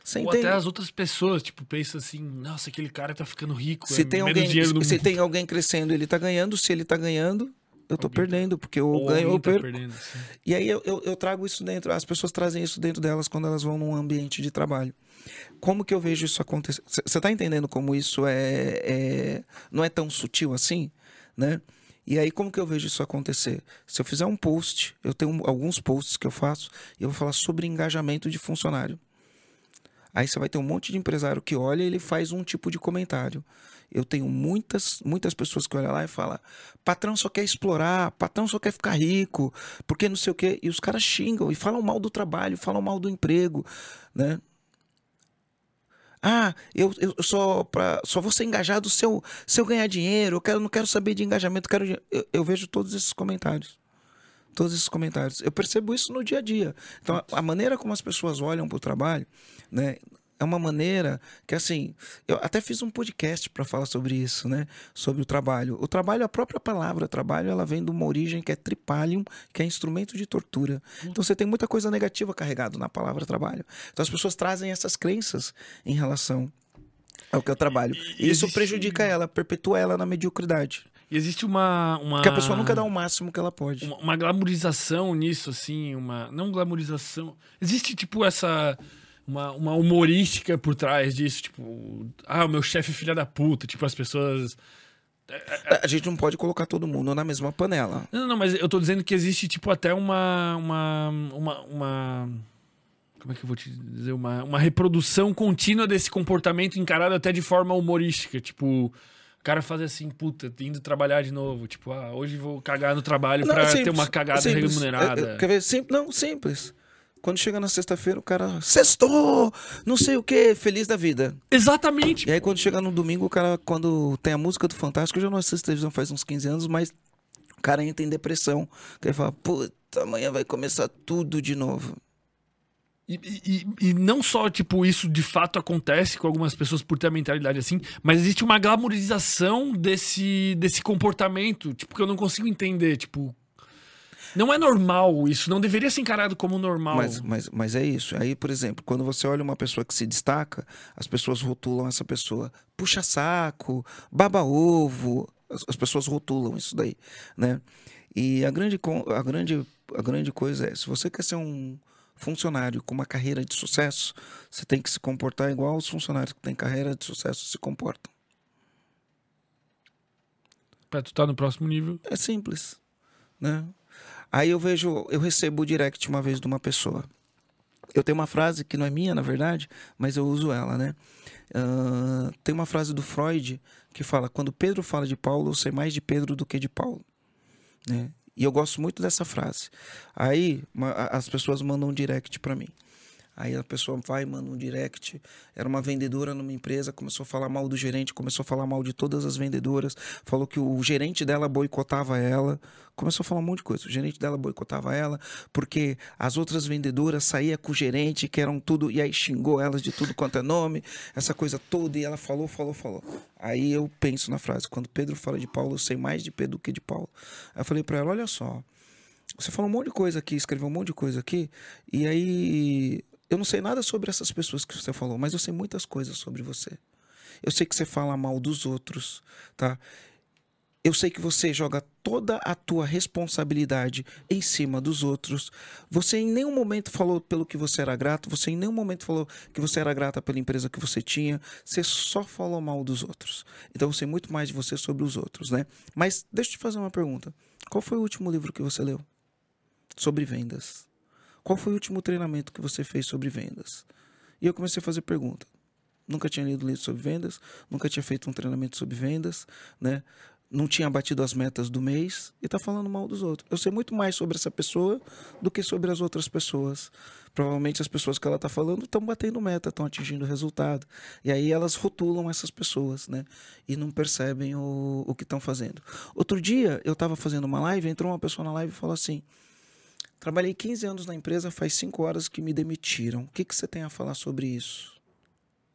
Você Ou entende? até as outras pessoas, tipo, pensa assim, nossa, aquele cara tá ficando rico. Se, é tem, alguém, se tem alguém crescendo ele tá ganhando, se ele tá ganhando, eu tô alguém tá perdendo, porque eu ganho ou tá perco. Perdendo, e aí eu, eu, eu, trago isso dentro, as pessoas trazem isso dentro delas quando elas vão num ambiente de trabalho. Como que eu vejo isso acontecer? Você tá entendendo como isso é, é, não é tão sutil assim, né? E aí, como que eu vejo isso acontecer? Se eu fizer um post, eu tenho alguns posts que eu faço, e eu vou falar sobre engajamento de funcionário. Aí você vai ter um monte de empresário que olha e ele faz um tipo de comentário. Eu tenho muitas, muitas pessoas que olham lá e falam: patrão só quer explorar, patrão só quer ficar rico, porque não sei o quê. E os caras xingam e falam mal do trabalho, falam mal do emprego, né? Ah, eu, eu só, pra, só vou ser engajado se eu, se eu ganhar dinheiro, eu quero, não quero saber de engajamento, quero eu, eu vejo todos esses comentários todos esses comentários. Eu percebo isso no dia a dia. Então, a maneira como as pessoas olham para o trabalho, né? É uma maneira que, assim, eu até fiz um podcast para falar sobre isso, né? Sobre o trabalho. O trabalho, a própria palavra trabalho, ela vem de uma origem que é tripalium, que é instrumento de tortura. Então você tem muita coisa negativa carregado na palavra trabalho. Então as pessoas trazem essas crenças em relação ao que é o trabalho. E, isso prejudica ela, perpetua ela na mediocridade. E existe uma, uma. Porque a pessoa nunca dá o máximo que ela pode. Uma, uma glamorização nisso, assim, uma. Não glamorização. Existe, tipo, essa. Uma, uma humorística por trás disso, tipo, ah, o meu chefe é filha da puta, tipo, as pessoas. A gente não pode colocar todo mundo na mesma panela. Não, não, mas eu tô dizendo que existe, tipo, até uma. Uma. Uma. uma como é que eu vou te dizer? Uma, uma reprodução contínua desse comportamento encarado até de forma humorística. Tipo, o cara faz assim, puta, indo trabalhar de novo. Tipo, ah, hoje vou cagar no trabalho não, pra simples, ter uma cagada simples. remunerada. É, é, quer ver? Simples, não, simples. Quando chega na sexta-feira, o cara, sextou, não sei o que, feliz da vida. Exatamente. E aí, quando chega no domingo, o cara, quando tem a música do Fantástico, eu já não assisto televisão faz uns 15 anos, mas o cara entra em depressão. Ele fala, puta, amanhã vai começar tudo de novo. E, e, e, não só, tipo, isso de fato acontece com algumas pessoas por ter a mentalidade assim, mas existe uma glamorização desse, desse comportamento, tipo, que eu não consigo entender, tipo... Não é normal isso, não deveria ser encarado como normal. Mas, mas, mas é isso. Aí, por exemplo, quando você olha uma pessoa que se destaca, as pessoas rotulam essa pessoa puxa saco, baba ovo, as, as pessoas rotulam isso daí, né? E a grande, a grande, a grande coisa é, se você quer ser um funcionário com uma carreira de sucesso, você tem que se comportar igual os funcionários que têm carreira de sucesso se comportam. Para tu estar tá no próximo nível. É simples, né? Aí eu vejo, eu recebo o direct uma vez de uma pessoa. Eu tenho uma frase que não é minha, na verdade, mas eu uso ela, né? Uh, tem uma frase do Freud que fala: quando Pedro fala de Paulo, eu sei mais de Pedro do que de Paulo. Né? E eu gosto muito dessa frase. Aí uma, as pessoas mandam um direct para mim. Aí a pessoa vai, manda um direct. Era uma vendedora numa empresa, começou a falar mal do gerente, começou a falar mal de todas as vendedoras, falou que o gerente dela boicotava ela, começou a falar um monte de coisa. O gerente dela boicotava ela, porque as outras vendedoras saía com o gerente, que eram tudo, e aí xingou elas de tudo quanto é nome, essa coisa toda, e ela falou, falou, falou. Aí eu penso na frase, quando Pedro fala de Paulo, eu sei mais de Pedro que de Paulo. Aí eu falei para ela, olha só, você falou um monte de coisa aqui, escreveu um monte de coisa aqui, e aí eu não sei nada sobre essas pessoas que você falou, mas eu sei muitas coisas sobre você. Eu sei que você fala mal dos outros, tá? Eu sei que você joga toda a tua responsabilidade em cima dos outros. Você em nenhum momento falou pelo que você era grato, você em nenhum momento falou que você era grata pela empresa que você tinha, você só falou mal dos outros. Então eu sei muito mais de você sobre os outros, né? Mas deixa eu te fazer uma pergunta. Qual foi o último livro que você leu? Sobre vendas. Qual foi o último treinamento que você fez sobre vendas? E eu comecei a fazer pergunta. Nunca tinha lido livro sobre vendas, nunca tinha feito um treinamento sobre vendas, né? não tinha batido as metas do mês e está falando mal dos outros. Eu sei muito mais sobre essa pessoa do que sobre as outras pessoas. Provavelmente as pessoas que ela está falando estão batendo meta, estão atingindo resultado. E aí elas rotulam essas pessoas, né? E não percebem o, o que estão fazendo. Outro dia eu estava fazendo uma live, entrou uma pessoa na live e falou assim: Trabalhei 15 anos na empresa, faz 5 horas que me demitiram. O que, que você tem a falar sobre isso?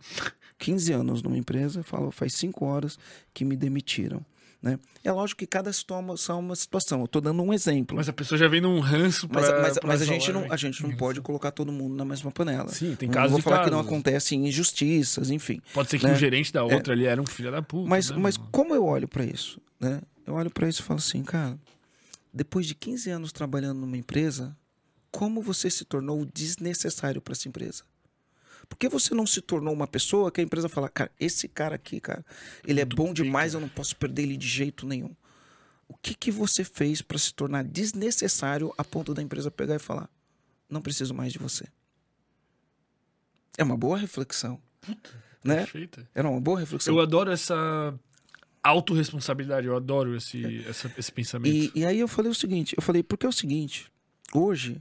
15 anos numa empresa, falou, faz 5 horas que me demitiram. Né? É lógico que cada situação é uma situação. Eu estou dando um exemplo. Mas a pessoa já vem num ranço pra, Mas, mas, pra mas a, gente não, a gente não pode colocar todo mundo na mesma panela. Sim, tem Não casos vou e falar que não casos. acontecem injustiças, enfim. Pode ser que né? o gerente da outra ali era um filho da puta. Mas, né, mas como eu olho para isso? Né? Eu olho para isso e falo assim, cara, depois de 15 anos trabalhando numa empresa, como você se tornou desnecessário para essa empresa? Por que você não se tornou uma pessoa que a empresa fala, cara, esse cara aqui, cara, ele é bom demais, eu não posso perder ele de jeito nenhum. O que, que você fez para se tornar desnecessário a ponto da empresa pegar e falar, não preciso mais de você? É uma boa reflexão. né? Perfeita. Era uma boa reflexão. Eu adoro essa autorresponsabilidade, eu adoro esse, essa- esse pensamento. E, e aí eu falei o seguinte, eu falei, porque é o seguinte, hoje,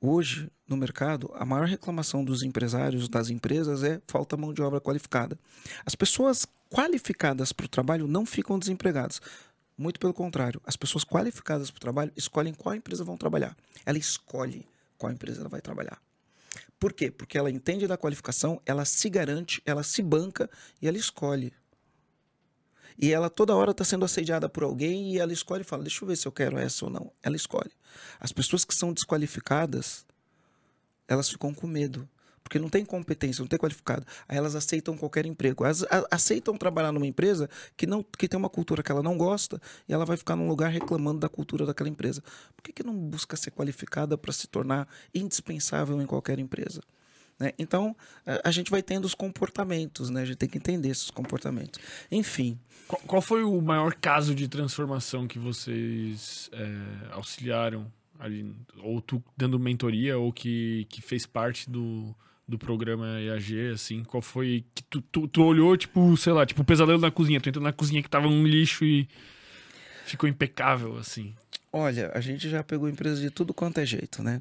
hoje no mercado, a maior reclamação dos empresários, das empresas é falta mão de obra qualificada. As pessoas qualificadas para o trabalho não ficam desempregadas. Muito pelo contrário, as pessoas qualificadas para o trabalho escolhem qual empresa vão trabalhar. Ela escolhe qual empresa ela vai trabalhar. Por quê? Porque ela entende da qualificação, ela se garante, ela se banca e ela escolhe. E ela toda hora está sendo assediada por alguém e ela escolhe e fala: Deixa eu ver se eu quero essa ou não. Ela escolhe. As pessoas que são desqualificadas, elas ficam com medo. Porque não tem competência, não tem qualificado. Aí elas aceitam qualquer emprego. Elas aceitam trabalhar numa empresa que, não, que tem uma cultura que ela não gosta e ela vai ficar num lugar reclamando da cultura daquela empresa. Por que, que não busca ser qualificada para se tornar indispensável em qualquer empresa? Né? Então, a, gente vai tendo os comportamentos, né? A gente tem que entender esses comportamentos. Enfim, Qual, qual foi o maior caso de transformação que vocês é, auxiliaram ali? Ou tu dando mentoria, ou que, que fez parte do, do programa EAG, assim? Qual foi que tu, tu, tu olhou, tipo, sei lá, tipo, o pesadelo na cozinha. Tu entrou na cozinha que tava um lixo e ficou impecável, assim. Olha, a gente já pegou empresas de tudo quanto é jeito, né?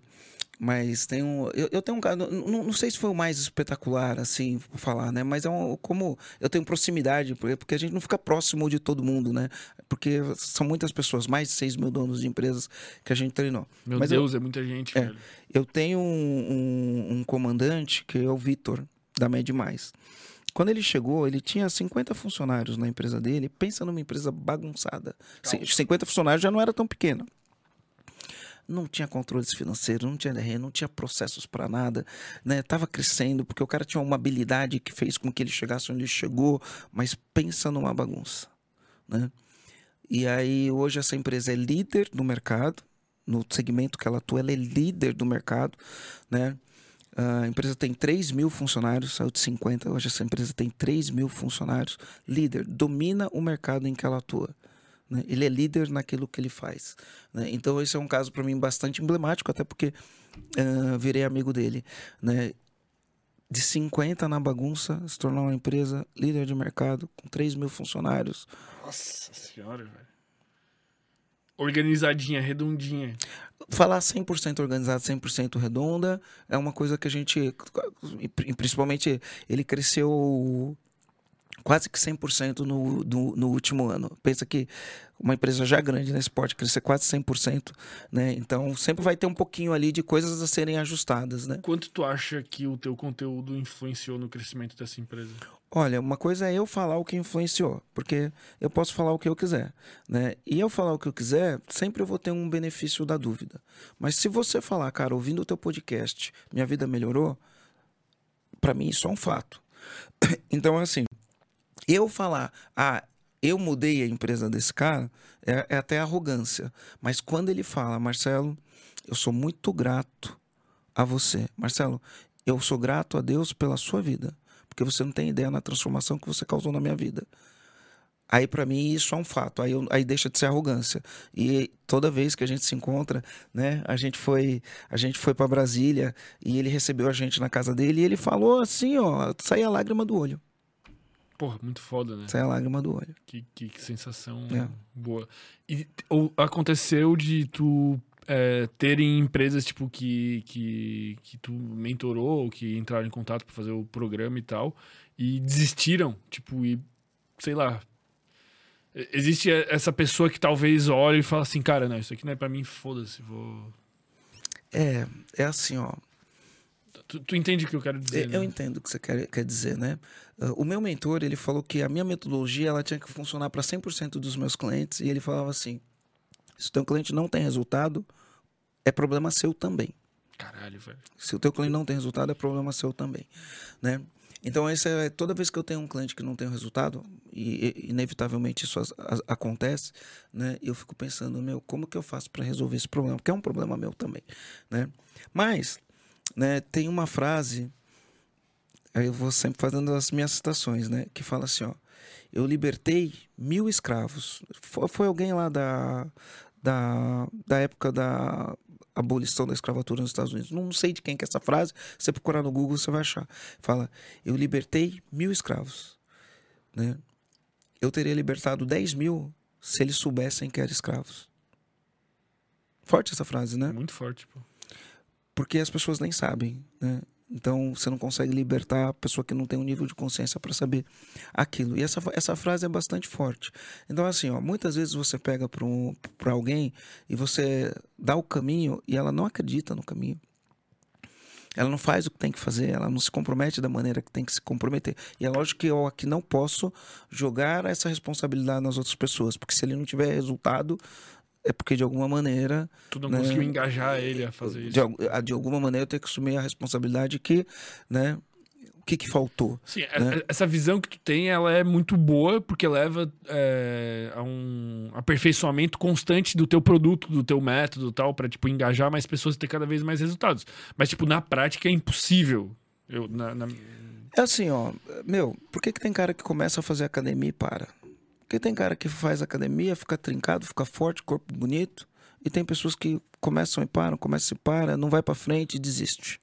Mas tem um. Eu, eu tenho um caso. Não, não sei se foi o mais espetacular, assim, falar, né? Mas é um. Como eu tenho proximidade, porque a gente não fica próximo de todo mundo, né? Porque são muitas pessoas, mais de 6 mil donos de empresas que a gente treinou. Meu Mas eu- Deus, é muita gente, É. Eu tenho um, um- um comandante que é o Vitor, da Med Mais. Quando ele chegou, ele tinha 50 funcionários na empresa dele. Pensa numa empresa bagunçada. Cin- 50 funcionários já não era tão pequena. Não tinha controles financeiros, não tinha DRE, não tinha processos para nada, né? Tava crescendo porque o cara tinha uma habilidade que fez com que ele chegasse onde ele chegou, mas pensa numa bagunça, né? E aí hoje essa empresa é líder do mercado, no segmento que ela atua, ela é líder do mercado, né? A empresa tem 3 mil funcionários, saiu de 50, hoje essa empresa tem 3 mil funcionários, líder, domina o mercado em que ela atua. né? Ele é líder naquilo que ele faz. né? Então, esse é um caso para mim bastante emblemático, até porque ah, virei amigo dele. Né? De 50 na bagunça, se tornou uma empresa líder de mercado, com 3 mil funcionários. Nossa senhora, velho. organizadinha, redondinha. Falar 100% organizado, 100% redonda, é uma coisa que a gente, principalmente, ele cresceu quase que 100% no, no, no último ano. Pensa que uma empresa já grande nesse porte crescer quase 100%, né? Então sempre vai ter um pouquinho ali de coisas a serem ajustadas, né? Quanto tu acha que o teu conteúdo influenciou no crescimento dessa empresa? Olha, uma coisa é eu falar o que influenciou, porque eu posso falar o que eu quiser, né? E eu falar o que eu quiser, sempre eu vou ter um benefício da dúvida. Mas se você falar, cara, ouvindo o teu podcast, minha vida melhorou, para mim isso é um fato. Então, assim, eu falar, ah, eu mudei a empresa desse cara, é, é até arrogância. Mas quando ele fala, Marcelo, eu sou muito grato a você. Marcelo, eu sou grato a Deus pela sua vida. Porque você não tem ideia na transformação que você causou na minha vida. Aí, para mim, isso é um fato. Aí, eu, aí deixa de ser arrogância. E toda vez que a gente se encontra, né? A gente foi, a gente foi para Brasília e ele recebeu a gente na casa dele e ele falou assim, ó, saía a lágrima do olho. Porra, muito foda, né? Sai a lágrima do olho. Que, que, que sensação é. boa. E ou, aconteceu de tu é, terem empresas tipo que, que, que tu mentorou, que entraram em contato para fazer o programa e tal, e desistiram, tipo, e sei lá. Existe essa pessoa que talvez olhe e fala assim, cara, não, isso aqui não é para mim, foda-se, vou. É, é assim, ó. Tu, tu, entende o que eu quero dizer? Eu, né? eu entendo o que você quer, quer dizer, né? Uh, o meu mentor, ele falou que a minha metodologia ela tinha que funcionar para 100% dos meus clientes e ele falava assim: se o teu cliente não tem resultado, é problema seu também. Caralho, velho. Se o teu cliente não tem resultado, é problema seu também, né? Então, essa é, toda vez que eu tenho um cliente que não tem resultado, e, inevitavelmente isso as, as, acontece, né? Eu fico pensando, meu, como que eu faço para resolver esse problema? Porque é um problema meu também, né? Mas né, tem uma frase, aí eu vou sempre fazendo as minhas citações, né, que fala assim, ó, eu libertei mil escravos. Foi, foi alguém lá da, da, da época da abolição da escravatura nos Estados Unidos. Não sei de quem que é essa frase. Se você procurar no Google, você vai achar. Fala, eu libertei mil escravos. Né? Eu teria libertado 10 mil se eles soubessem que eram escravos. Forte essa frase, né? Muito forte, pô porque as pessoas nem sabem, né? Então você não consegue libertar a pessoa que não tem um nível de consciência para saber aquilo. E essa, essa frase é bastante forte. Então, assim, ó, muitas vezes você pega para um, alguém e você dá o caminho e ela não acredita no caminho. Ela não faz o que tem que fazer, ela não se compromete da maneira que tem que se comprometer. E é lógico que eu aqui não posso jogar essa responsabilidade nas outras pessoas, porque se ele não tiver resultado, é porque de alguma maneira. Tu não né, conseguiu engajar ele a fazer isso. De, de alguma maneira eu tenho que assumir a responsabilidade que, né? O que, que faltou? Sim, né? essa visão que tu tem, ela é muito boa porque leva é, a um aperfeiçoamento constante do teu produto, do teu método tal, para tipo, engajar mais pessoas e ter cada vez mais resultados. Mas, tipo, na prática é impossível. Eu, na, na... É assim, ó, meu, por que, que tem cara que começa a fazer academia e para? Porque tem cara que faz academia, fica trincado, fica forte, corpo bonito. E tem pessoas que começam e param, começam e param, não vai para frente e desiste.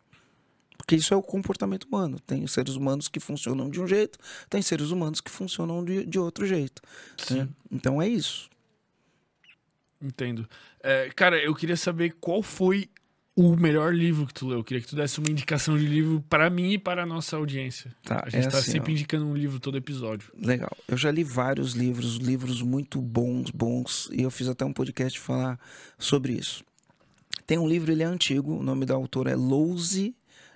Porque isso é o comportamento humano. Tem seres humanos que funcionam de um jeito, tem seres humanos que funcionam de, de outro jeito. Né? Então é isso. Entendo. É, cara, eu queria saber qual foi o melhor livro que tu leu. Eu queria que tu desse uma indicação de livro para mim e para a nossa audiência. Tá, a gente é tá assim, sempre ó. indicando um livro todo episódio. Legal. Eu já li vários livros, livros muito bons, bons, e eu fiz até um podcast falar sobre isso. Tem um livro, ele é antigo, o nome da autora é Louise,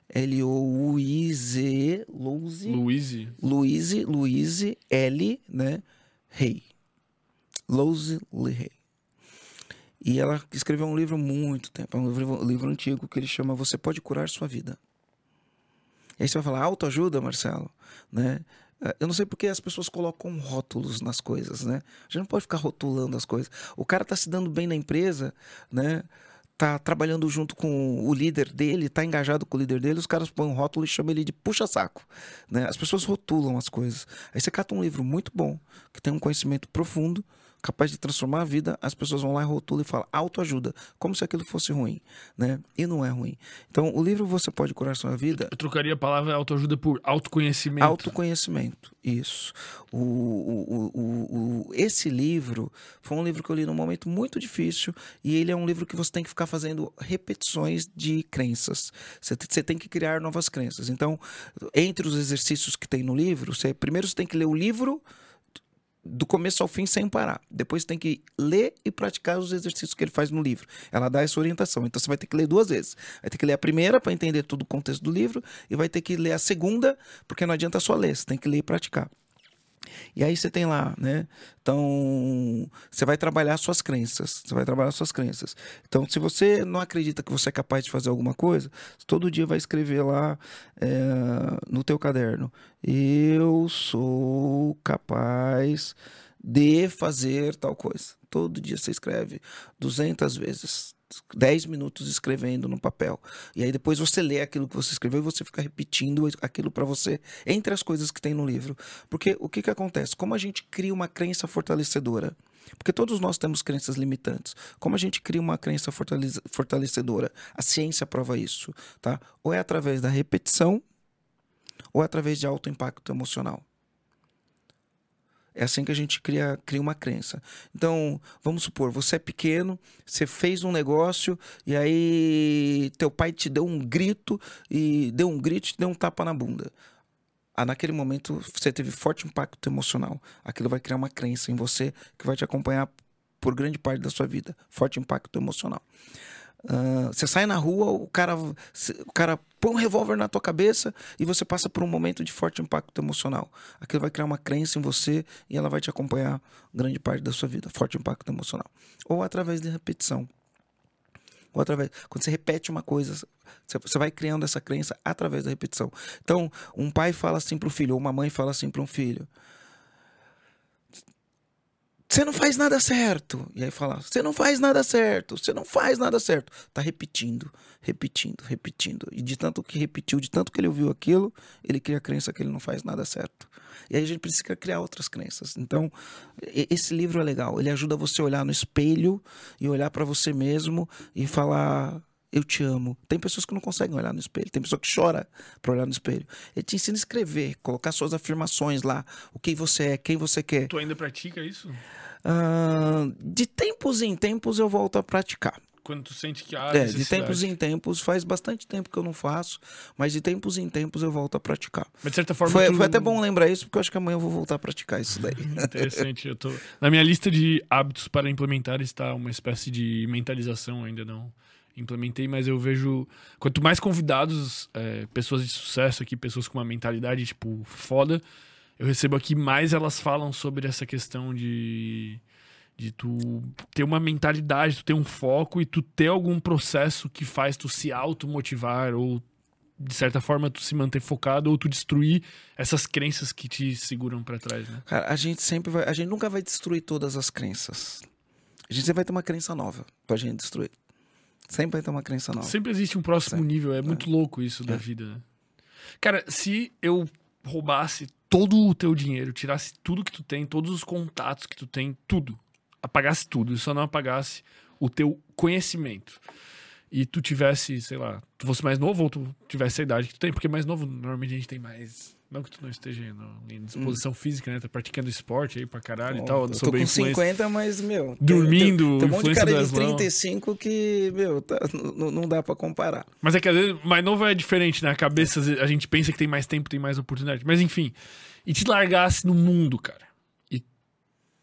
L-O-U-I-Z-E, Louise. Louise. Louise, Louise, L, né, Rei. Louise Rei. E ela escreveu um livro muito tempo, um livro, um livro antigo que ele chama Você Pode Curar Sua Vida. E aí você vai falar, autoajuda, Marcelo, né? Eh, eu não sei porque as pessoas colocam rótulos nas coisas, né? A gente não pode ficar rotulando as coisas. O cara tá se dando bem na empresa, né? Tá trabalhando junto com o líder dele, tá engajado com o líder dele, os caras põem um rótulo e chamam ele de puxa-saco, né? As pessoas rotulam as coisas. Aí você cata um livro muito bom, que tem um conhecimento profundo, capaz de transformar a vida, as pessoas vão lá e rotulam e falam autoajuda, como se aquilo fosse ruim, né? E não é ruim. Então, o livro Você Pode Curar Sua Vida... Eu trocaria a palavra autoajuda por autoconhecimento. Autoconhecimento, isso. O, o, o, o, esse livro foi um livro que eu li num momento muito difícil e ele é um livro que você tem que ficar fazendo repetições de crenças. Você, você tem que criar novas crenças. Então, entre os exercícios que tem no livro, você, primeiro você tem que ler o livro do começo ao fim sem parar. Depois tem que ler e praticar os exercícios que ele faz no livro. Ela dá essa orientação. Então você vai ter que ler duas vezes. Vai ter que ler a primeira para entender todo o contexto do livro e vai ter que ler a segunda, porque não adianta só ler, você tem que ler e praticar. E aí você tem lá, né? Então, você vai trabalhar suas crenças. Você vai trabalhar suas crenças. Então, se você não acredita que você é capaz de fazer alguma coisa, todo dia vai escrever lá é, no teu caderno: Eu sou capaz de fazer tal coisa. Todo dia você escreve 200 vezes. 10 minutos escrevendo no papel. E aí depois você lê aquilo que você escreveu e você fica repetindo aquilo para você entre as coisas que tem no livro. Porque o que, que acontece? Como a gente cria uma crença fortalecedora? Porque todos nós temos crenças limitantes. Como a gente cria uma crença fortalecedora? A ciência prova isso, tá? Ou é através da repetição, ou é através de alto impacto emocional. É assim que a gente cria, cria uma crença. Então, vamos supor, você é pequeno, você fez um negócio e aí teu pai te deu um grito e deu um grito e te deu um tapa na bunda. Ah, naquele momento você teve forte impacto emocional. Aquilo vai criar uma crença em você que vai te acompanhar por grande parte da sua vida. Forte impacto emocional. Uh, você sai na rua, o cara, o cara põe um revólver na tua cabeça e você passa por um momento de forte impacto emocional. Aquilo vai criar uma crença em você e ela vai te acompanhar grande parte da sua vida. Forte impacto emocional. Ou através de repetição. Ou através. Quando você repete uma coisa, você vai criando essa crença através da repetição. Então, um pai fala assim para o filho, ou uma mãe fala assim para um filho: você não faz nada certo. E aí fala, você não faz nada certo, você não faz nada certo. Tá repetindo, repetindo, repetindo. E de tanto que repetiu, de tanto que ele ouviu aquilo, ele cria a crença que ele não faz nada certo. E aí a gente precisa criar outras crenças. Então, esse livro é legal. Ele ajuda você a olhar no espelho e olhar para você mesmo e falar: eu te amo. Tem pessoas que não conseguem olhar no espelho, tem pessoa que chora para olhar no espelho. Ele te ensina a escrever, colocar suas afirmações lá, o que você é, quem você quer. Tu ainda pratica isso? Uh, de tempos em tempos eu volto a praticar. Quando tu sente que há é, de tempos em tempos, faz bastante tempo que eu não faço, mas de tempos em tempos eu volto a praticar. Mas de certa forma. Foi, tu... foi até bom lembrar isso, porque eu acho que amanhã eu vou voltar a praticar isso daí. Interessante. Eu tô... Na minha lista de hábitos para implementar está uma espécie de mentalização, ainda não implementei, mas eu vejo. Quanto mais convidados, é, pessoas de sucesso aqui, pessoas com uma mentalidade, tipo, foda, eu recebo aqui mais elas falam sobre essa questão de. De tu ter uma mentalidade, tu ter um foco e tu ter algum processo que faz tu se automotivar ou de certa forma tu se manter focado ou tu destruir essas crenças que te seguram para trás, né? Cara, a gente sempre vai, a gente nunca vai destruir todas as crenças. A gente sempre vai ter uma crença nova pra gente destruir. Sempre vai ter uma crença nova. Sempre existe um próximo Sempre. nível. É, é muito louco isso da é. vida. Né? Cara, se eu roubasse todo o teu dinheiro, tirasse tudo que tu tem, todos os contatos que tu tem, tudo, apagasse tudo, e só não apagasse o teu conhecimento. E tu tivesse, sei lá, tu fosse mais novo ou tu tivesse a idade que tu tem, porque mais novo normalmente a gente tem mais não que tu não esteja em disposição hum. física, né? Tá praticando esporte aí pra caralho oh, e tal. Eu tô com 50, mas, meu. Dormindo, tem, tem, tem um monte de cara de 35 que, meu, tá, não dá pra comparar. Mas é que às vezes mais novo é diferente, né? A cabeça, a gente pensa que tem mais tempo, tem mais oportunidade. Mas enfim. E te largasse no mundo, cara. E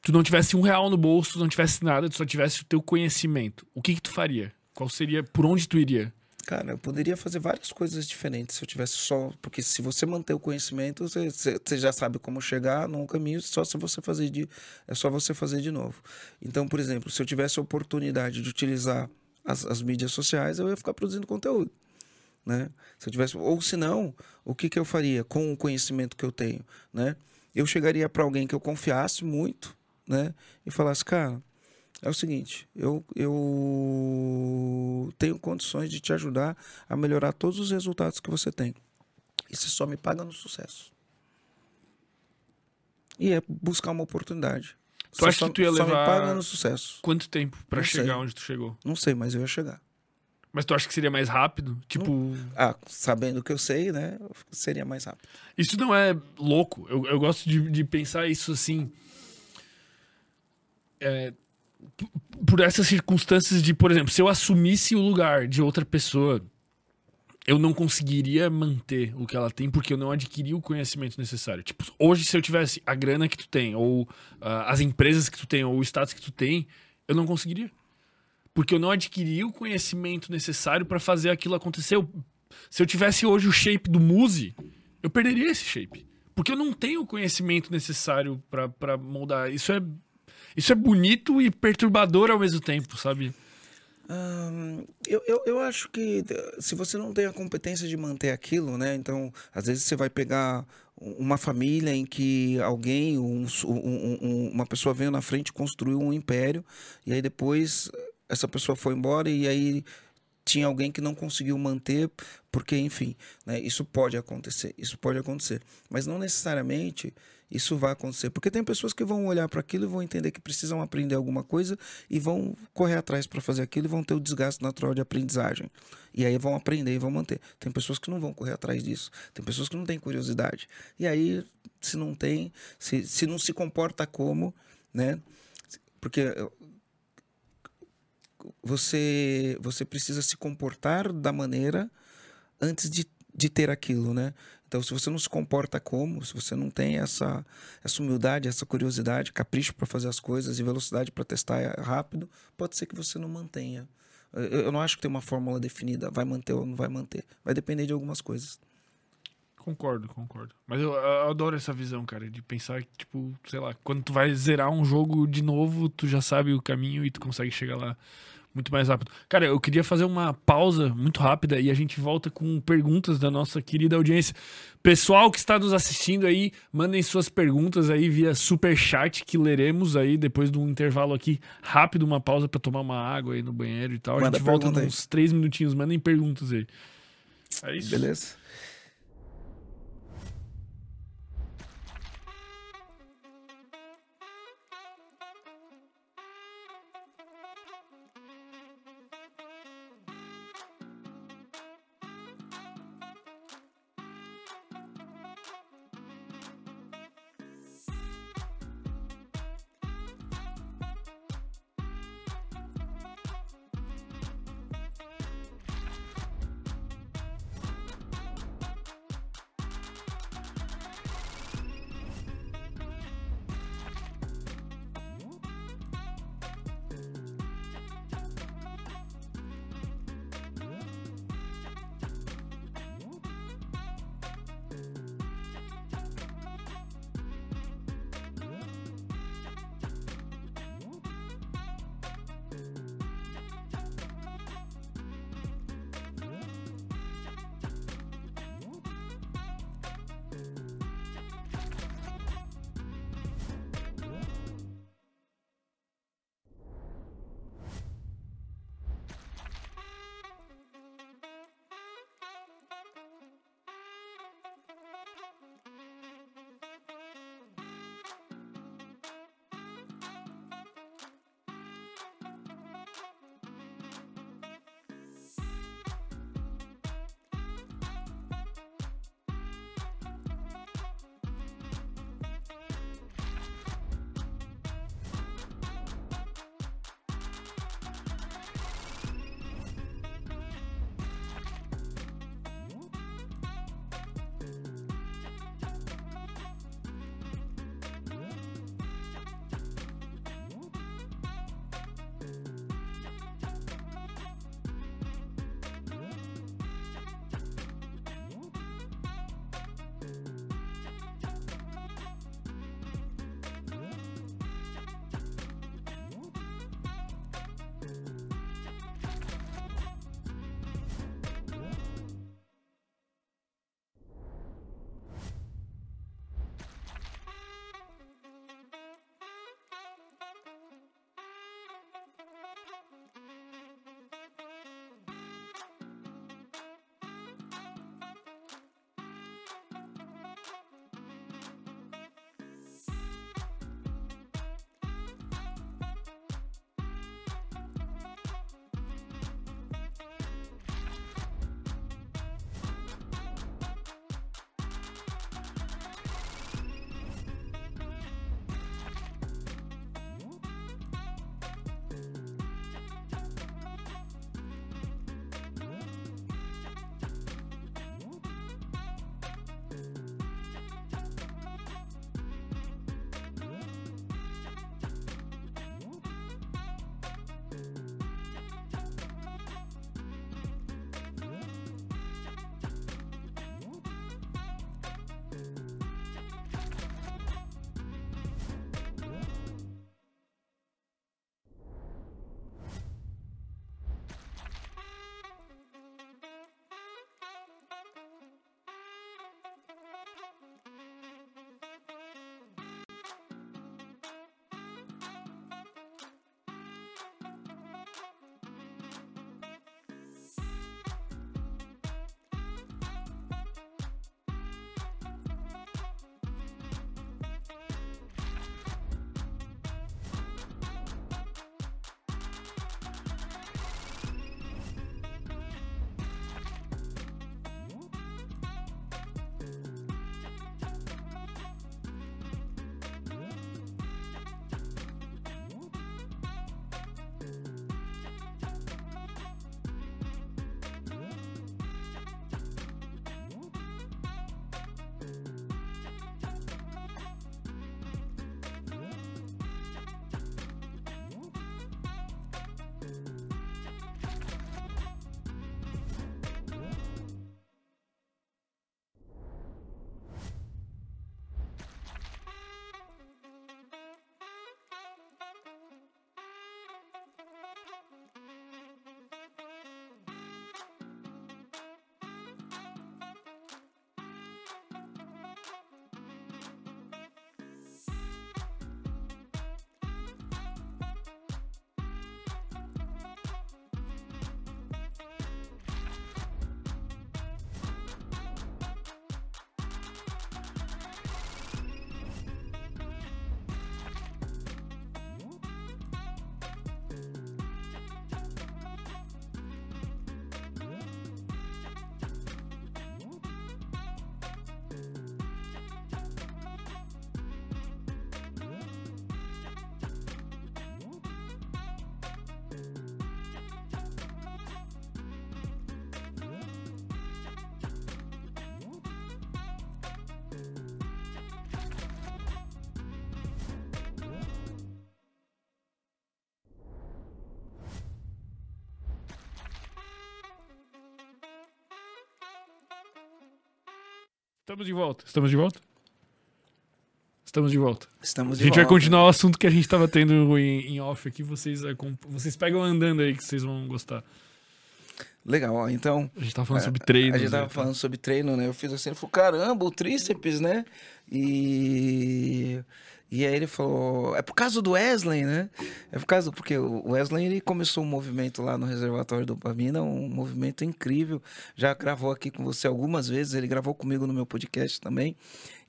tu não tivesse um real no bolso, tu não tivesse nada, tu só tivesse o teu conhecimento. O que que tu faria? Qual seria, por onde tu iria? Cara, eu poderia fazer várias coisas diferentes se eu tivesse só. Porque se você manter o conhecimento, você, você já sabe como chegar num caminho, só se você fazer de. É só você fazer de novo. Então, por exemplo, se eu tivesse a oportunidade de utilizar as, as mídias sociais, eu ia ficar produzindo conteúdo. Né? Se eu tivesse, ou se não, o que, que eu faria com o conhecimento que eu tenho, né? Eu chegaria para alguém que eu confiasse muito, né? E falasse, cara, é o seguinte, eu, eu tenho condições de te ajudar a melhorar todos os resultados que você tem. E você só me paga no sucesso. E é buscar uma oportunidade. Tu Você acha só, que tu ia só me levar- paga no sucesso. Quanto tempo pra Não sei. chegar onde tu chegou? Não sei, mas eu ia chegar. Mas tu acha que seria mais rápido? Tipo, Ah, sabendo o que eu sei, né? Seria mais rápido. isso não é louco. Eu, eu gosto de, de pensar isso assim. É, por essas circunstâncias de, por exemplo, se eu assumisse o lugar de outra pessoa, eu não conseguiria manter o que ela tem porque eu não adquiri o conhecimento necessário. Tipo, hoje, se eu tivesse a grana que tu tem, ou ah, as empresas que tu tem, ou o status que tu tem, eu não conseguiria. Porque eu não adquiri o conhecimento necessário para fazer aquilo acontecer. Eu- se eu tivesse hoje o shape do Muse, eu perderia esse shape. Porque eu não tenho o conhecimento necessário pra moldar. Isso é, isso é bonito e perturbador ao mesmo tempo, sabe? Ahn, eu, eu, eu acho que se você não tem a competência de manter aquilo, né? Então, às vezes você vai pegar um- uma família em que alguém, um um- um- uma pessoa veio na frente construiu um império, e aí depois essa pessoa foi embora e aí tinha alguém que não conseguiu manter, porque, enfim, né, isso pode acontecer, isso pode acontecer. Mas não necessariamente isso vai acontecer, porque tem pessoas que vão olhar para aquilo e vão entender que precisam aprender alguma coisa e vão correr atrás para fazer aquilo e vão ter o desgaste natural de aprendizagem. E aí vão aprender e vão manter. Tem pessoas que não vão correr atrás disso, tem pessoas que não têm curiosidade. E aí, se não tem, se, se não se comporta como, né? Porque eh, você você precisa se comportar da maneira antes de, de ter aquilo, né? Então, se você não se comporta como, se você não tem essa, essa humildade, essa curiosidade, capricho para fazer as coisas e velocidade para testar é rápido, pode ser que você não mantenha. Eu, eu não acho que tem uma fórmula definida, vai manter ou não vai manter. Vai depender de algumas coisas. Concordo, concordo. Mas eu, eu adoro essa visão, cara, de pensar que, tipo, sei lá, quando tu vai zerar um jogo de novo, tu já sabe o caminho e tu consegue chegar lá muito mais rápido. Cara, eu queria fazer uma pausa muito rápida e a gente volta com perguntas da nossa querida audiência. Pessoal que está nos assistindo aí, mandem suas perguntas aí via super chat que leremos aí depois de um intervalo aqui rápido, uma pausa para tomar uma água aí no banheiro e tal. A Manda gente volta uns três minutinhos, mandem perguntas aí. É isso. Beleza? Estamos de volta. Estamos de volta? Estamos de volta. Estamos A de gente vai volta. continuar o assunto que a gente tava tendo em, em off aqui. Vocês, acom- vocês pegam andando aí que vocês vão gostar. Legal, ó. Então, A gente tava falando sobre treino. a gente tava falando sobre treino, né? Eu fiz assim, ele falou, caramba, o tríceps, né? E... E aí ele falou, é por causa do Wesley, né? É por causa, porque o Wesley, ele começou um movimento lá no Reservatório do Dopamina, um movimento incrível. Já gravou aqui com você algumas vezes, ele gravou comigo no meu podcast também.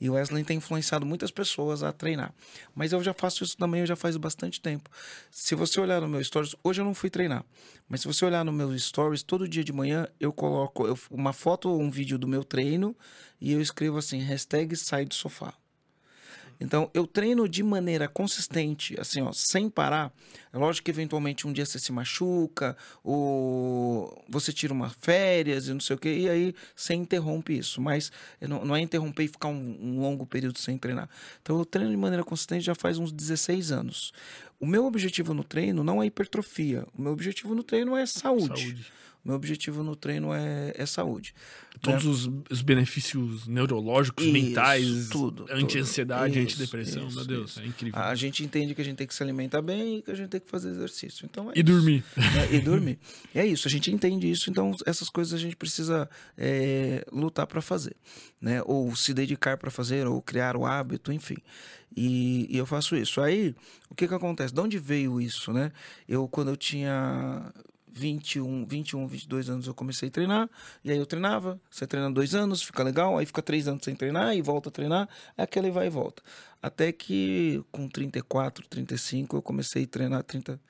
E o Wesley tem influenciado muitas pessoas a treinar. Mas eu já faço isso também, eu já faz bastante tempo. Se você olhar no meu stories, hoje eu não fui treinar, mas se você olhar no meu stories, todo dia de manhã eu coloco uma foto ou um vídeo do meu treino e eu escrevo assim, hashtag sai do sofá. Então, eu treino de maneira consistente, assim, ó, sem parar. É lógico que eventualmente um dia você se machuca, ou você tira uma férias e não sei o quê, e aí você interrompe isso. Mas não é interromper e ficar um, um longo período sem treinar. Então, eu treino de maneira consistente já faz uns 16 anos. O meu objetivo no treino não é hipertrofia. O meu objetivo no treino é saúde. Saúde. Meu objetivo no treino é, é saúde. Todos os, os benefícios neurológicos, Isso, mentais, tudo, anti-ansiedade, antidepressão. Meu Deus, isso. é incrível. A gente entende que a gente tem que se alimentar bem e que a gente tem que fazer exercício. Então é E isso, dormir. né? E dormir. É isso, a gente entende isso, então essas coisas a gente precisa é, lutar para fazer, né? Ou se dedicar para fazer, ou criar o hábito, enfim. E, e eu faço isso. Aí, o que que acontece? De onde veio isso, né? Eu, quando eu tinha 21, 21, 22 anos, eu comecei a treinar, e aí eu treinava. Você treina dois anos, fica legal, aí fica três anos sem treinar e volta a treinar, é aquele vai e volta. Até que com 34, 35, eu comecei a treinar 30,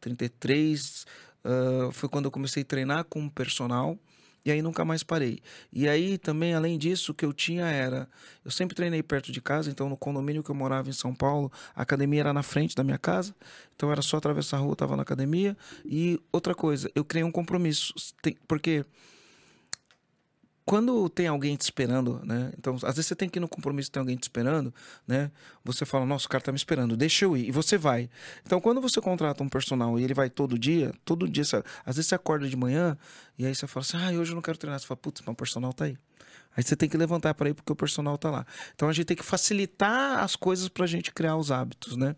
33, ah, foi quando eu comecei a treinar com um personal. E aí nunca mais parei. E aí também, além disso, o que eu tinha era. Eu sempre treinei perto de casa, então no condomínio que eu morava em São Paulo, a academia era na frente da minha casa. Então era só atravessar a rua, eu tava na academia. E outra coisa, eu criei um compromisso. Porque quando tem alguém te esperando, né? Então, às vezes você tem que ir no compromisso tem alguém te esperando, né? Você fala, nossa, o cara tá me esperando, deixa eu ir. E você vai. Então, quando você contrata um personal e ele vai todo dia, todo dia, às vezes você acorda de manhã e aí você fala assim, ah, hoje eu não quero treinar. Você fala, putz, mas o personal tá aí. Aí você tem que levantar para ir porque o personal tá lá. Então a gente tem que facilitar as coisas pra gente criar os hábitos, né?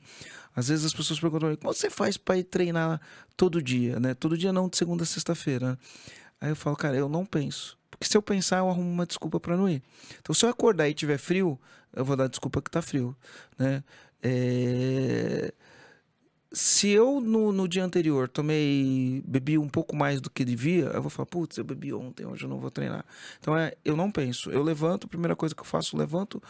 Às vezes as pessoas perguntam, como você faz para ir treinar todo dia, né? Todo dia não, de segunda a sexta-feira. né? Aí eu falo, cara, eu não penso. Porque se eu pensar, eu arrumo uma desculpa para não ir. Então, se eu acordar e tiver frio, eu vou dar desculpa que tá frio, né? É, Se eu no, no dia anterior tomei, bebi um pouco mais do que devia, eu vou falar, putz, eu bebi ontem, hoje eu não vou treinar. Então, é, eu não penso. Eu levanto, a primeira coisa que eu faço, eu levanto,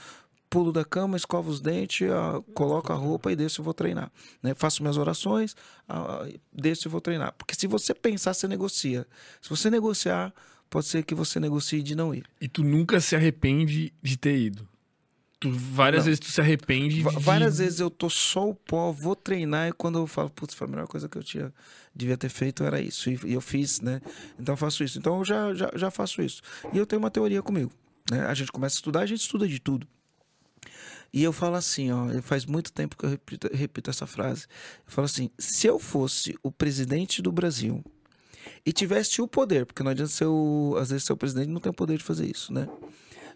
pulo da cama, escovo os dentes, ah, coloco a roupa e desço e vou treinar. Né? Faço minhas orações, ah, desço e vou treinar. Porque se você pensar, você negocia. Se você negociar, pode ser que você negocie de não ir. E tu nunca se arrepende de ter ido. Tu, várias Não. vezes tu se arrepende Va- de... Várias vezes eu tô só o pó, vou treinar e quando eu falo, putz, foi a melhor coisa que eu tinha, devia ter feito era isso. E, e eu fiz, né? Então eu faço isso. Então eu já, já, já faço isso. E eu tenho uma teoria comigo. Né? A gente começa a estudar, a gente estuda de tudo. E eu falo assim, ó, faz muito tempo que eu repito, repito essa frase. Eu falo assim: se eu fosse o presidente do Brasil e tivesse o poder, porque não adianta ser o, às vezes ser o presidente não tem o poder de fazer isso, né?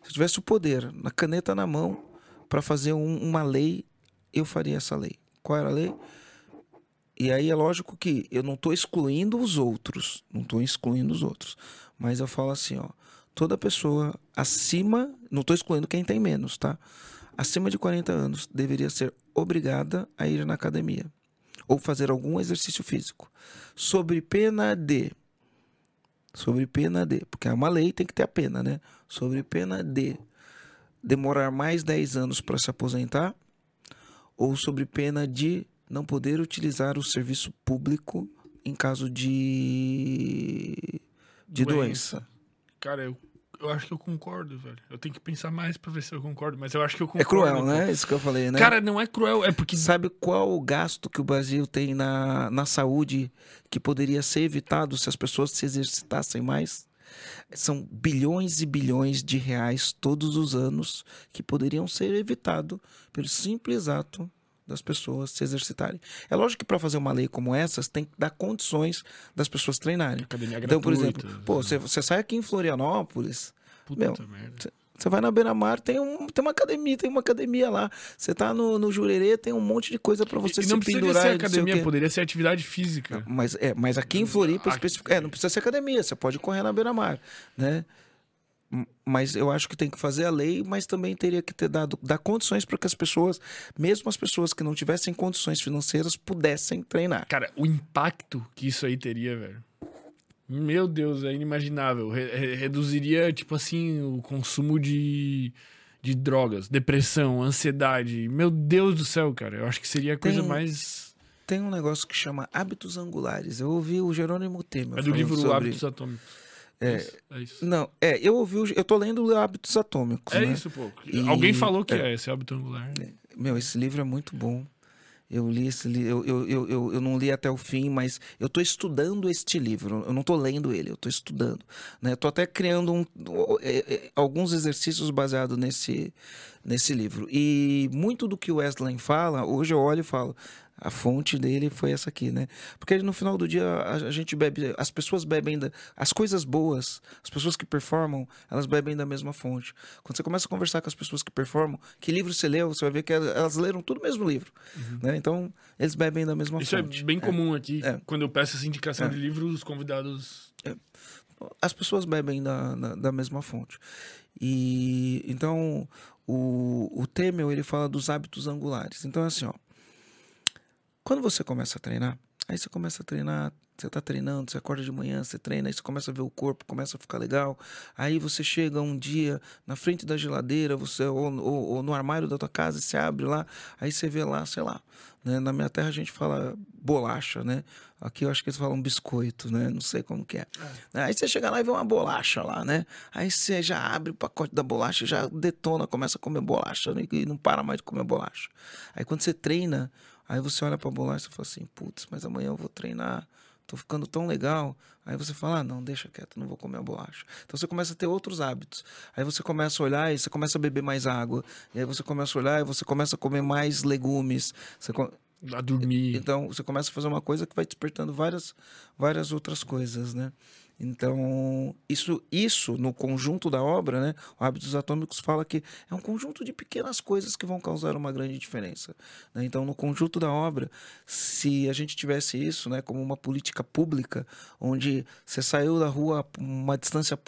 Se eu tivesse o poder, na caneta na mão, para fazer um- uma lei, eu faria essa lei. Qual era a lei? E aí é lógico que eu não estou excluindo os outros, não estou excluindo os outros, mas eu falo assim, ó, toda pessoa acima, não estou excluindo quem tem menos, tá? Acima de 40 anos deveria ser obrigada a ir na academia ou fazer algum exercício físico, sobre pena de sobre pena de, porque é uma lei, tem que ter a pena, né? Sobre pena de demorar mais 10 anos para se aposentar ou sobre pena de não poder utilizar o serviço público em caso de de Doença. doença. Cara, eu, eu acho que eu concordo, velho. Eu tenho que pensar mais pra ver se eu concordo, mas eu acho que eu É concordo. cruel, né? Isso que eu falei, né? Cara, não é cruel, é porque... Sabe qual o gasto que o Brasil tem na, na saúde que poderia ser evitado se as pessoas se exercitassem mais? São bilhões e bilhões de reais todos os anos que poderiam ser evitados pelo simples ato das pessoas se exercitarem. É lógico que para fazer uma lei como essa, você tem que dar condições das pessoas treinarem. Academia Então, por exemplo, pô, você, você sai aqui em Florianópolis, Puta meu, merda. Você vai na beira-mar, tem, um, tem uma academia, tem uma academia lá. Você tá no, no Jurerê, tem um monte de coisa para você e se não pendurar. precisa ser não sei o academia, poderia ser atividade física. Mas, é, mas aqui em Floripa, Aqui- especific- é, não precisa ser academia, você pode correr na beira-mar, né? Mas eu acho que tem que fazer a lei, mas também teria que ter dado dar condições para que as pessoas, mesmo as pessoas que não tivessem condições financeiras, pudessem treinar. Cara, o impacto que isso aí teria, velho. Meu Deus, é inimaginável. Re- re- reduziria, tipo assim, o consumo de, de drogas, depressão, ansiedade. Meu Deus do céu, cara. Eu acho que seria a coisa Tem- mais. Tem um negócio que chama hábitos angulares. Eu ouvi o Jerônimo Temer É do livro sobre... Hábitos Atômicos. É. isso. É isso. Não, é, eu ouvi, eu tô lendo Hábitos Atômicos, É né? isso, pô. E- Alguém falou que é. é, esse hábito angular. Meu, esse livro é muito bom. Eu li esse livro, eu, eu, eu, eu, não li até o fim, mas eu tô estudando este livro. Eu não tô lendo ele, eu tô estudando. Né? Eu tô até criando um, é, é, alguns exercícios baseados nesse, nesse livro. E muito do que o Wesley fala, hoje eu olho e falo. A fonte dele foi essa aqui, né? Porque no final do dia a, a gente bebe, as pessoas bebem da, as coisas boas, as pessoas que performam, elas bebem da mesma fonte. Quando você começa a conversar com as pessoas que performam, que livro você leu, você vai ver que elas, elas leram tudo o mesmo livro, né? Então eles bebem da mesma Uhum. Isso fonte. é bem comum aqui. É. Quando eu peço essa indicação É. de livro, os convidados. as pessoas bebem da, da, da mesma fonte. E então o, o Temel ele fala dos hábitos angulares. Então assim, ó, quando você começa a treinar, aí você começa a treinar, você tá treinando, você acorda de manhã, você treina, aí você começa a ver o corpo, começa a ficar legal. Aí você chega um dia na frente da geladeira, você ou, ou- ou no armário da tua casa, você abre lá, aí você vê lá, sei lá. né? Na minha terra a gente fala bolacha, né? Aqui eu acho que eles falam biscoito, né? Não sei como que é. Aí você chega lá e vê uma bolacha lá, né? Aí você já abre o pacote da bolacha, já detona, começa a comer bolacha né? e não para mais de comer bolacha. Aí quando você treina, aí você olha pra bolacha e fala assim, putz, mas amanhã eu vou treinar, tô ficando tão legal. Aí você fala, ah, não, deixa quieto, não vou comer a bolacha. Então você começa a ter outros hábitos. Aí você começa a olhar e você começa a beber mais água. E aí você começa a olhar e você começa a comer mais legumes. Você A dormir. então você começa a fazer uma coisa que vai despertando várias, várias outras coisas, né? Então, isso, isso no conjunto da obra, né? Hábitos Atômicos fala que é um conjunto de pequenas coisas que vão causar uma grande diferença. né? Então, no conjunto da obra, se a gente tivesse isso, né, como uma política pública, onde você saiu da rua uma distância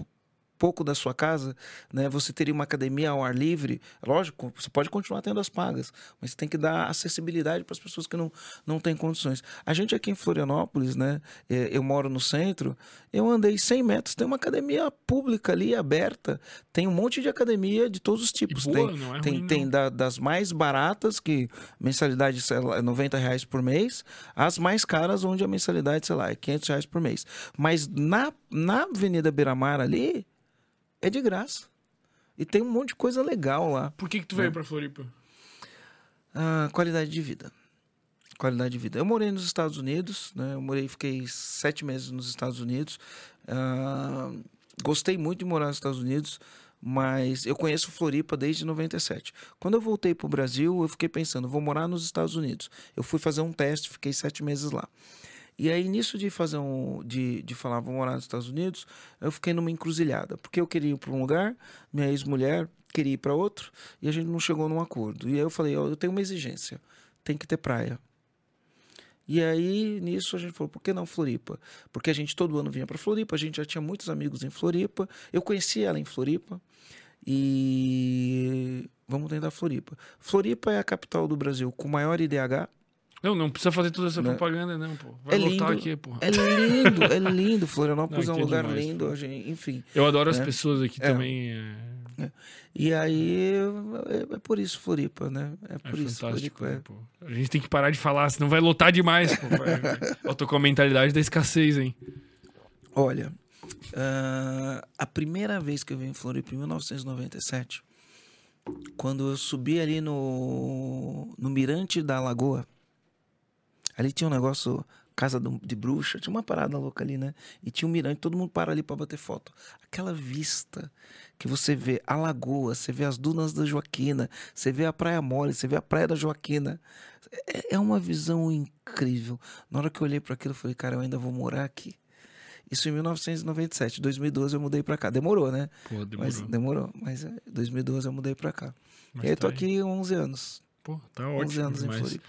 pouco da sua casa, né, você teria uma academia ao ar livre, lógico, você pode continuar tendo as pagas, mas você tem que dar acessibilidade para as pessoas que não, não têm condições. A gente aqui em Florianópolis, né, é, eu moro no centro, eu andei 100 metros, tem uma academia pública ali, aberta, tem um monte de academia de todos os tipos. boa, tem não é tem, ruim, tem da- das mais baratas, que mensalidade é 90 reais por mês, as mais caras, onde a mensalidade, sei lá, é 500 reais por mês. Mas na, na Avenida Beira-Mar ali, é de graça. E tem um monte de coisa legal lá. Por que, que tu veio pra Floripa? Ah, qualidade de vida. Qualidade de vida. Eu morei nos Estados Unidos, né? Eu morei, fiquei sete meses nos Estados Unidos. Ah, gostei muito de morar nos Estados Unidos, mas eu conheço Floripa desde 97. Quando eu voltei para o Brasil, eu fiquei pensando, vou morar nos Estados Unidos. Eu fui fazer um teste, fiquei sete meses lá. E aí, nisso de fazer um. de, de falar, vou morar nos Estados Unidos, eu fiquei numa encruzilhada. Porque eu queria ir para um lugar, minha ex-mulher queria ir para outro, e a gente não chegou num acordo. E aí eu falei, eu tenho uma exigência, tem que ter praia. E aí, nisso, a gente falou, por que não Floripa? Porque a gente todo ano vinha para Floripa, a gente já tinha muitos amigos em Floripa, eu conheci ela em Floripa, e vamos tentar Floripa. Floripa é a capital do Brasil com maior IDH, Não, não precisa fazer toda essa Né? propaganda, não, pô. Vai É lotar lindo. aqui, pô. É lindo, é lindo. Florianópolis Não, é um é lugar demais, lindo, pô. gente, enfim. Eu adoro as É. pessoas aqui É. também. É, E aí é, é por isso Floripa, né? É é por isso. Floripa. né, é. A gente tem que parar de falar, senão vai lotar demais, pô. Eu tô com a mentalidade da escassez, hein? Olha, ah, a primeira vez que eu vim em Floripa, em 1997, quando eu subi ali no, no Mirante da Lagoa, ali tinha um negócio, casa de bruxa, tinha uma parada louca ali, né? E tinha um mirante, todo mundo para ali para bater foto. Aquela vista que você vê a lagoa, você vê as dunas da Joaquina, você vê a Praia Mole, você vê a Praia da Joaquina. É, é uma visão incrível. Na hora que eu olhei para aquilo, eu falei, cara, eu ainda vou morar aqui. Isso em 1997. 2012 eu mudei pra cá. Demorou, né? Pô, demorou. Mas demorou. Mas em 2012 eu mudei pra cá. Mas e aí tô tá aqui 11 anos. Pô, tá 11 ótimo anos em. Floripa.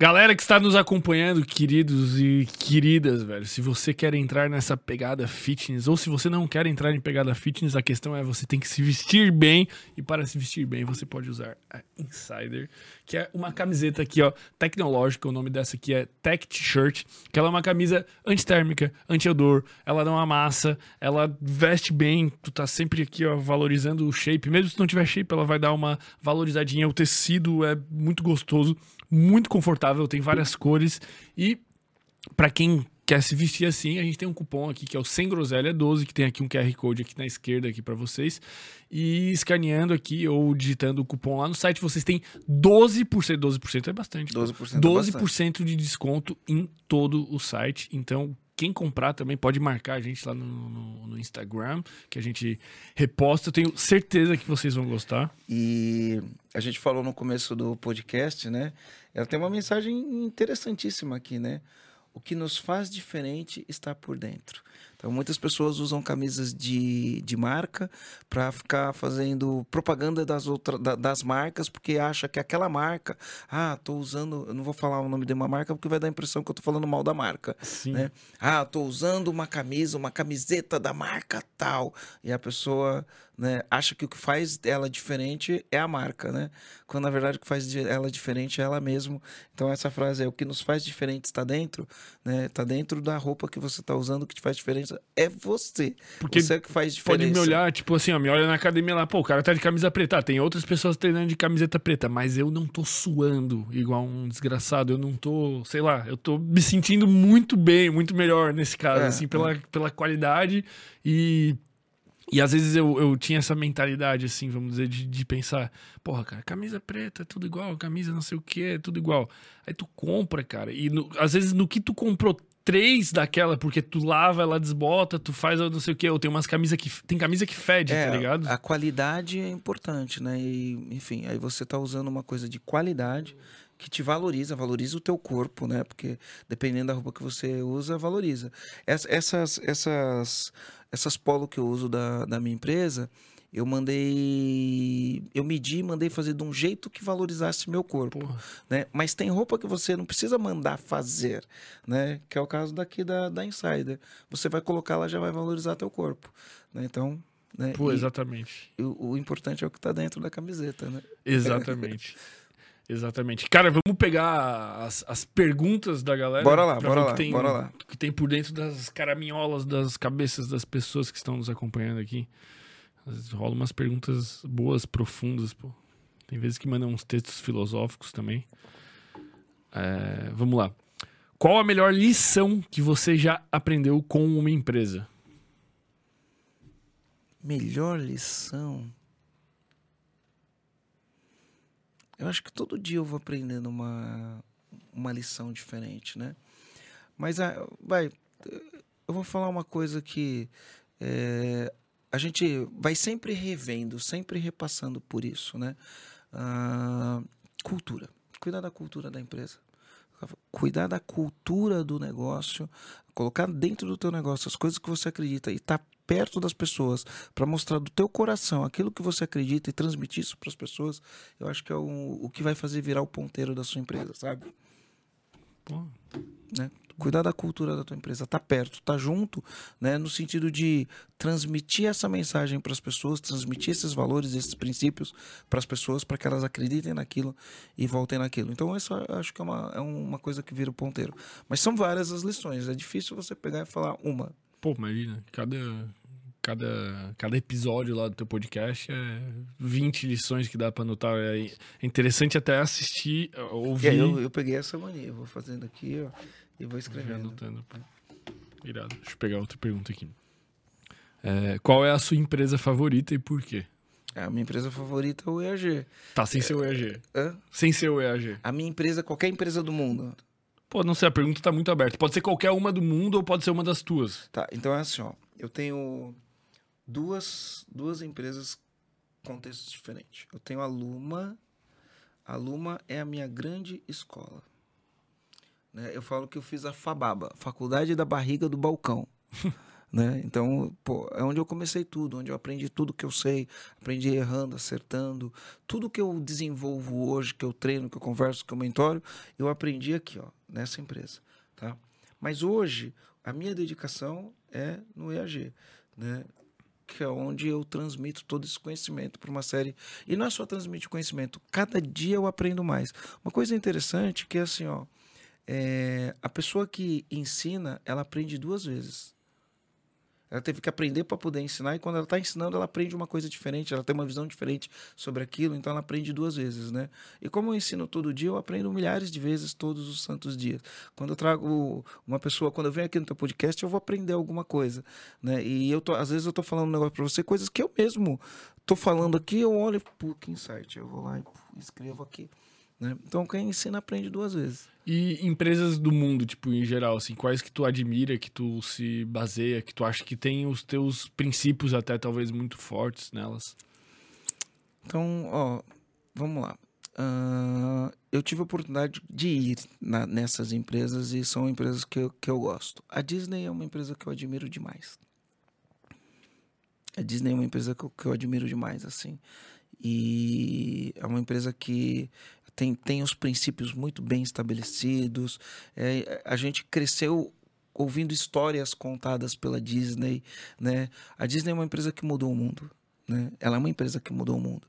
Galera que está nos acompanhando, queridos e queridas, velho, se você quer entrar nessa pegada fitness ou se você não quer entrar em pegada fitness, a questão é você tem que se vestir bem e para se vestir bem você pode usar a Insider, que é uma camiseta aqui, ó, tecnológica, o nome dessa aqui é Tech T-shirt, que ela é uma camisa antitérmica, anti-odor, ela não amassa, ela veste bem, tu tá sempre aqui, ó, valorizando o shape, mesmo se não tiver shape, ela vai dar uma valorizadinha, o tecido é muito gostoso, muito confortável, tem várias cores e Pra quem quer se vestir assim, a gente tem um cupom aqui que é o Sem Groselha 12, que tem aqui um QR Code aqui na esquerda aqui para vocês. E escaneando aqui ou digitando o cupom lá no site, vocês têm 12%, 12% é bastante. pô. 12% é 12% de desconto em todo o site. Então, quem comprar também pode marcar a gente lá no, no- no Instagram, que a gente reposta. Eu tenho certeza que vocês vão gostar. E a gente falou no começo do podcast, né? Ela tem uma mensagem interessantíssima aqui, né? O que nos faz diferente está por dentro. Então, muitas pessoas usam camisas de, de marca para ficar fazendo propaganda das, outra, da- das marcas, porque acha que aquela marca, ah, tô usando, eu não vou falar o nome de uma marca porque vai dar a impressão que eu tô falando mal da marca Sim. né? Ah, tô usando uma camisa, uma camiseta da marca tal. E a pessoa né, acha que o que faz ela diferente é a marca, né? Quando na verdade o que faz ela diferente é ela mesma. Então essa frase é o que nos faz diferente está dentro, né? Tá dentro da roupa que você tá usando, que te faz diferença é você. Porque você é que faz diferença. Pode me olhar, tipo assim, ó, me olha na academia lá, pô, o cara tá de camisa preta. Ah, tem outras pessoas treinando de camiseta preta, mas eu não tô suando igual um desgraçado. Eu não tô, sei lá, eu tô me sentindo muito bem, muito melhor nesse caso, É, assim, pela, pela qualidade e. E às vezes eu, eu tinha essa mentalidade, assim, vamos dizer, de, de pensar, porra, cara, camisa preta é tudo igual, camisa não sei o que, é tudo igual. Aí tu compra, cara, e no- às vezes no que tu comprou três daquela, porque tu lava, ela desbota, tu faz não sei o que, ou tem umas camisas que. Tem camisa que fede, É, tá ligado? A qualidade é importante, né? E, enfim, aí você tá usando uma coisa de qualidade que te valoriza, valoriza o teu corpo, né? Porque dependendo da roupa que você usa, valoriza. Ess- Essas, essas, essas polo que eu uso da, da minha empresa, eu mandei. Eu medi e mandei fazer de um jeito que valorizasse meu corpo. Porra. Né? Mas tem roupa que você não precisa mandar fazer, né? Que é o caso daqui da, da Insider. Você vai colocar, ela já vai valorizar teu corpo. Né? Então. Né? Pô, exatamente. o, o importante é o que tá dentro da camiseta, né? Exatamente. Exatamente. Cara, vamos pegar as, as perguntas da galera. Bora lá, bora lá, que tem, bora lá. o que tem por dentro das caraminholas, das cabeças das pessoas que estão nos acompanhando aqui. Às vezes rola umas perguntas boas, profundas, pô. Tem vezes que mandam uns textos filosóficos também. É, vamos lá. Qual a melhor lição que você já aprendeu com uma empresa? Melhor lição. Eu acho que todo dia eu vou aprendendo uma, uma lição diferente, né? Mas, ah, vai, eu vou falar uma coisa que é, a gente vai sempre revendo, sempre repassando por isso, né? Ah, cultura. Cuidar da cultura da empresa. Cuidar da cultura do negócio, colocar dentro do teu negócio as coisas que você acredita e estar perto das pessoas para mostrar do teu coração aquilo que você acredita e transmitir isso para as pessoas, eu acho que é o, o que vai fazer virar o ponteiro da sua empresa, sabe? Pô, né? Cuidar da cultura da tua empresa, tá perto, tá junto, né? No sentido de transmitir essa mensagem para as pessoas, transmitir esses valores, esses princípios para as pessoas, para que elas acreditem naquilo e voltem naquilo. Então, isso eu acho que é uma, é uma coisa que vira o ponteiro. Mas são várias as lições, é difícil você pegar e falar uma. Pô, imagina, cada, cada, cada episódio lá do teu podcast é 20 lições que dá pra anotar. É é interessante até assistir, ouvir. eu, eu peguei essa mania, vou fazendo aqui, ó, e vou Já escrevendo. anotando. pô. Irado. Deixa eu pegar outra pergunta aqui. É, qual é a sua empresa favorita e por quê? A minha empresa favorita é o EAG. Tá, sem ser o EAG. Hã? Sem ser o EAG. A minha empresa, qualquer empresa do mundo. Pô, não sei, a pergunta tá muito aberta. Pode ser qualquer uma do mundo ou pode ser uma das tuas. Tá, então é assim, ó. Eu tenho duas, duas empresas com contextos diferentes. Eu tenho a Luma. A Luma é a minha grande escola. Né? Eu falo que eu fiz a FABABA, Faculdade da Barriga do Balcão. né? Então, pô, é onde eu comecei tudo, onde eu aprendi tudo que eu sei, aprendi errando, acertando, tudo que eu desenvolvo hoje, que eu treino, que eu converso, que eu mentoro, eu aprendi aqui, ó, nessa empresa, tá? Mas hoje a minha dedicação é no EAG, né? Que é onde eu transmito todo esse conhecimento para uma série. E não é só transmitir conhecimento, cada dia eu aprendo mais. Uma coisa interessante que é assim, ó, é, a pessoa que ensina, ela aprende duas vezes. Ela teve que aprender para poder ensinar, e quando ela está ensinando, ela aprende uma coisa diferente, ela tem uma visão diferente sobre aquilo, então ela aprende duas vezes, né? E como eu ensino todo dia, eu aprendo milhares de vezes todos os santos dias. Quando eu trago uma pessoa, quando eu venho aqui no teu podcast, eu vou aprender alguma coisa, né? E eu tô, às vezes eu tô falando um negócio para você, coisas que eu mesmo tô falando aqui, eu olho, pô, que insight, eu vou lá e escrevo aqui. Né? Então quem ensina aprende duas vezes. E empresas do mundo, tipo, em geral, assim, quais que tu admira, que tu se baseia, que tu acha que tem os teus princípios até talvez muito fortes nelas? Então, ó, vamos lá. Uh, eu tive a oportunidade de ir na, nessas empresas e são empresas que eu, que eu gosto. A Disney é uma empresa que eu admiro demais. A Disney é uma empresa que eu, que eu admiro demais, assim. E é uma empresa que tem, tem os princípios muito bem estabelecidos. É, a gente cresceu ouvindo histórias contadas pela Disney, né? A Disney é uma empresa que mudou o mundo, né? Ela é uma empresa que mudou o mundo.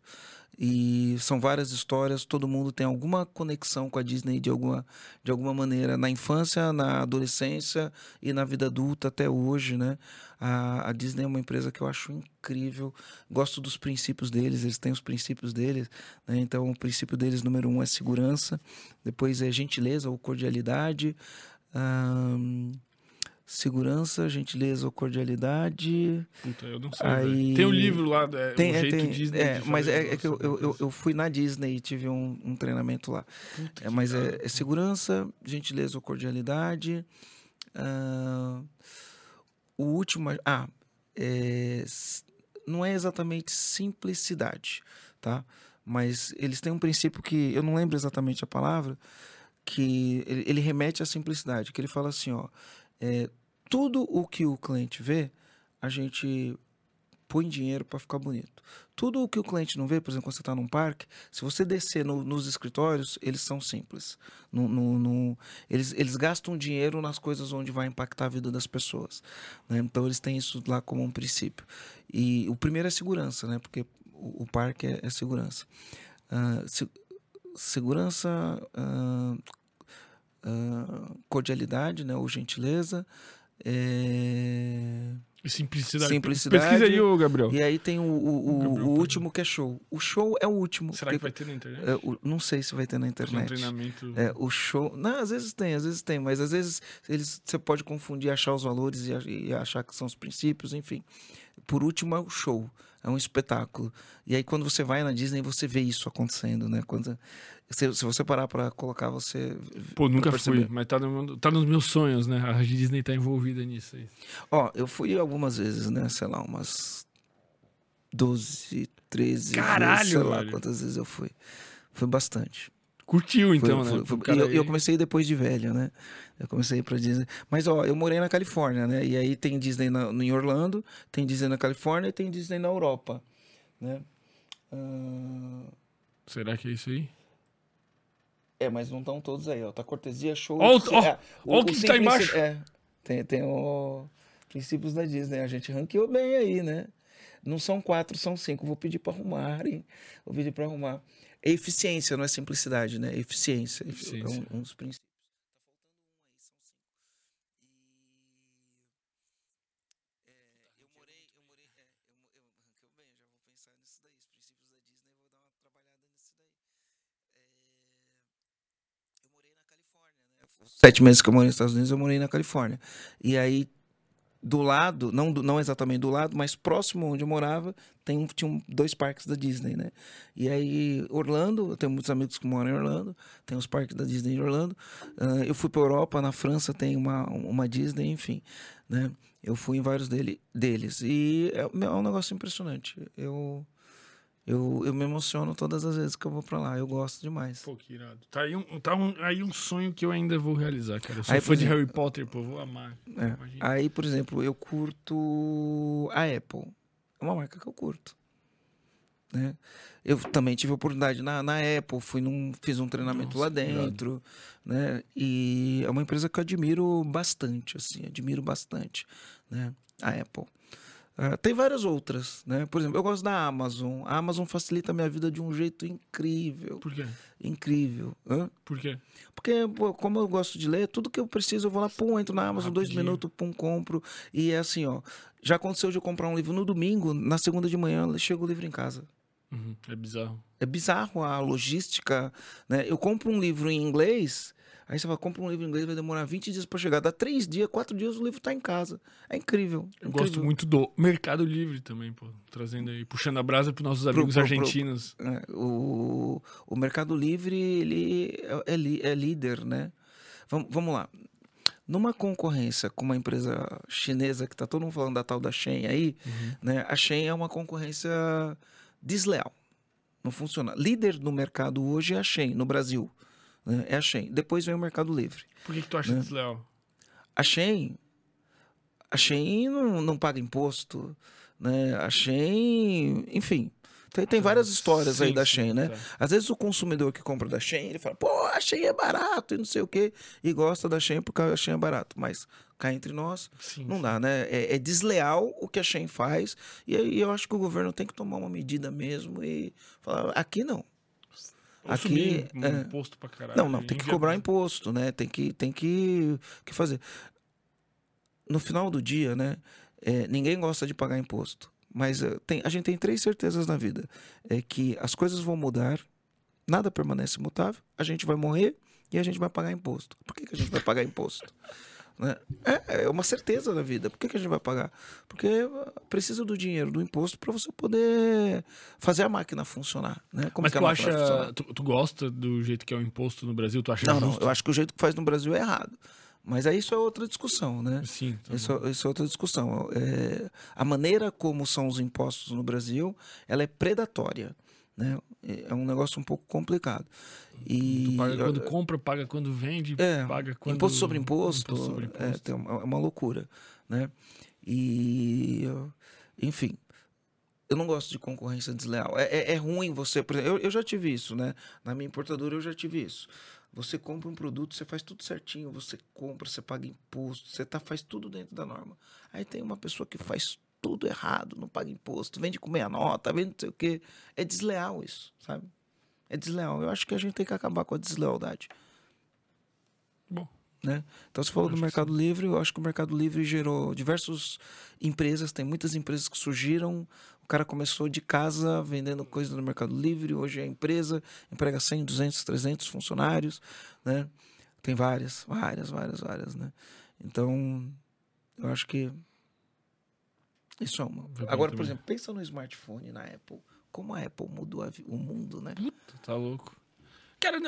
E são várias histórias, todo mundo tem alguma conexão com a Disney de alguma, de alguma maneira, na infância, na adolescência e na vida adulta até hoje, né? A, a Disney é uma empresa que eu acho incrível, gosto dos princípios deles, eles têm os princípios deles, né? Então, o princípio deles, número um, é segurança, depois é gentileza ou cordialidade. Segurança, gentileza ou cordialidade. Puta, eu não sei. Aí... Tem o um livro lá, é, tem, é, jeito tem, Disney. É, mas é, é, que eu, eu, eu, fui na Disney e tive um, um treinamento lá. Puta é, mas é, é, segurança, gentileza ou cordialidade. Uh, o último. Ah, é, não é exatamente simplicidade, tá? Mas eles têm um princípio que eu não lembro exatamente a palavra, que ele, ele remete à simplicidade, que ele fala assim, ó é, tudo o que o cliente vê, a gente põe dinheiro para ficar bonito. Tudo o que o cliente não vê, por exemplo, quando você está num parque, se você descer no, nos escritórios, eles são simples. No, no, no, eles, eles gastam dinheiro nas coisas onde vai impactar a vida das pessoas. Né? Então, eles têm isso lá como um princípio. E o primeiro é segurança, né? porque o, o parque é, é segurança. Uh, se, segurança, uh, uh, cordialidade, né, ou gentileza. É... Simplicidade. Simplicidade. Pesquisa aí, ô Gabriel. E aí tem o, o, o, o último que é show. O show é o último. Será que vai ter na internet? É, o, não sei se vai ter na internet. Um treinamento. É, o show. Não, às vezes tem, às vezes tem, mas às vezes eles, você pode confundir, achar os valores e, e achar que são os princípios, enfim. Por último é o show é um espetáculo. E aí quando você vai na Disney, você vê isso acontecendo, né? Quando, se, se você parar para colocar, você. Pô, nunca fui, mas tá, no, tá nos meus sonhos, né? A Disney tá envolvida nisso aí. Ó, eu fui algumas vezes, né? Sei lá, umas 12, 13 Caralho, vezes, sei lá velho. quantas vezes eu fui. Foi bastante. Curtiu, então, foi, né? Foi, e eu, eu, comecei depois de velho, né? Eu comecei para Disney. Mas, ó, eu morei na Califórnia, né? E aí tem Disney na, em Orlando, tem Disney na Califórnia e tem Disney na Europa, né? Uh... Será que é isso aí? É, mas não estão todos aí, ó. Tá cortesia, show. Ó, o, é, o, o, que tá embaixo. É, tem, tem o princípios da Disney. A gente ranqueou bem aí, né? Não são quatro, são cinco. Vou pedir para arrumarem. Vou pedir para arrumar. É eficiência, não é simplicidade, né? É eficiência. eficiência. É um, um dos princípios. sete meses que eu morei nos Estados Unidos, eu morei na Califórnia. E aí, do lado, não, não exatamente do lado, mas próximo onde eu morava, tem, tinha dois parques da Disney, né? E aí, Orlando, eu tenho muitos amigos que moram em Orlando, tem os parques da Disney em Orlando. Uh, eu fui para Europa, na França tem uma, uma Disney, enfim, né? Eu fui em vários dele, deles. E é, é um negócio impressionante. Eu Eu, eu me emociono todas as vezes que eu vou pra lá. Eu gosto demais. Pô, que irado. Tá aí um, tá um, aí um sonho que eu ainda vou realizar, cara. Eu sou Aí, fã por de exemplo- Harry Potter, pô, vou amar. É. Aí, por exemplo, eu curto a Apple. É uma marca que eu curto. Né? Eu também tive oportunidade na, na Apple, fui num, fiz um treinamento Nossa, lá dentro, né? E é uma empresa que eu admiro bastante, assim, admiro bastante, né? A Apple. Ah, tem várias outras, né? Por exemplo, eu gosto da Amazon. A Amazon facilita a minha vida de um jeito incrível, Por quê? incrível. Hã? Por quê? Porque, pô, como eu gosto de ler, tudo que eu preciso, eu vou lá, pum, entro na Amazon, dois Rapidinho. minutos, pum, compro. E é assim, ó. Já aconteceu de eu comprar um livro no domingo, na segunda de manhã chega o livro em casa. Uhum, É bizarro. É bizarro a logística, né? Eu compro um livro em inglês, aí você fala, compra um livro em inglês, vai demorar 20 dias para chegar. Dá três dias, quatro dias, o livro tá em casa. É incrível. Eu incrível. gosto muito do Mercado Livre também, pô. Trazendo aí, puxando a brasa pros nossos Pro- amigos pro- pro- argentinos. É, o, o Mercado Livre, ele é, é é líder, né? Vamos, vamos lá. Numa concorrência com uma empresa chinesa, que tá todo mundo falando da tal da Shein aí, Uhum. né? A Shein é uma concorrência desleal. Não funciona. Líder no mercado hoje é a Shein, no Brasil. Né? É a Shein. Depois vem o Mercado Livre. Por que, que tu acha Né? desleal? A Shein, a Shein não, não paga imposto, né? A Shein, enfim, tem, tem várias histórias aí Sim, da sim, Shein, né? tá. Às vezes o consumidor que compra da Shein, ele fala, pô, a Shein é barato e não sei o quê, e gosta da Shein porque a Shein é barato, mas cá entre nós, Sim, não dá, né? É, é desleal o que a Shein faz, e aí eu acho que o governo tem que tomar uma medida mesmo e falar, aqui não. Aqui, um é. imposto pra caralho. Não, não, tem que cobrar imposto, né? Tem que, tem que, que fazer. No final do dia, né? é, ninguém gosta de pagar imposto. Mas eh, tem, a gente tem três certezas na vida. É que as coisas vão mudar, nada permanece imutável, a gente vai morrer e a gente vai pagar imposto. Por que, que a gente vai pagar imposto? Né? É, é uma certeza da vida. Por que, que a gente vai pagar? Porque ah, precisa do dinheiro, do imposto, para você poder fazer a máquina funcionar. Né? Como Mas tu acha. Tu, tu gosta do jeito que é o imposto no Brasil? Tu acha Não, não. justo? Eu acho que o jeito que faz no Brasil é errado. Mas aí isso é outra discussão, né? Sim. tá Isso, bom. isso é outra discussão. É, a maneira como são os impostos no Brasil, ela é predatória. Né? É um negócio um pouco complicado. E, Tu paga quando compra, paga quando vende, É, paga quando. imposto sobre imposto, Imposto sobre É, imposto. tem uma- é uma loucura, né? E, enfim, eu não gosto de concorrência desleal. É, é- é ruim você, por exemplo, eu, eu já tive isso, né? Na minha importadora eu já tive isso. Você compra um produto, você faz tudo certinho, você compra, você paga imposto, você tá, faz tudo dentro da norma. Aí tem uma pessoa que faz tudo errado, não paga imposto, vende com meia nota, vende não sei o quê. É desleal isso, sabe? É desleal. Eu acho que a gente tem que acabar com a deslealdade Bom, né? Então você falou do Mercado Livre, eu acho que o Mercado Livre gerou diversas empresas, tem muitas empresas que surgiram. O cara começou de casa vendendo coisas no Mercado Livre, hoje é empresa, emprega 100, 200, 300 funcionários, né? Tem várias, várias, várias, várias, né? Então, eu acho que isso é uma. Bem Agora, por também. exemplo, pensa no smartphone na Apple. Como a Apple mudou a vi- o mundo, né? puta, tá louco. Cara,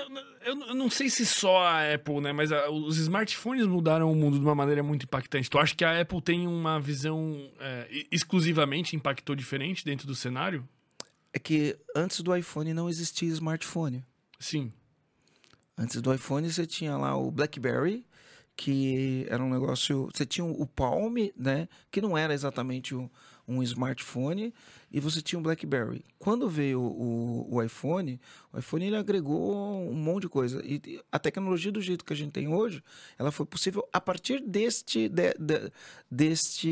eu, não sei se só a Apple, né? Mas a- os smartphones mudaram o mundo de uma maneira muito impactante. Tu acha que a Apple tem uma visão é, exclusivamente impactou diferente dentro do cenário? É que antes do iPhone não existia smartphone. Sim. Antes do iPhone você tinha lá o BlackBerry, que era um negócio. Você tinha o Palm, né? Que não era exatamente um, um smartphone, e você tinha o BlackBerry. Quando veio o, o iPhone, o iPhone ele agregou um monte de coisa. E a tecnologia do jeito que a gente tem hoje, ela foi possível a partir deste. de- de- deste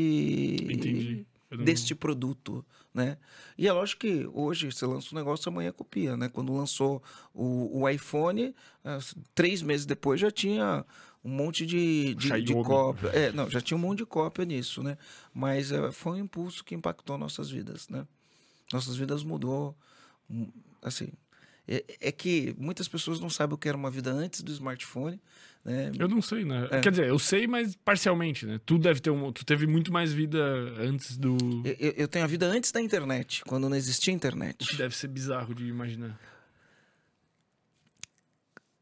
Entendi. Deste produto, né? E é lógico que hoje você lança um negócio, amanhã copia, né? Quando lançou o, o iPhone, ah, três meses depois já tinha um monte de, de, de cópia. É, não, já tinha um monte de cópia nisso, né? Mas eh, foi um impulso que impactou nossas vidas, né? Nossas vidas mudou, hum, assim... É, é que muitas pessoas não sabem o que era uma vida antes do smartphone, né? Eu não sei, né? É. Quer dizer, eu sei, mas parcialmente, né? Tu deve ter um, tu teve muito mais vida antes do Eu- Eu, tenho a vida antes da internet, quando não existia o internet. que deve ser bizarro de imaginar.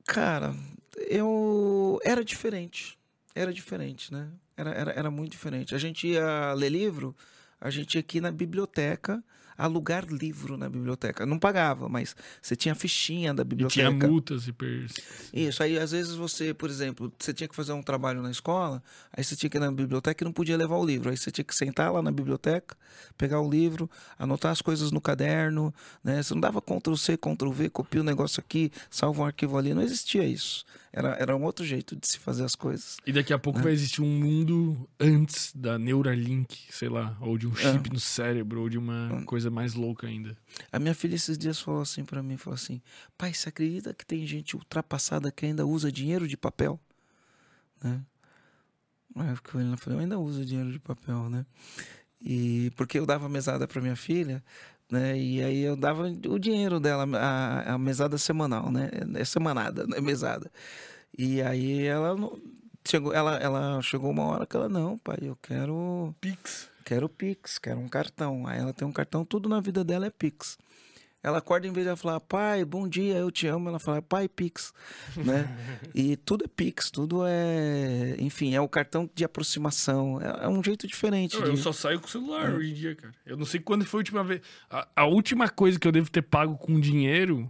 Cara, eu. Era diferente. Era diferente, né? Era, era, era muito diferente. A gente ia ler livro, a gente ia aqui na biblioteca. alugar livro na biblioteca. Não pagava, mas você tinha a fichinha da E biblioteca. tinha multas e per... Isso, aí às vezes você, por exemplo, você tinha que fazer um trabalho na escola, aí você tinha que ir na biblioteca e não podia levar o livro. Aí você tinha que sentar lá na biblioteca, pegar o livro, anotar as coisas no caderno, né? Você não dava Ctrl C, Ctrl V, copia o negócio aqui, salva um arquivo ali. Não existia isso. Era, era um outro jeito de se fazer as coisas. E daqui a pouco vai existir um mundo antes da Neuralink, sei lá, ou de um chip no cérebro, ou de uma coisa mais louca ainda. A minha filha esses dias falou assim pra mim, falou assim, pai, você acredita que tem gente ultrapassada que ainda usa dinheiro de papel? Né? Aí eu fiquei olhando e falei, eu ainda uso dinheiro de papel, né? E porque eu dava mesada pra minha filha, né? E aí eu dava o dinheiro dela, a, a mesada semanal, né? É semanada, não é mesada. E aí ela não- chegou, ela, ela chegou uma hora que ela, não, pai, eu quero Pix. quero Pix, quero um cartão. Aí ela tem um cartão, tudo na vida dela é Pix. Ela acorda em vez de ela falar, pai, bom dia, eu te amo, ela fala, pai, Pix, né? e tudo é Pix, tudo é, enfim, é o cartão de aproximação, é, é um jeito diferente. Eu, de- eu só saio com o celular hoje em dia, cara. Eu não sei quando foi a última vez. A, a última coisa que eu devo ter pago com dinheiro